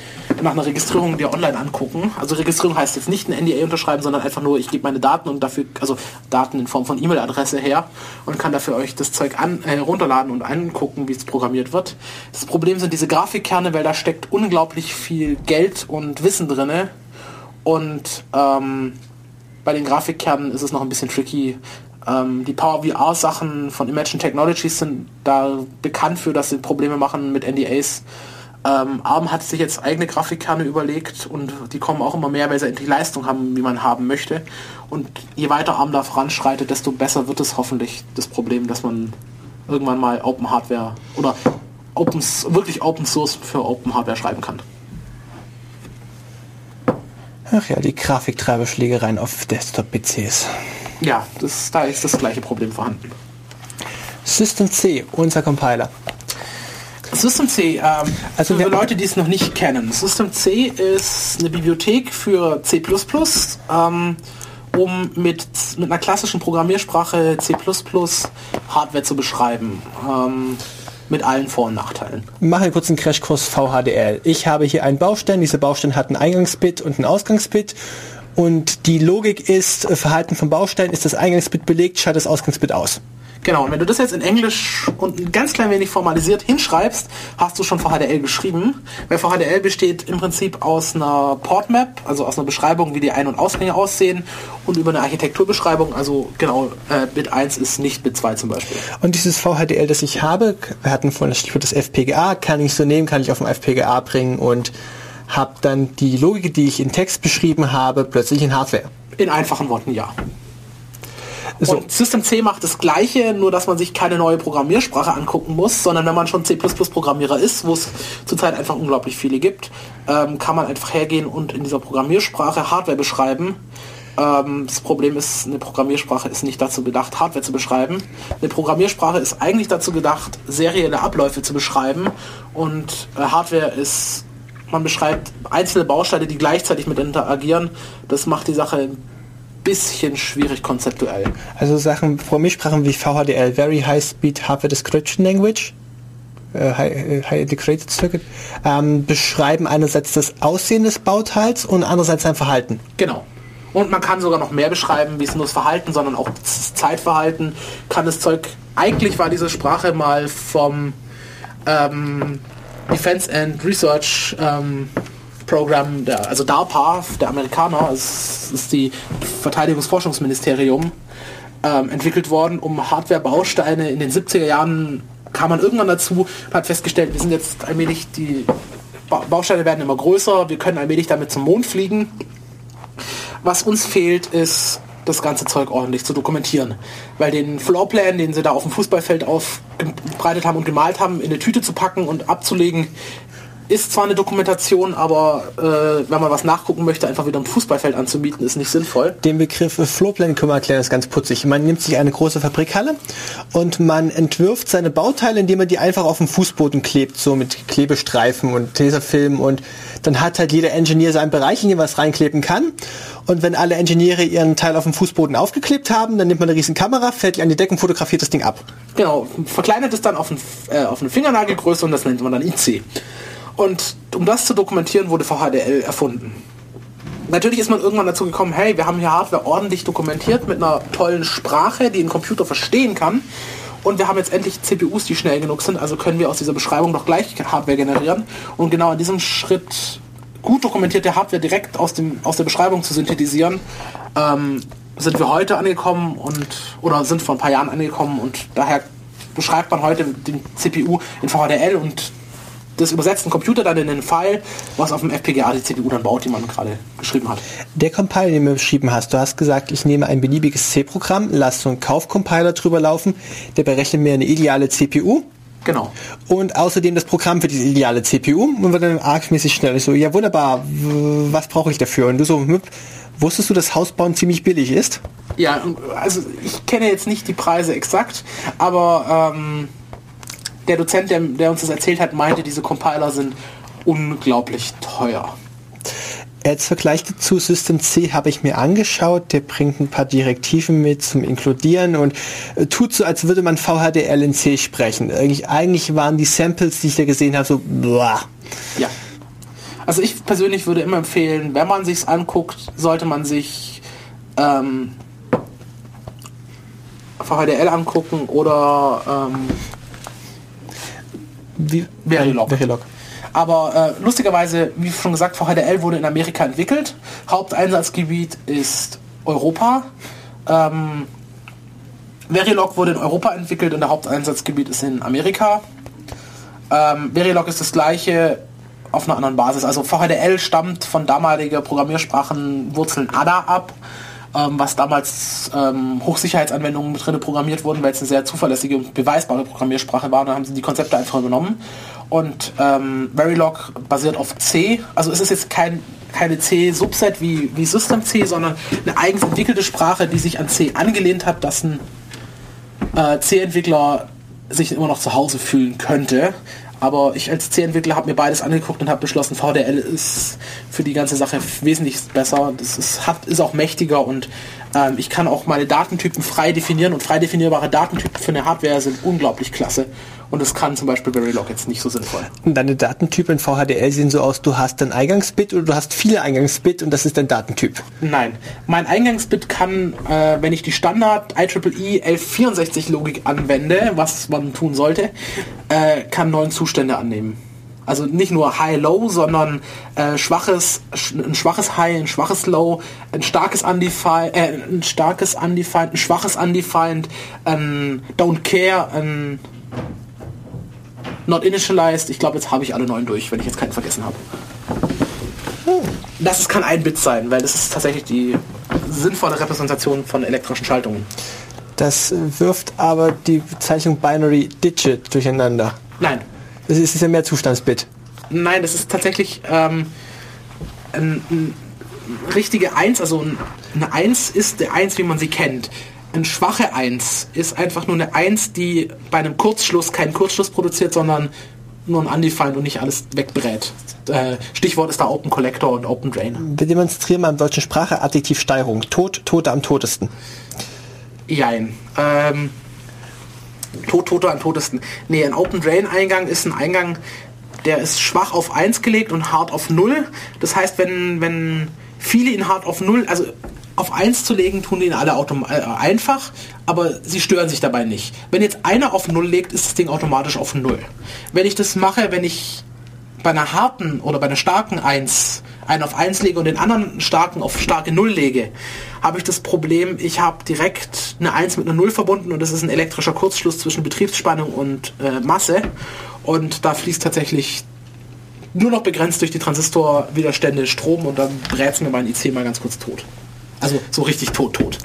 nach einer Registrierung dir online angucken. Also Registrierung heißt jetzt nicht ein NDA unterschreiben, sondern einfach nur, ich gebe meine Daten und dafür, also Daten in Form von E-Mail-Adresse her und kann dafür euch das Zeug an, äh, runterladen und angucken, wie es programmiert wird. Das Problem sind diese Grafikkerne, weil da steckt unglaublich viel Geld und Wissen drinne und ähm, bei den Grafikkernen ist es noch ein bisschen tricky. Ähm, die Power VR Sachen von Imagine Technologies sind da bekannt für, dass sie Probleme machen mit NDAs. Ähm, ARM hat sich jetzt eigene Grafikkerne überlegt und die kommen auch immer mehr, weil sie endlich Leistung haben, wie man haben möchte. Und je weiter ARM da voranschreitet, desto besser wird es hoffentlich das Problem, dass man irgendwann mal Open Hardware oder Open, wirklich Open Source für Open Hardware schreiben kann. Ach ja, die Grafiktreiberschlägereien auf Desktop-PCs. Ja, das, da ist das gleiche Problem vorhanden. System C, unser Compiler. System C, ähm, also für Leute, die es noch nicht kennen. System C ist eine Bibliothek für C++, ähm, um mit, mit einer klassischen Programmiersprache C++ Hardware zu beschreiben. Ähm, mit allen Vor- und Nachteilen. Mache kurz einen Crashkurs VHDL. Ich habe hier einen Baustein. Dieser Baustein hat einen Eingangsbit und einen Ausgangsbit. Und die Logik ist, äh, Verhalten vom Baustein ist das Eingangsbit belegt, schaltet das Ausgangsbit aus. Genau, und wenn du das jetzt in Englisch und ein ganz klein wenig formalisiert hinschreibst, hast du schon VHDL geschrieben. Weil VHDL besteht im Prinzip aus einer Portmap, also aus einer Beschreibung, wie die Ein- und Ausgänge aussehen und über eine Architekturbeschreibung, also genau, äh, Bit 1 ist nicht Bit 2 zum Beispiel. Und dieses VHDL, das ich habe, wir hatten vorhin das Stichwort des FPGA, kann ich so nehmen, kann ich auf dem FPGA bringen und habe dann die Logik, die ich in Text beschrieben habe, plötzlich in Hardware. In einfachen Worten, ja. So. Und System C macht das gleiche, nur dass man sich keine neue Programmiersprache angucken muss, sondern wenn man schon C++-Programmierer ist, wo es zurzeit einfach unglaublich viele gibt, ähm, kann man einfach hergehen und in dieser Programmiersprache Hardware beschreiben. Ähm, das Problem ist, eine Programmiersprache ist nicht dazu gedacht, Hardware zu beschreiben. Eine Programmiersprache ist eigentlich dazu gedacht, serielle Abläufe zu beschreiben und äh, Hardware ist man beschreibt einzelne Bausteine, die gleichzeitig miteinander agieren. Das macht die Sache bisschen schwierig konzeptuell. Also Sachen, Programmiersprachen wie VHDL, Very High Speed Hardware Description Language, äh, High, äh, High Integrated Circuit, ähm, beschreiben einerseits das Aussehen des Bauteils und andererseits sein Verhalten. Genau. Und man kann sogar noch mehr beschreiben, wie es nur das Verhalten, sondern auch das Zeitverhalten kann das Zeug. Eigentlich war diese Sprache mal vom ähm, Defense and Research ähm, Program, der, also DARPA, der Amerikaner, es ist die Verteidigungsforschungsministerium, ähm, entwickelt worden, um Hardware-Bausteine in den 70er Jahren kam man irgendwann dazu hat festgestellt, wir sind jetzt allmählich, die Bausteine werden immer größer, wir können allmählich damit zum Mond fliegen. Was uns fehlt, ist das ganze Zeug ordentlich zu dokumentieren. Weil den Floorplan, den sie da auf dem Fußballfeld aufgebreitet haben und gemalt haben, in eine Tüte zu packen und abzulegen, ist zwar eine Dokumentation, aber äh, wenn man was nachgucken möchte, einfach wieder ein Fußballfeld anzubieten, ist nicht sinnvoll. Den Begriff Floorplan können wir erklären, ist ganz putzig. Man nimmt sich eine große Fabrikhalle und man entwirft seine Bauteile, indem man die einfach auf den Fußboden klebt, so mit Klebestreifen und Tesafilm und dann hat halt jeder Ingenieur seinen Bereich, in dem er was reinkleben kann. Und wenn alle Ingenieure ihren Teil auf dem Fußboden aufgeklebt haben, dann nimmt man eine riesen Kamera, fährt die an die Decke und fotografiert das Ding ab. Genau, verkleinert es dann auf, ein, äh, auf eine Fingernagelgröße und das nennt man dann IC. Und um das zu dokumentieren, wurde VHDL erfunden. Natürlich ist man irgendwann dazu gekommen, hey, wir haben hier Hardware ordentlich dokumentiert mit einer tollen Sprache, die ein Computer verstehen kann. Und wir haben jetzt endlich CPUs, die schnell genug sind, also können wir aus dieser Beschreibung doch gleich Hardware generieren. Und genau an diesem Schritt gut dokumentierte Hardware direkt aus, dem, aus der Beschreibung zu synthetisieren, ähm, sind wir heute angekommen und oder sind vor ein paar Jahren angekommen und daher beschreibt man heute den CPU in VHDL und das übersetzt ein Computer dann in den File, was auf dem FPGA die CPU dann baut, die man gerade geschrieben hat. Der Compiler, den du beschrieben hast, du hast gesagt, ich nehme ein beliebiges C-Programm, lasse so einen Kaufcompiler drüber laufen, der berechnet mir eine ideale CPU. Genau. Und außerdem das Programm für diese ideale CPU und wird dann argmäßig schnell. Ich so, ja wunderbar, was brauche ich dafür? Und du so, wusstest du, dass Hausbauen ziemlich billig ist? Ja, also ich kenne jetzt nicht die Preise exakt, aber ähm, der Dozent, der, der uns das erzählt hat, meinte, diese Compiler sind unglaublich teuer. Als Vergleich dazu System C habe ich mir angeschaut, der bringt ein paar Direktiven mit zum Inkludieren und äh, tut so, als würde man VHDL in C sprechen. Eigentlich, eigentlich waren die Samples, die ich da gesehen habe, so boah. Ja. Also ich persönlich würde immer empfehlen, wenn man sich's anguckt, sollte man sich ähm, VHDL angucken oder ähm, Wie, Verilog. Verilog. Aber äh, lustigerweise, wie schon gesagt, VHDL wurde in Amerika entwickelt. Haupteinsatzgebiet ist Europa. Ähm, Verilog wurde in Europa entwickelt und der Haupteinsatzgebiet ist in Amerika. Ähm, Verilog ist das gleiche auf einer anderen Basis. Also VHDL stammt von damaliger Programmiersprachenwurzeln ADA ab, ähm, was damals ähm, Hochsicherheitsanwendungen mit drin programmiert wurden, weil es eine sehr zuverlässige und beweisbare Programmiersprache war. Dann haben sie die Konzepte einfach übernommen. Und ähm, Verilog basiert auf C. Also es ist jetzt kein, keine C-Subset wie, wie System C, sondern eine eigens entwickelte Sprache, die sich an C angelehnt hat, dass ein äh, C-Entwickler sich immer noch zu Hause fühlen könnte. Aber ich als C-Entwickler habe mir beides angeguckt und habe beschlossen, VDL ist für die ganze Sache wesentlich besser. Das ist, hat, ist auch mächtiger und ähm, ich kann auch meine Datentypen frei definieren und frei definierbare Datentypen für eine Hardware sind unglaublich klasse. Und das kann zum Beispiel Verilog jetzt nicht so sinnvoll. Und deine Datentypen in VHDL sehen so aus, du hast ein Eingangsbit oder du hast viele Eingangsbit und das ist dein Datentyp. Nein, mein Eingangsbit kann, äh, wenn ich die Standard IEEE 1164 Logik anwende, was man tun sollte, äh, kann neun Zustände annehmen. Also nicht nur High-Low, sondern äh, schwaches, sch ein schwaches High, ein schwaches Low, ein starkes Undefined, äh, ein starkes Undefined, ein schwaches Undefined, ein Don't Care, ein Not Initialized. Ich glaube, jetzt habe ich alle neun durch, wenn ich jetzt keinen vergessen habe. Das kann ein Bit sein, weil das ist tatsächlich die sinnvolle Repräsentation von elektrischen Schaltungen. Das wirft aber die Bezeichnung Binary Digit durcheinander. Nein, Das ist ja mehr Zustandsbit. nein, das ist tatsächlich ähm, ein, ein richtige Eins, also ein, eine Eins ist der Eins, wie man sie kennt. Eine schwache Eins ist einfach nur eine Eins, die bei einem Kurzschluss keinen Kurzschluss produziert, sondern nur ein Undefined und nicht alles wegbrät. Äh, Stichwort ist da Open Collector und Open Drain. Wir demonstrieren mal im deutschen Sprache Adjektivsteigerung. Tod, Tote am totesten. Jein. Ähm, Tod, Tote am totesten. Nee, ein Open Drain Eingang ist ein Eingang, der ist schwach auf 1 gelegt und hart auf 0. Das heißt, wenn, wenn viele ihn hart auf 0, also auf 1 zu legen, tun ihn alle autom äh, einfach, aber sie stören sich dabei nicht. Wenn jetzt einer auf 0 legt, ist das Ding automatisch auf 0. Wenn ich das mache, wenn ich bei einer harten oder bei einer starken 1 einen auf 1 lege und den anderen starken auf starke 0 lege, habe ich das Problem, ich habe direkt eine 1 mit einer 0 verbunden und das ist ein elektrischer Kurzschluss zwischen Betriebsspannung und äh, Masse und da fließt tatsächlich nur noch begrenzt durch die Transistorwiderstände Strom und dann brät mir mein IC mal ganz kurz tot. Also so richtig tot, tot.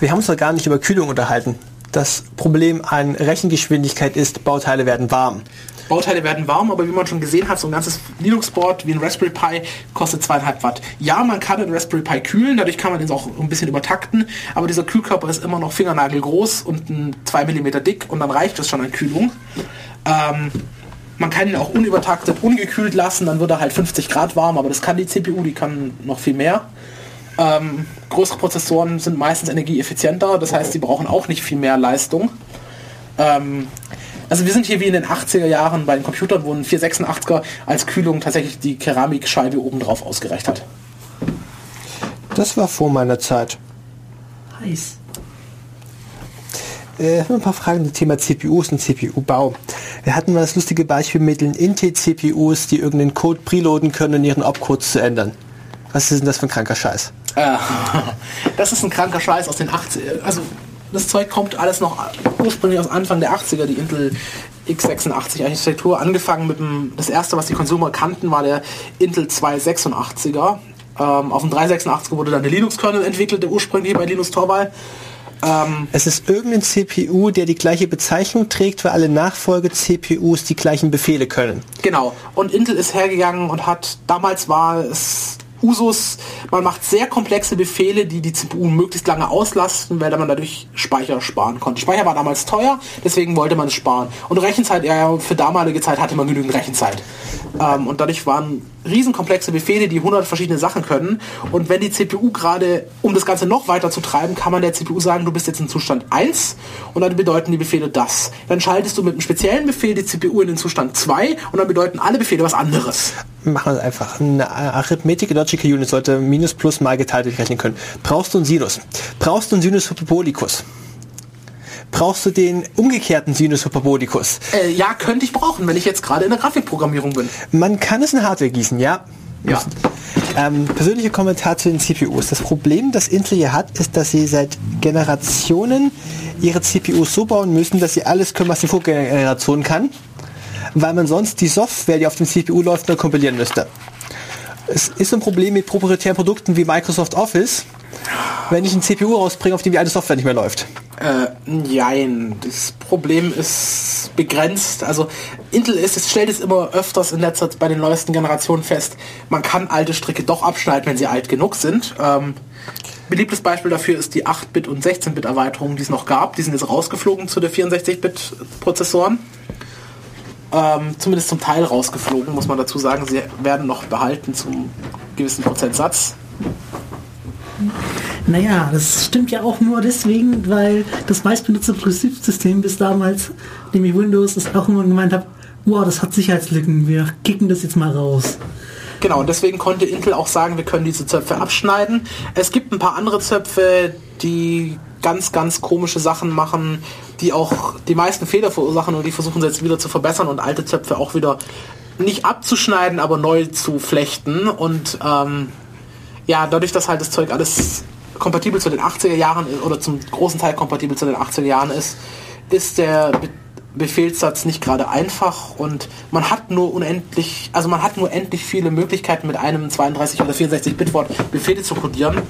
Wir haben uns noch gar nicht über Kühlung unterhalten. Das Problem an Rechengeschwindigkeit ist, Bauteile werden warm. Bauteile werden warm, aber wie man schon gesehen hat, so ein ganzes Linux-Board wie ein Raspberry Pi kostet zweieinhalb Watt. Ja, man kann den Raspberry Pi kühlen, dadurch kann man den auch ein bisschen übertakten, aber dieser Kühlkörper ist immer noch fingernagelgroß und ein 2 mm dick und dann reicht das schon an Kühlung. Ähm, man kann ihn auch unübertaktet, ungekühlt lassen, dann wird er halt 50 Grad warm, aber das kann die CPU, die kann noch viel mehr. Ähm, größere Prozessoren sind meistens energieeffizienter, das heißt, sie brauchen auch nicht viel mehr Leistung. Ähm, also wir sind hier wie in den 80er Jahren bei den Computern, wo ein 486er als Kühlung tatsächlich die Keramikscheibe obendrauf ausgereicht hat. Das war vor meiner Zeit. Heiß. Äh, ein paar Fragen zum Thema CPUs und CPU-Bau. Wir hatten mal das lustige Beispiel mit den Intel-CPUs, die irgendeinen Code preloaden können, um ihren Opcodes zu ändern. Was ist denn das für ein kranker Scheiß? Das ist ein kranker Scheiß aus den 80er. Also das Zeug kommt alles noch ursprünglich aus Anfang der 80er, die Intel x86 Architektur. Angefangen mit dem, das erste, was die Konsumer kannten, war der Intel 286er. Ähm, auf dem 386er wurde dann der Linux-Kernel entwickelt, der ursprünglich bei Linus Torvald. Ähm, Es ist irgendein CPU, der die gleiche Bezeichnung trägt, weil alle Nachfolge-CPUs die gleichen Befehle können. Genau. Und Intel ist hergegangen und hat, damals war es Usus, man macht sehr komplexe Befehle, die die CPU möglichst lange auslasten, weil man dadurch Speicher sparen konnte. Speicher war damals teuer, deswegen wollte man es sparen. Und Rechenzeit, ja, für damalige Zeit hatte man genügend Rechenzeit. Ähm, und dadurch waren riesenkomplexe Befehle, die 100 verschiedene Sachen können. Und wenn die CPU gerade, um das Ganze noch weiter zu treiben, kann man der CPU sagen, du bist jetzt in Zustand 1 und dann bedeuten die Befehle das. Dann schaltest du mit einem speziellen Befehl die CPU in den Zustand 2 und dann bedeuten alle Befehle was anderes. Machen wir es einfach. Eine Arithmetic Logical Unit sollte Minus plus mal geteilt durchrechnen können. Brauchst du einen Sinus? Brauchst du einen Sinus Hyperbolicus? Brauchst du den umgekehrten Sinus Hyperbolikus. Äh, ja, könnte ich brauchen, wenn ich jetzt gerade in der Grafikprogrammierung bin. Man kann es in Hardware gießen, ja. Ja. Ähm, persönlicher Kommentar zu den CPUs. Das Problem, das Intel hier hat, ist, dass sie seit Generationen ihre CPUs so bauen müssen, dass sie alles können, was die Vorgeneration kann, weil man sonst die Software, die auf dem CPU läuft, nur kompilieren müsste. Es ist ein Problem mit proprietären Produkten wie Microsoft Office, wenn ich ein CPU rausbringe, auf dem die alte Software nicht mehr läuft. Äh, nein, das Problem ist begrenzt. Also Intel ist, es stellt es immer öfters in letzter bei den neuesten Generationen fest, man kann alte Stricke doch abschneiden, wenn sie alt genug sind. Ähm, beliebtes Beispiel dafür ist die 8-Bit und 16-Bit Erweiterung, die es noch gab. Die sind jetzt rausgeflogen zu den 64-Bit Prozessoren. Ähm, zumindest zum Teil rausgeflogen, muss man dazu sagen. Sie werden noch behalten zum gewissen Prozentsatz. Naja, das stimmt ja auch nur deswegen, weil das meistbenutzte Betriebssystem bis damals, nämlich Windows, ist auch immer gemeint hat, wow, das hat Sicherheitslücken, wir kicken das jetzt mal raus. Genau, und deswegen konnte Intel auch sagen, wir können diese Zöpfe abschneiden. Es gibt ein paar andere Zöpfe, die ganz, ganz komische Sachen machen, die auch die meisten Fehler verursachen und die versuchen sie jetzt wieder zu verbessern und alte Zöpfe auch wieder nicht abzuschneiden, aber neu zu flechten. Und ähm, ja, dadurch, dass halt das Zeug alles kompatibel zu den 80er Jahren oder zum großen Teil kompatibel zu den 80er Jahren ist, ist der Be Befehlssatz nicht gerade einfach und man hat nur unendlich, also man hat nur endlich viele Möglichkeiten mit einem 32 oder 64 Bit Wort Befehle zu codieren,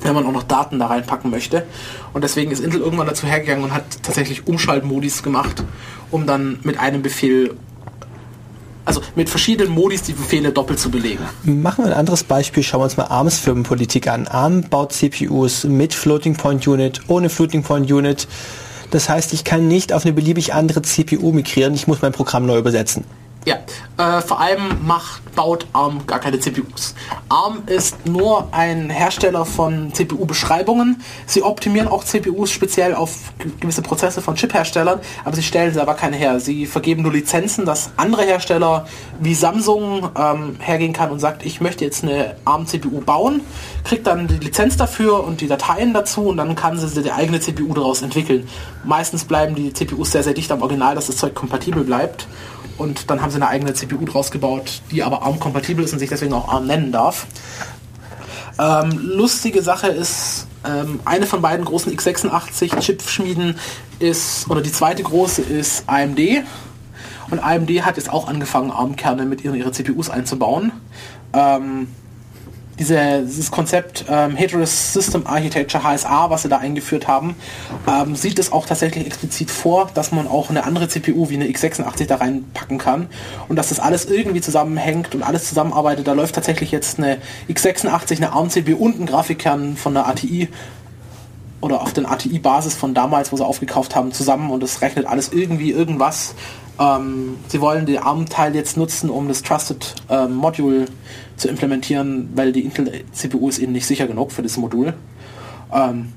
wenn man auch noch Daten da reinpacken möchte. Und deswegen ist Intel irgendwann dazu hergegangen und hat tatsächlich Umschaltmodis gemacht, um dann mit einem Befehl also mit verschiedenen Modis die Befehle doppelt zu belegen. Machen wir ein anderes Beispiel, schauen wir uns mal ARMs Firmenpolitik an. ARM baut CPUs mit Floating Point Unit, ohne Floating Point Unit. Das heißt, ich kann nicht auf eine beliebig andere CPU migrieren, ich muss mein Programm neu übersetzen. Ja, äh, vor allem macht, baut ARM gar keine CPUs. ARM ist nur ein Hersteller von CPU-Beschreibungen. Sie optimieren auch CPUs speziell auf gewisse Prozesse von Chip-Herstellern, aber sie stellen selber keine her. Sie vergeben nur Lizenzen, dass andere Hersteller wie Samsung ähm, hergehen kann und sagt, ich möchte jetzt eine ARM-CPU bauen, kriegt dann die Lizenz dafür und die Dateien dazu und dann kann sie die eigene CPU daraus entwickeln. Meistens bleiben die CPUs sehr, sehr dicht am Original, dass das Zeug kompatibel bleibt und dann haben sie eine eigene CPU draus gebaut, die aber ARM-kompatibel ist und sich deswegen auch ARM nennen darf. Ähm, lustige Sache ist, ähm, eine von beiden großen x86-Chip-Schmieden ist, oder die zweite große ist AMD. Und AMD hat jetzt auch angefangen, ARM-Kerne mit ihren ihre CPUs einzubauen. Ähm, diese, dieses Konzept ähm, Heteros System Architecture HSA, was sie da eingeführt haben, ähm, sieht es auch tatsächlich explizit vor, dass man auch eine andere CPU wie eine x86 da reinpacken kann und dass das alles irgendwie zusammenhängt und alles zusammenarbeitet. Da läuft tatsächlich jetzt eine x86, eine ARM-CPU und ein Grafikkern von der ATI oder auf den ATI-Basis von damals, wo sie aufgekauft haben, zusammen und es rechnet alles irgendwie irgendwas ähm, sie wollen den ARM-Teil jetzt nutzen, um das Trusted ähm, Module zu implementieren, weil die Intel-CPU ist ihnen nicht sicher genug für das Modul. Ähm,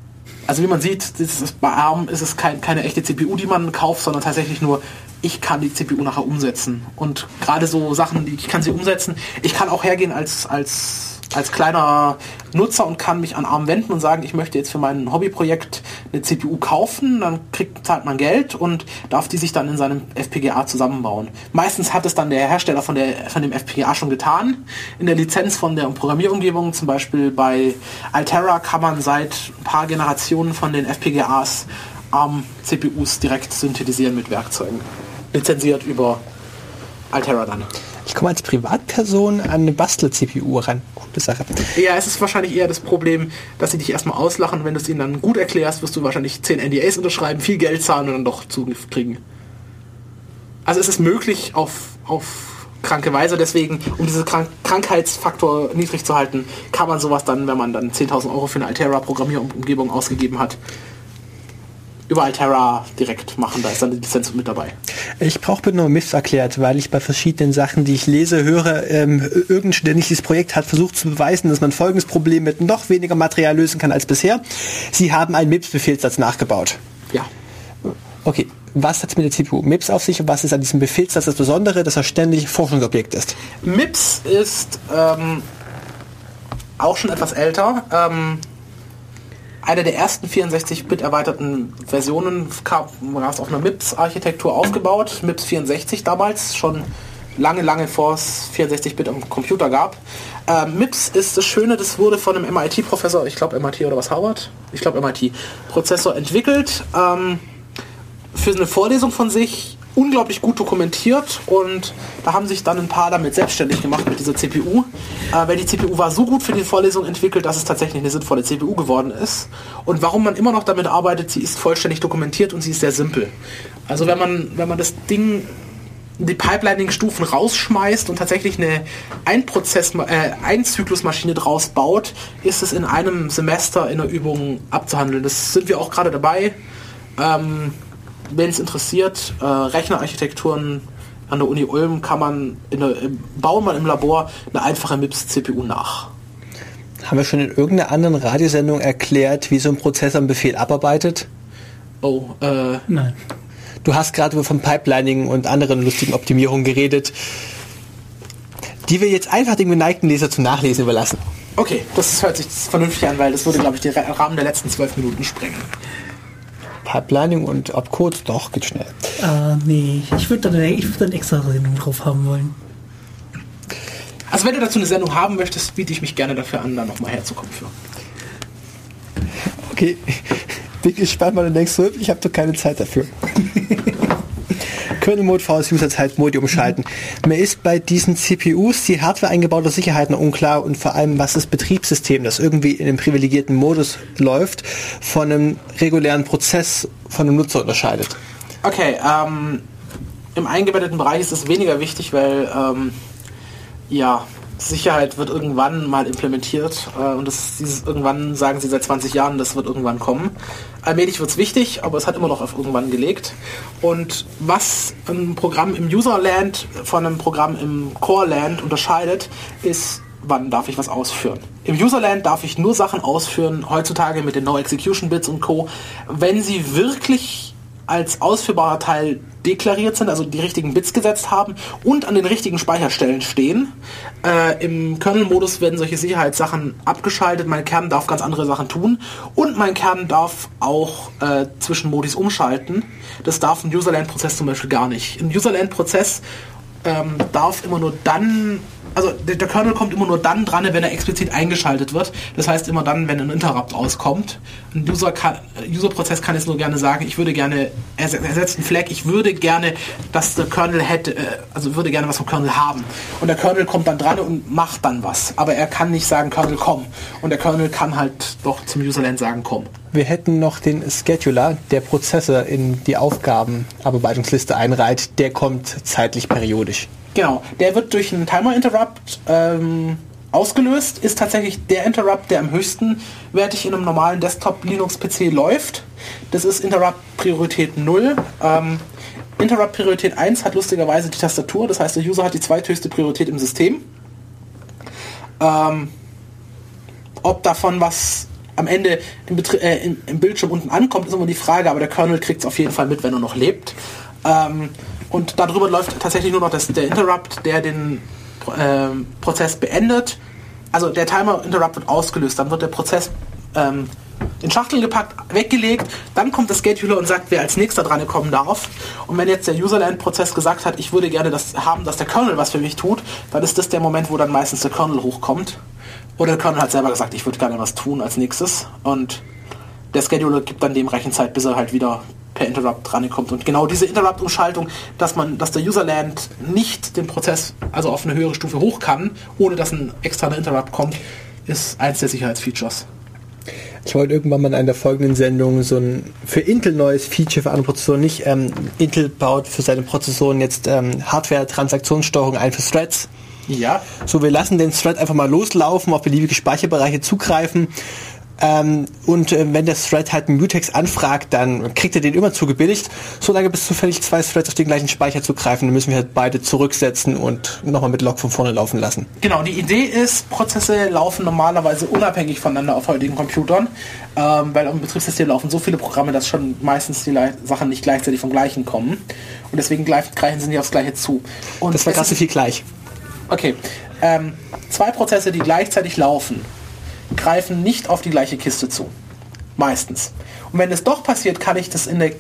also wie man sieht, ist, bei ARM ist es kein, keine echte CPU, die man kauft, sondern tatsächlich nur, ich kann die CPU nachher umsetzen. Und gerade so Sachen, die ich kann sie umsetzen. Ich kann auch hergehen als, als als kleiner Nutzer und kann mich an ARM wenden und sagen, ich möchte jetzt für mein Hobbyprojekt eine CPU kaufen, dann kriegt, zahlt man Geld und darf die sich dann in seinem FPGA zusammenbauen. Meistens hat es dann der Hersteller von, der, von dem FPGA schon getan. In der Lizenz von der Programmierumgebung, zum Beispiel bei Altera, kann man seit ein paar Generationen von den FPGAs ARM-CPUs direkt synthetisieren mit Werkzeugen. Lizenziert über Altera dann. Ich komme als Privatperson an eine Bastel-CPU ran. Gute Sache. Ja, es ist wahrscheinlich eher das Problem, dass sie dich erstmal auslachen. Wenn du es ihnen dann gut erklärst, wirst du wahrscheinlich 10 NDAs unterschreiben, viel Geld zahlen und dann doch Zugriff kriegen. Also es ist möglich, auf, auf kranke Weise. Deswegen, um diesen Krank Krankheitsfaktor niedrig zu halten, kann man sowas dann, wenn man dann 10.000 Euro für eine Altera-Programmierumgebung ausgegeben hat, über Altera direkt machen. Da ist dann die Lizenz mit dabei. Ich brauche bitte nur Myths erklärt, weil ich bei verschiedenen Sachen, die ich lese, höre, ähm, irgendein Student dieses Projekt hat versucht zu beweisen, dass man folgendes Problem mit noch weniger Material lösen kann als bisher. Sie haben einen MIPS-Befehlssatz nachgebaut. Ja. Okay, was hat es mit der CPU MIPS auf sich und was ist an diesem Befehlssatz das Besondere, dass er ständig Forschungsobjekt ist? MIPS ist ähm, auch schon etwas älter. Ähm, eine der ersten 64-Bit erweiterten Versionen kam es auf einer MIPS-Architektur aufgebaut. MIPS 64 damals, schon lange, lange vor es 64-Bit am Computer gab. Äh, MIPS ist das Schöne, das wurde von einem MIT-Professor, ich glaube MIT oder was, Harvard? Ich glaube MIT-Prozessor entwickelt. Ähm, für eine Vorlesung von sich unglaublich gut dokumentiert und da haben sich dann ein paar damit selbstständig gemacht mit dieser CPU. Äh, weil die CPU war so gut für die Vorlesung entwickelt, dass es tatsächlich eine sinnvolle CPU geworden ist. Und warum man immer noch damit arbeitet, sie ist vollständig dokumentiert und sie ist sehr simpel. Also wenn man, wenn man das Ding die Pipelining-Stufen rausschmeißt und tatsächlich eine Einprozess, äh, Einzyklusmaschine draus baut, ist es in einem Semester in der Übung abzuhandeln. Das sind wir auch gerade dabei. Ähm, wenn es interessiert, äh, Rechnerarchitekturen an der Uni Ulm kann man in der, im, bauen man im Labor eine einfache MIPS-CPU nach. Haben wir schon in irgendeiner anderen Radiosendung erklärt, wie so ein Prozessor einen Befehl abarbeitet? Oh, äh. Nein. Du hast gerade von Pipelining und anderen lustigen Optimierungen geredet, die wir jetzt einfach dem geneigten Leser zum Nachlesen überlassen. Okay, das hört sich vernünftig an, weil das würde, glaube ich, den Rahmen der letzten zwölf Minuten sprengen. Pipelining und Opcode, doch, geht schnell. Ah, nee, ich würde dann, würd dann extra Sendung drauf haben wollen. Also wenn du dazu eine Sendung haben möchtest, biete ich mich gerne dafür an, da nochmal herzukommen für. Okay, bin gespannt, weil du denkst, ich habe doch keine Zeit dafür. Kernel Mode VS User Zeit Modi umschalten. Mhm. Mir ist bei diesen CPUs die Hardware eingebauter Sicherheiten unklar und vor allem, was das Betriebssystem, das irgendwie in einem privilegierten Modus läuft, von einem regulären Prozess von einem Nutzer unterscheidet. Okay, ähm, im eingebetteten Bereich ist es weniger wichtig, weil ähm, ja, Sicherheit wird irgendwann mal implementiert äh, und das, dieses irgendwann sagen sie seit 20 Jahren, das wird irgendwann kommen. Allmählich wird es wichtig, aber es hat immer noch auf irgendwann gelegt. Und was ein Programm im Userland von einem Programm im Core-Land unterscheidet, ist, wann darf ich was ausführen. Im Userland darf ich nur Sachen ausführen, heutzutage mit den No Execution Bits und Co., wenn sie wirklich als ausführbarer Teil deklariert sind, also die richtigen Bits gesetzt haben und an den richtigen Speicherstellen stehen. Äh, Im Kernel-Modus werden solche Sicherheitssachen abgeschaltet. Mein Kern darf ganz andere Sachen tun und mein Kern darf auch äh, zwischen Modis umschalten. Das darf ein Userland-Prozess zum Beispiel gar nicht. Ein Userland-Prozess ähm, darf immer nur dann also der, der, Kernel kommt immer nur dann dran, wenn er explizit eingeschaltet wird. Das heißt immer dann, wenn ein Interrupt rauskommt. Ein kann, User-Prozess kann jetzt nur gerne sagen, ich würde gerne, er, setzt einen Flag, ich würde gerne, dass der Kernel hätte, äh, also würde gerne was vom Kernel haben. Und der Kernel kommt dann dran und macht dann was. Aber er kann nicht sagen, Kernel komm. Und der Kernel kann halt doch zum Userland sagen, komm. Wir hätten noch den Scheduler, der Prozesse in die Aufgabenarbeitungsliste einreiht. Der kommt zeitlich periodisch. Genau, der wird durch einen Timer-Interrupt ähm, ausgelöst, ist tatsächlich der Interrupt, der am höchsten wertig in einem normalen Desktop-Linux-PC läuft. Das ist Interrupt Priorität 0. Ähm, Interrupt Priorität 1 hat lustigerweise die Tastatur, das heißt der User hat die zweithöchste Priorität im System. Ähm, ob davon was am Ende im, äh, im, im, Bildschirm unten ankommt, ist immer die Frage, aber der Kernel kriegt es auf jeden Fall mit, wenn er noch lebt. Ähm, und darüber läuft tatsächlich nur noch das, der Interrupt, der den äh, Prozess beendet. Also der Timer-Interrupt wird ausgelöst, dann wird der Prozess ähm, in Schachteln gepackt, weggelegt, dann kommt der Scheduler und sagt, wer als nächster dran kommen darf. Und wenn jetzt der Userland-Prozess gesagt hat, ich würde gerne das haben, dass der Kernel was für mich tut, dann ist das der Moment, wo dann meistens der Kernel hochkommt. Oder der Kernel hat selber gesagt, ich würde gerne was tun als nächstes. Und der Scheduler gibt dann dem Rechenzeit, bis er halt wieder per Interrupt rankommt. Und genau diese Interrupt-Umschaltung, dass man, dass der Userland nicht den Prozess also auf eine höhere Stufe hoch kann, ohne dass ein externer Interrupt kommt, ist eins der Sicherheitsfeatures. Ich wollte irgendwann mal in einer folgenden Sendung so ein für Intel neues Feature für andere Prozessoren nicht. Ähm, Intel baut für seine Prozessoren jetzt ähm, Hardware-Transaktionssteuerung ein für Threads. Ja. So, wir lassen den Thread einfach mal loslaufen, auf beliebige Speicherbereiche zugreifen. Ähm, und äh, wenn der Thread halt einen Mutex anfragt, dann kriegt er den immer zugebilligt. Solange bis zufällig zwei Threads auf den gleichen Speicher zugreifen, dann müssen wir halt beide zurücksetzen und nochmal mit Log von vorne laufen lassen. Genau, die Idee ist, Prozesse laufen normalerweise unabhängig voneinander auf heutigen Computern, ähm, weil im Betriebssystem laufen so viele Programme, dass schon meistens die Sachen nicht gleichzeitig vom gleichen kommen. Und deswegen greifen sie nicht aufs gleiche zu. Und das war so viel gleich. Okay, ähm, zwei Prozesse, die gleichzeitig laufen, greifen nicht auf die gleiche Kiste zu. Meistens. Und wenn es doch passiert, kann ich das in der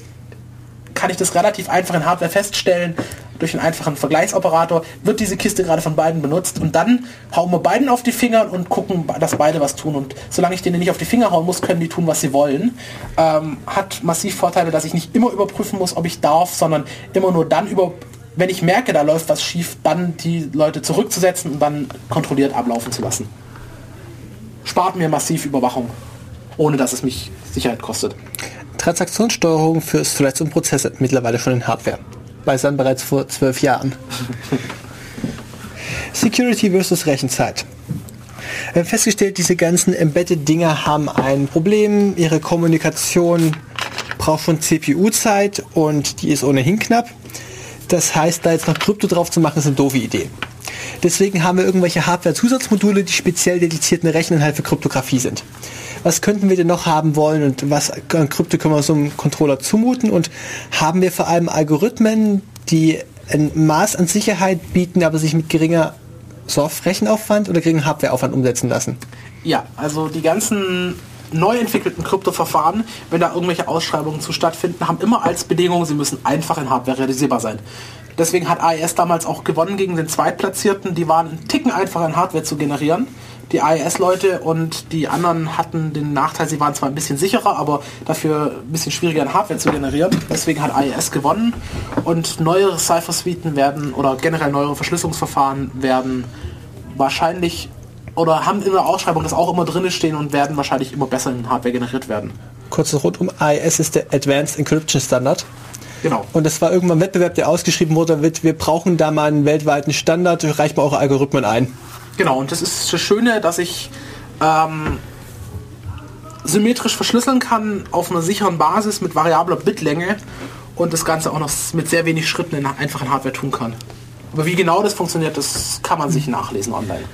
kann ich das relativ einfach in Hardware feststellen, durch einen einfachen Vergleichsoperator, wird diese Kiste gerade von beiden benutzt und dann hauen wir beiden auf die Finger und gucken, dass beide was tun. Und solange ich denen nicht auf die Finger hauen muss, können die tun, was sie wollen. Ähm, hat massiv Vorteile, dass ich nicht immer überprüfen muss, ob ich darf, sondern immer nur dann über, wenn ich merke, da läuft was schief, dann die Leute zurückzusetzen und dann kontrolliert ablaufen zu lassen. Spart mir massiv Überwachung, ohne dass es mich Sicherheit kostet. Transaktionssteuerung für Threads und Prozesse mittlerweile schon in Hardware. Weiß dann bereits vor zwölf Jahren. Security versus Rechenzeit. Wir haben festgestellt, diese ganzen Embedded-Dinger haben ein Problem. Ihre Kommunikation braucht schon CPU-Zeit und die ist ohnehin knapp. Das heißt, da jetzt noch Krypto drauf zu machen, ist eine doofe Idee. Deswegen haben wir irgendwelche Hardware-Zusatzmodule, die speziell dediziert Rechnen halt für Kryptographie sind. Was könnten wir denn noch haben wollen und was an Krypto können wir so einem Controller zumuten und haben wir vor allem Algorithmen, die ein Maß an Sicherheit bieten, aber sich mit geringer Soft-Rechenaufwand oder geringem Hardwareaufwand umsetzen lassen? Ja, also die ganzen neu entwickelten Kryptoverfahren, wenn da irgendwelche Ausschreibungen zu stattfinden, haben immer als Bedingung, sie müssen einfach in Hardware realisierbar sein. Deswegen hat AES damals auch gewonnen gegen den Zweitplatzierten. Die waren einen Ticken einfacher in Hardware zu generieren. Die AES-Leute und die anderen hatten den Nachteil, sie waren zwar ein bisschen sicherer, aber dafür ein bisschen schwieriger in Hardware zu generieren. Deswegen hat AES gewonnen. Und neuere Cypher-Suiten werden oder generell neuere Verschlüsselungsverfahren werden wahrscheinlich oder haben in der Ausschreibung das auch immer drin stehen und werden wahrscheinlich immer besser in Hardware generiert werden. Kurz rund um AES ist der Advanced Encryption Standard. Genau. Und das war irgendwann ein Wettbewerb, der ausgeschrieben wurde, wird, wir brauchen da mal einen weltweiten Standard, reicht mal eure Algorithmen ein. Genau, und das ist das Schöne, dass ich ähm, symmetrisch verschlüsseln kann auf einer sicheren Basis mit variabler Bitlänge und das Ganze auch noch mit sehr wenig Schritten in einfachen Hardware tun kann. Aber wie genau das funktioniert, das kann man sich nachlesen online.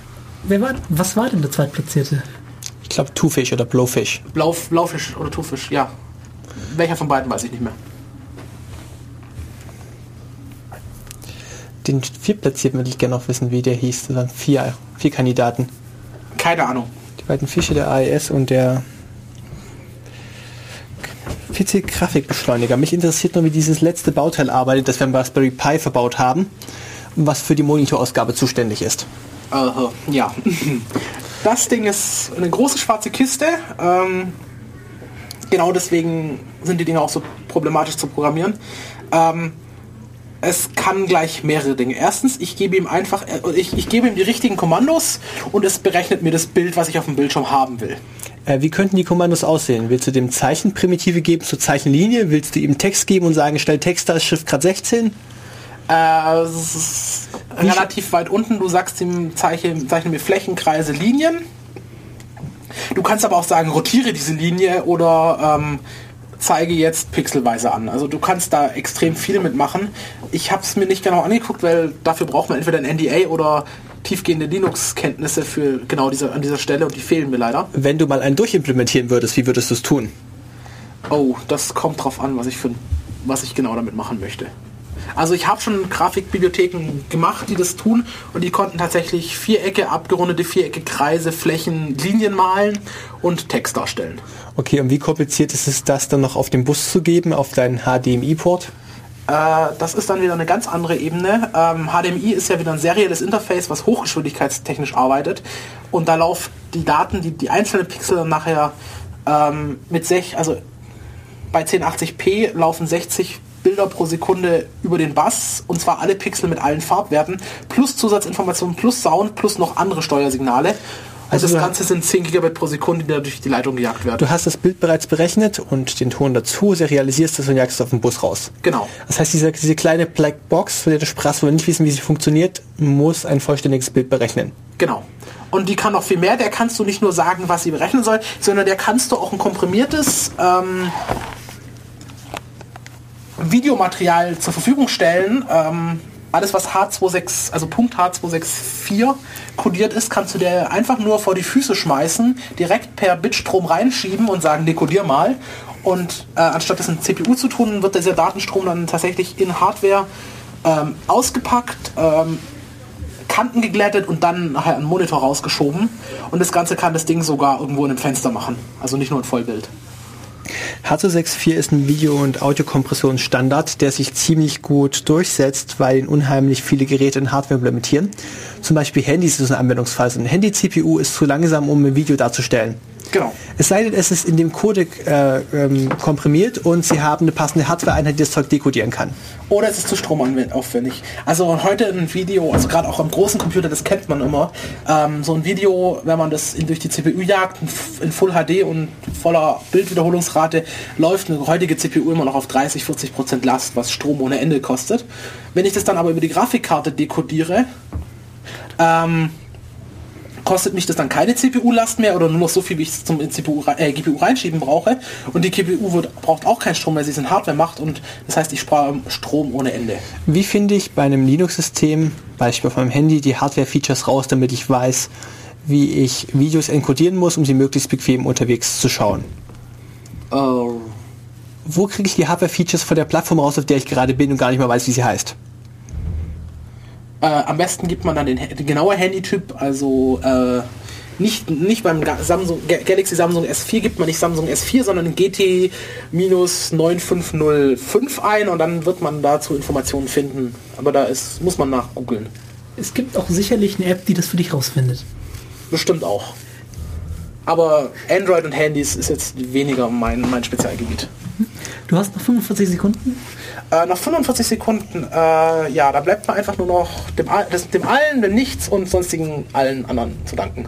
Wer war, was war denn der Zweitplatzierte? Ich glaube Twofish oder Blowfish. Blau, Blaufisch oder Twofish, ja. Welcher von beiden weiß ich nicht mehr. Den Viertplatzierten würde ich gerne noch wissen, wie der hieß. Das waren vier, vier Kandidaten. Keine Ahnung. Die beiden Fische, der AES und der PC-Grafikbeschleuniger. Mich interessiert nur, wie dieses letzte Bauteil arbeitet, das wir im Raspberry Pi verbaut haben und was für die Monitorausgabe zuständig ist. Uh, ja. Das Ding ist eine große schwarze Kiste. Ähm, genau deswegen sind die Dinge auch so problematisch zu programmieren. Ähm, es kann gleich mehrere Dinge. Erstens, ich gebe ihm einfach, äh, ich, ich gebe ihm die richtigen Kommandos und es berechnet mir das Bild, was ich auf dem Bildschirm haben will. Äh, wie könnten die Kommandos aussehen? Willst du dem Zeichenprimitive geben zur Zeichenlinie? Willst du ihm Text geben und sagen, stell Text da, Schriftgrad 16? Äh, relativ weit unten, du sagst ihm, zeichne, zeichne mir Flächenkreise, Linien. Du kannst aber auch sagen, rotiere diese Linie oder ähm, zeige jetzt pixelweise an. Also du kannst da extrem viel mitmachen. Ich habe es mir nicht genau angeguckt, weil dafür braucht man entweder ein NDA oder tiefgehende Linux-Kenntnisse für genau diese, an dieser Stelle und die fehlen mir leider. Wenn du mal einen durchimplementieren würdest, wie würdest du es tun? Oh, das kommt drauf an, was ich für was ich genau damit machen möchte. Also ich habe schon Grafikbibliotheken gemacht, die das tun und die konnten tatsächlich Vierecke, abgerundete Vierecke, Kreise, Flächen, Linien malen und Text darstellen. Okay, und wie kompliziert ist es, das dann noch auf den Bus zu geben, auf deinen HDMI-Port? Äh, das ist dann wieder eine ganz andere Ebene. Ähm, HDMI ist ja wieder ein serielles Interface, was hochgeschwindigkeitstechnisch arbeitet. Und da laufen die Daten, die, die einzelnen Pixel dann nachher ähm, mit 6, also bei 1080p laufen 60 Bilder pro Sekunde über den Bass und zwar alle Pixel mit allen Farbwerten plus Zusatzinformationen plus Sound plus noch andere Steuersignale Also das du- Ganze sind 10 Gigabit pro Sekunde, die da durch die Leitung gejagt werden. Du hast das Bild bereits berechnet und den Ton dazu, serialisierst es und jagst es auf den Bus raus. Genau. Das heißt, diese, diese kleine Black Box, von der du sprachst, wo wir nicht wissen, wie sie funktioniert, muss ein vollständiges Bild berechnen. Genau. Und die kann noch viel mehr. Der kannst du nicht nur sagen, was sie berechnen soll, sondern der kannst du auch ein komprimiertes ähm, Videomaterial zur Verfügung stellen. Ähm, alles, was H26, also Punkt H264 kodiert ist, kannst du dir einfach nur vor die Füße schmeißen, direkt per Bitstrom reinschieben und sagen, dekodier mal. Und äh, anstatt das in CPU zu tun, wird dieser Datenstrom dann tatsächlich in Hardware ähm, ausgepackt, ähm, Kanten geglättet und dann halt einen Monitor rausgeschoben. Und das Ganze kann das Ding sogar irgendwo in einem Fenster machen. Also nicht nur ein Vollbild. H264 ist ein Video- und Audiokompressionsstandard, der sich ziemlich gut durchsetzt, weil ihn unheimlich viele Geräte in Hardware implementieren. Zum Beispiel Handys ist ein Anwendungsfall. So ein Handy-CPU ist zu langsam, um ein Video darzustellen. Genau. Es sei denn, es ist in dem Codec äh, ähm, komprimiert und Sie haben eine passende Hardware-Einheit, die das Zeug dekodieren kann. Oder es ist zu stromaufwendig. Also heute ein Video, also gerade auch am großen Computer, das kennt man immer. Ähm, so ein Video, wenn man das in, durch die CPU jagt, in Full HD und voller Bildwiederholungsrate, läuft eine heutige CPU immer noch auf 30, 40 Prozent Last, was Strom ohne Ende kostet. Wenn ich das dann aber über die Grafikkarte dekodiere, ähm, kostet mich das dann keine CPU-Last mehr oder nur noch so viel, wie ich es zum CPU, äh, GPU reinschieben brauche. Und die GPU wird, braucht auch keinen Strom, weil sie es in Hardware macht. Und das heißt, ich spare Strom ohne Ende. Wie finde ich bei einem Linux-System, Beispiel auf meinem Handy, die Hardware-Features raus, damit ich weiß, wie ich Videos encodieren muss, um sie möglichst bequem unterwegs zu schauen? Wo kriege ich die Hardware-Features von der Plattform raus, auf der ich gerade bin und gar nicht mehr weiß, wie sie heißt? Äh, am besten gibt man dann den, den genauen Handytyp, also äh, nicht, nicht beim Samsung, Ga- Galaxy Samsung S4 gibt man nicht Samsung S4, sondern den GT-9505 ein und dann wird man dazu Informationen finden. Aber da ist, muss man nachgoogeln. Es gibt auch sicherlich eine App, die das für dich rausfindet. Bestimmt auch. Aber Android und Handys ist jetzt weniger mein, mein Spezialgebiet. Du hast noch 45 Sekunden. Äh, nach 45 Sekunden, äh, ja, da bleibt mir einfach nur noch dem, das, dem Allen, dem Nichts und sonstigen allen anderen zu danken.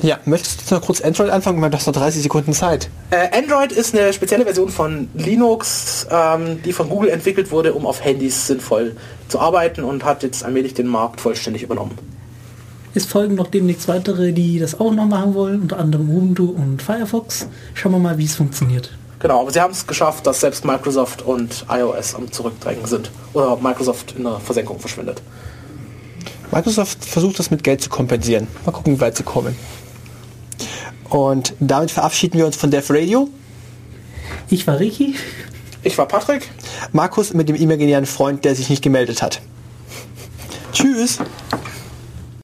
Ja, möchtest du noch kurz Android anfangen? Du hast noch 30 Sekunden Zeit. Äh, Android ist eine spezielle Version von Linux, ähm, die von Google entwickelt wurde, um auf Handys sinnvoll zu arbeiten und hat jetzt allmählich den Markt vollständig übernommen. Es folgen noch demnächst weitere, die das auch noch machen wollen, unter anderem Ubuntu und Firefox. Schauen wir mal, wie es funktioniert. Genau, aber sie haben es geschafft, dass selbst Microsoft und iOS am Zurückdrängen sind. Oder Microsoft in der Versenkung verschwindet. Microsoft versucht das mit Geld zu kompensieren. Mal gucken, wie weit sie kommen. Und damit verabschieden wir uns von Dev Radio. Ich war Ricky. Ich war Patrick. Markus mit dem imaginären Freund, der sich nicht gemeldet hat. Tschüss.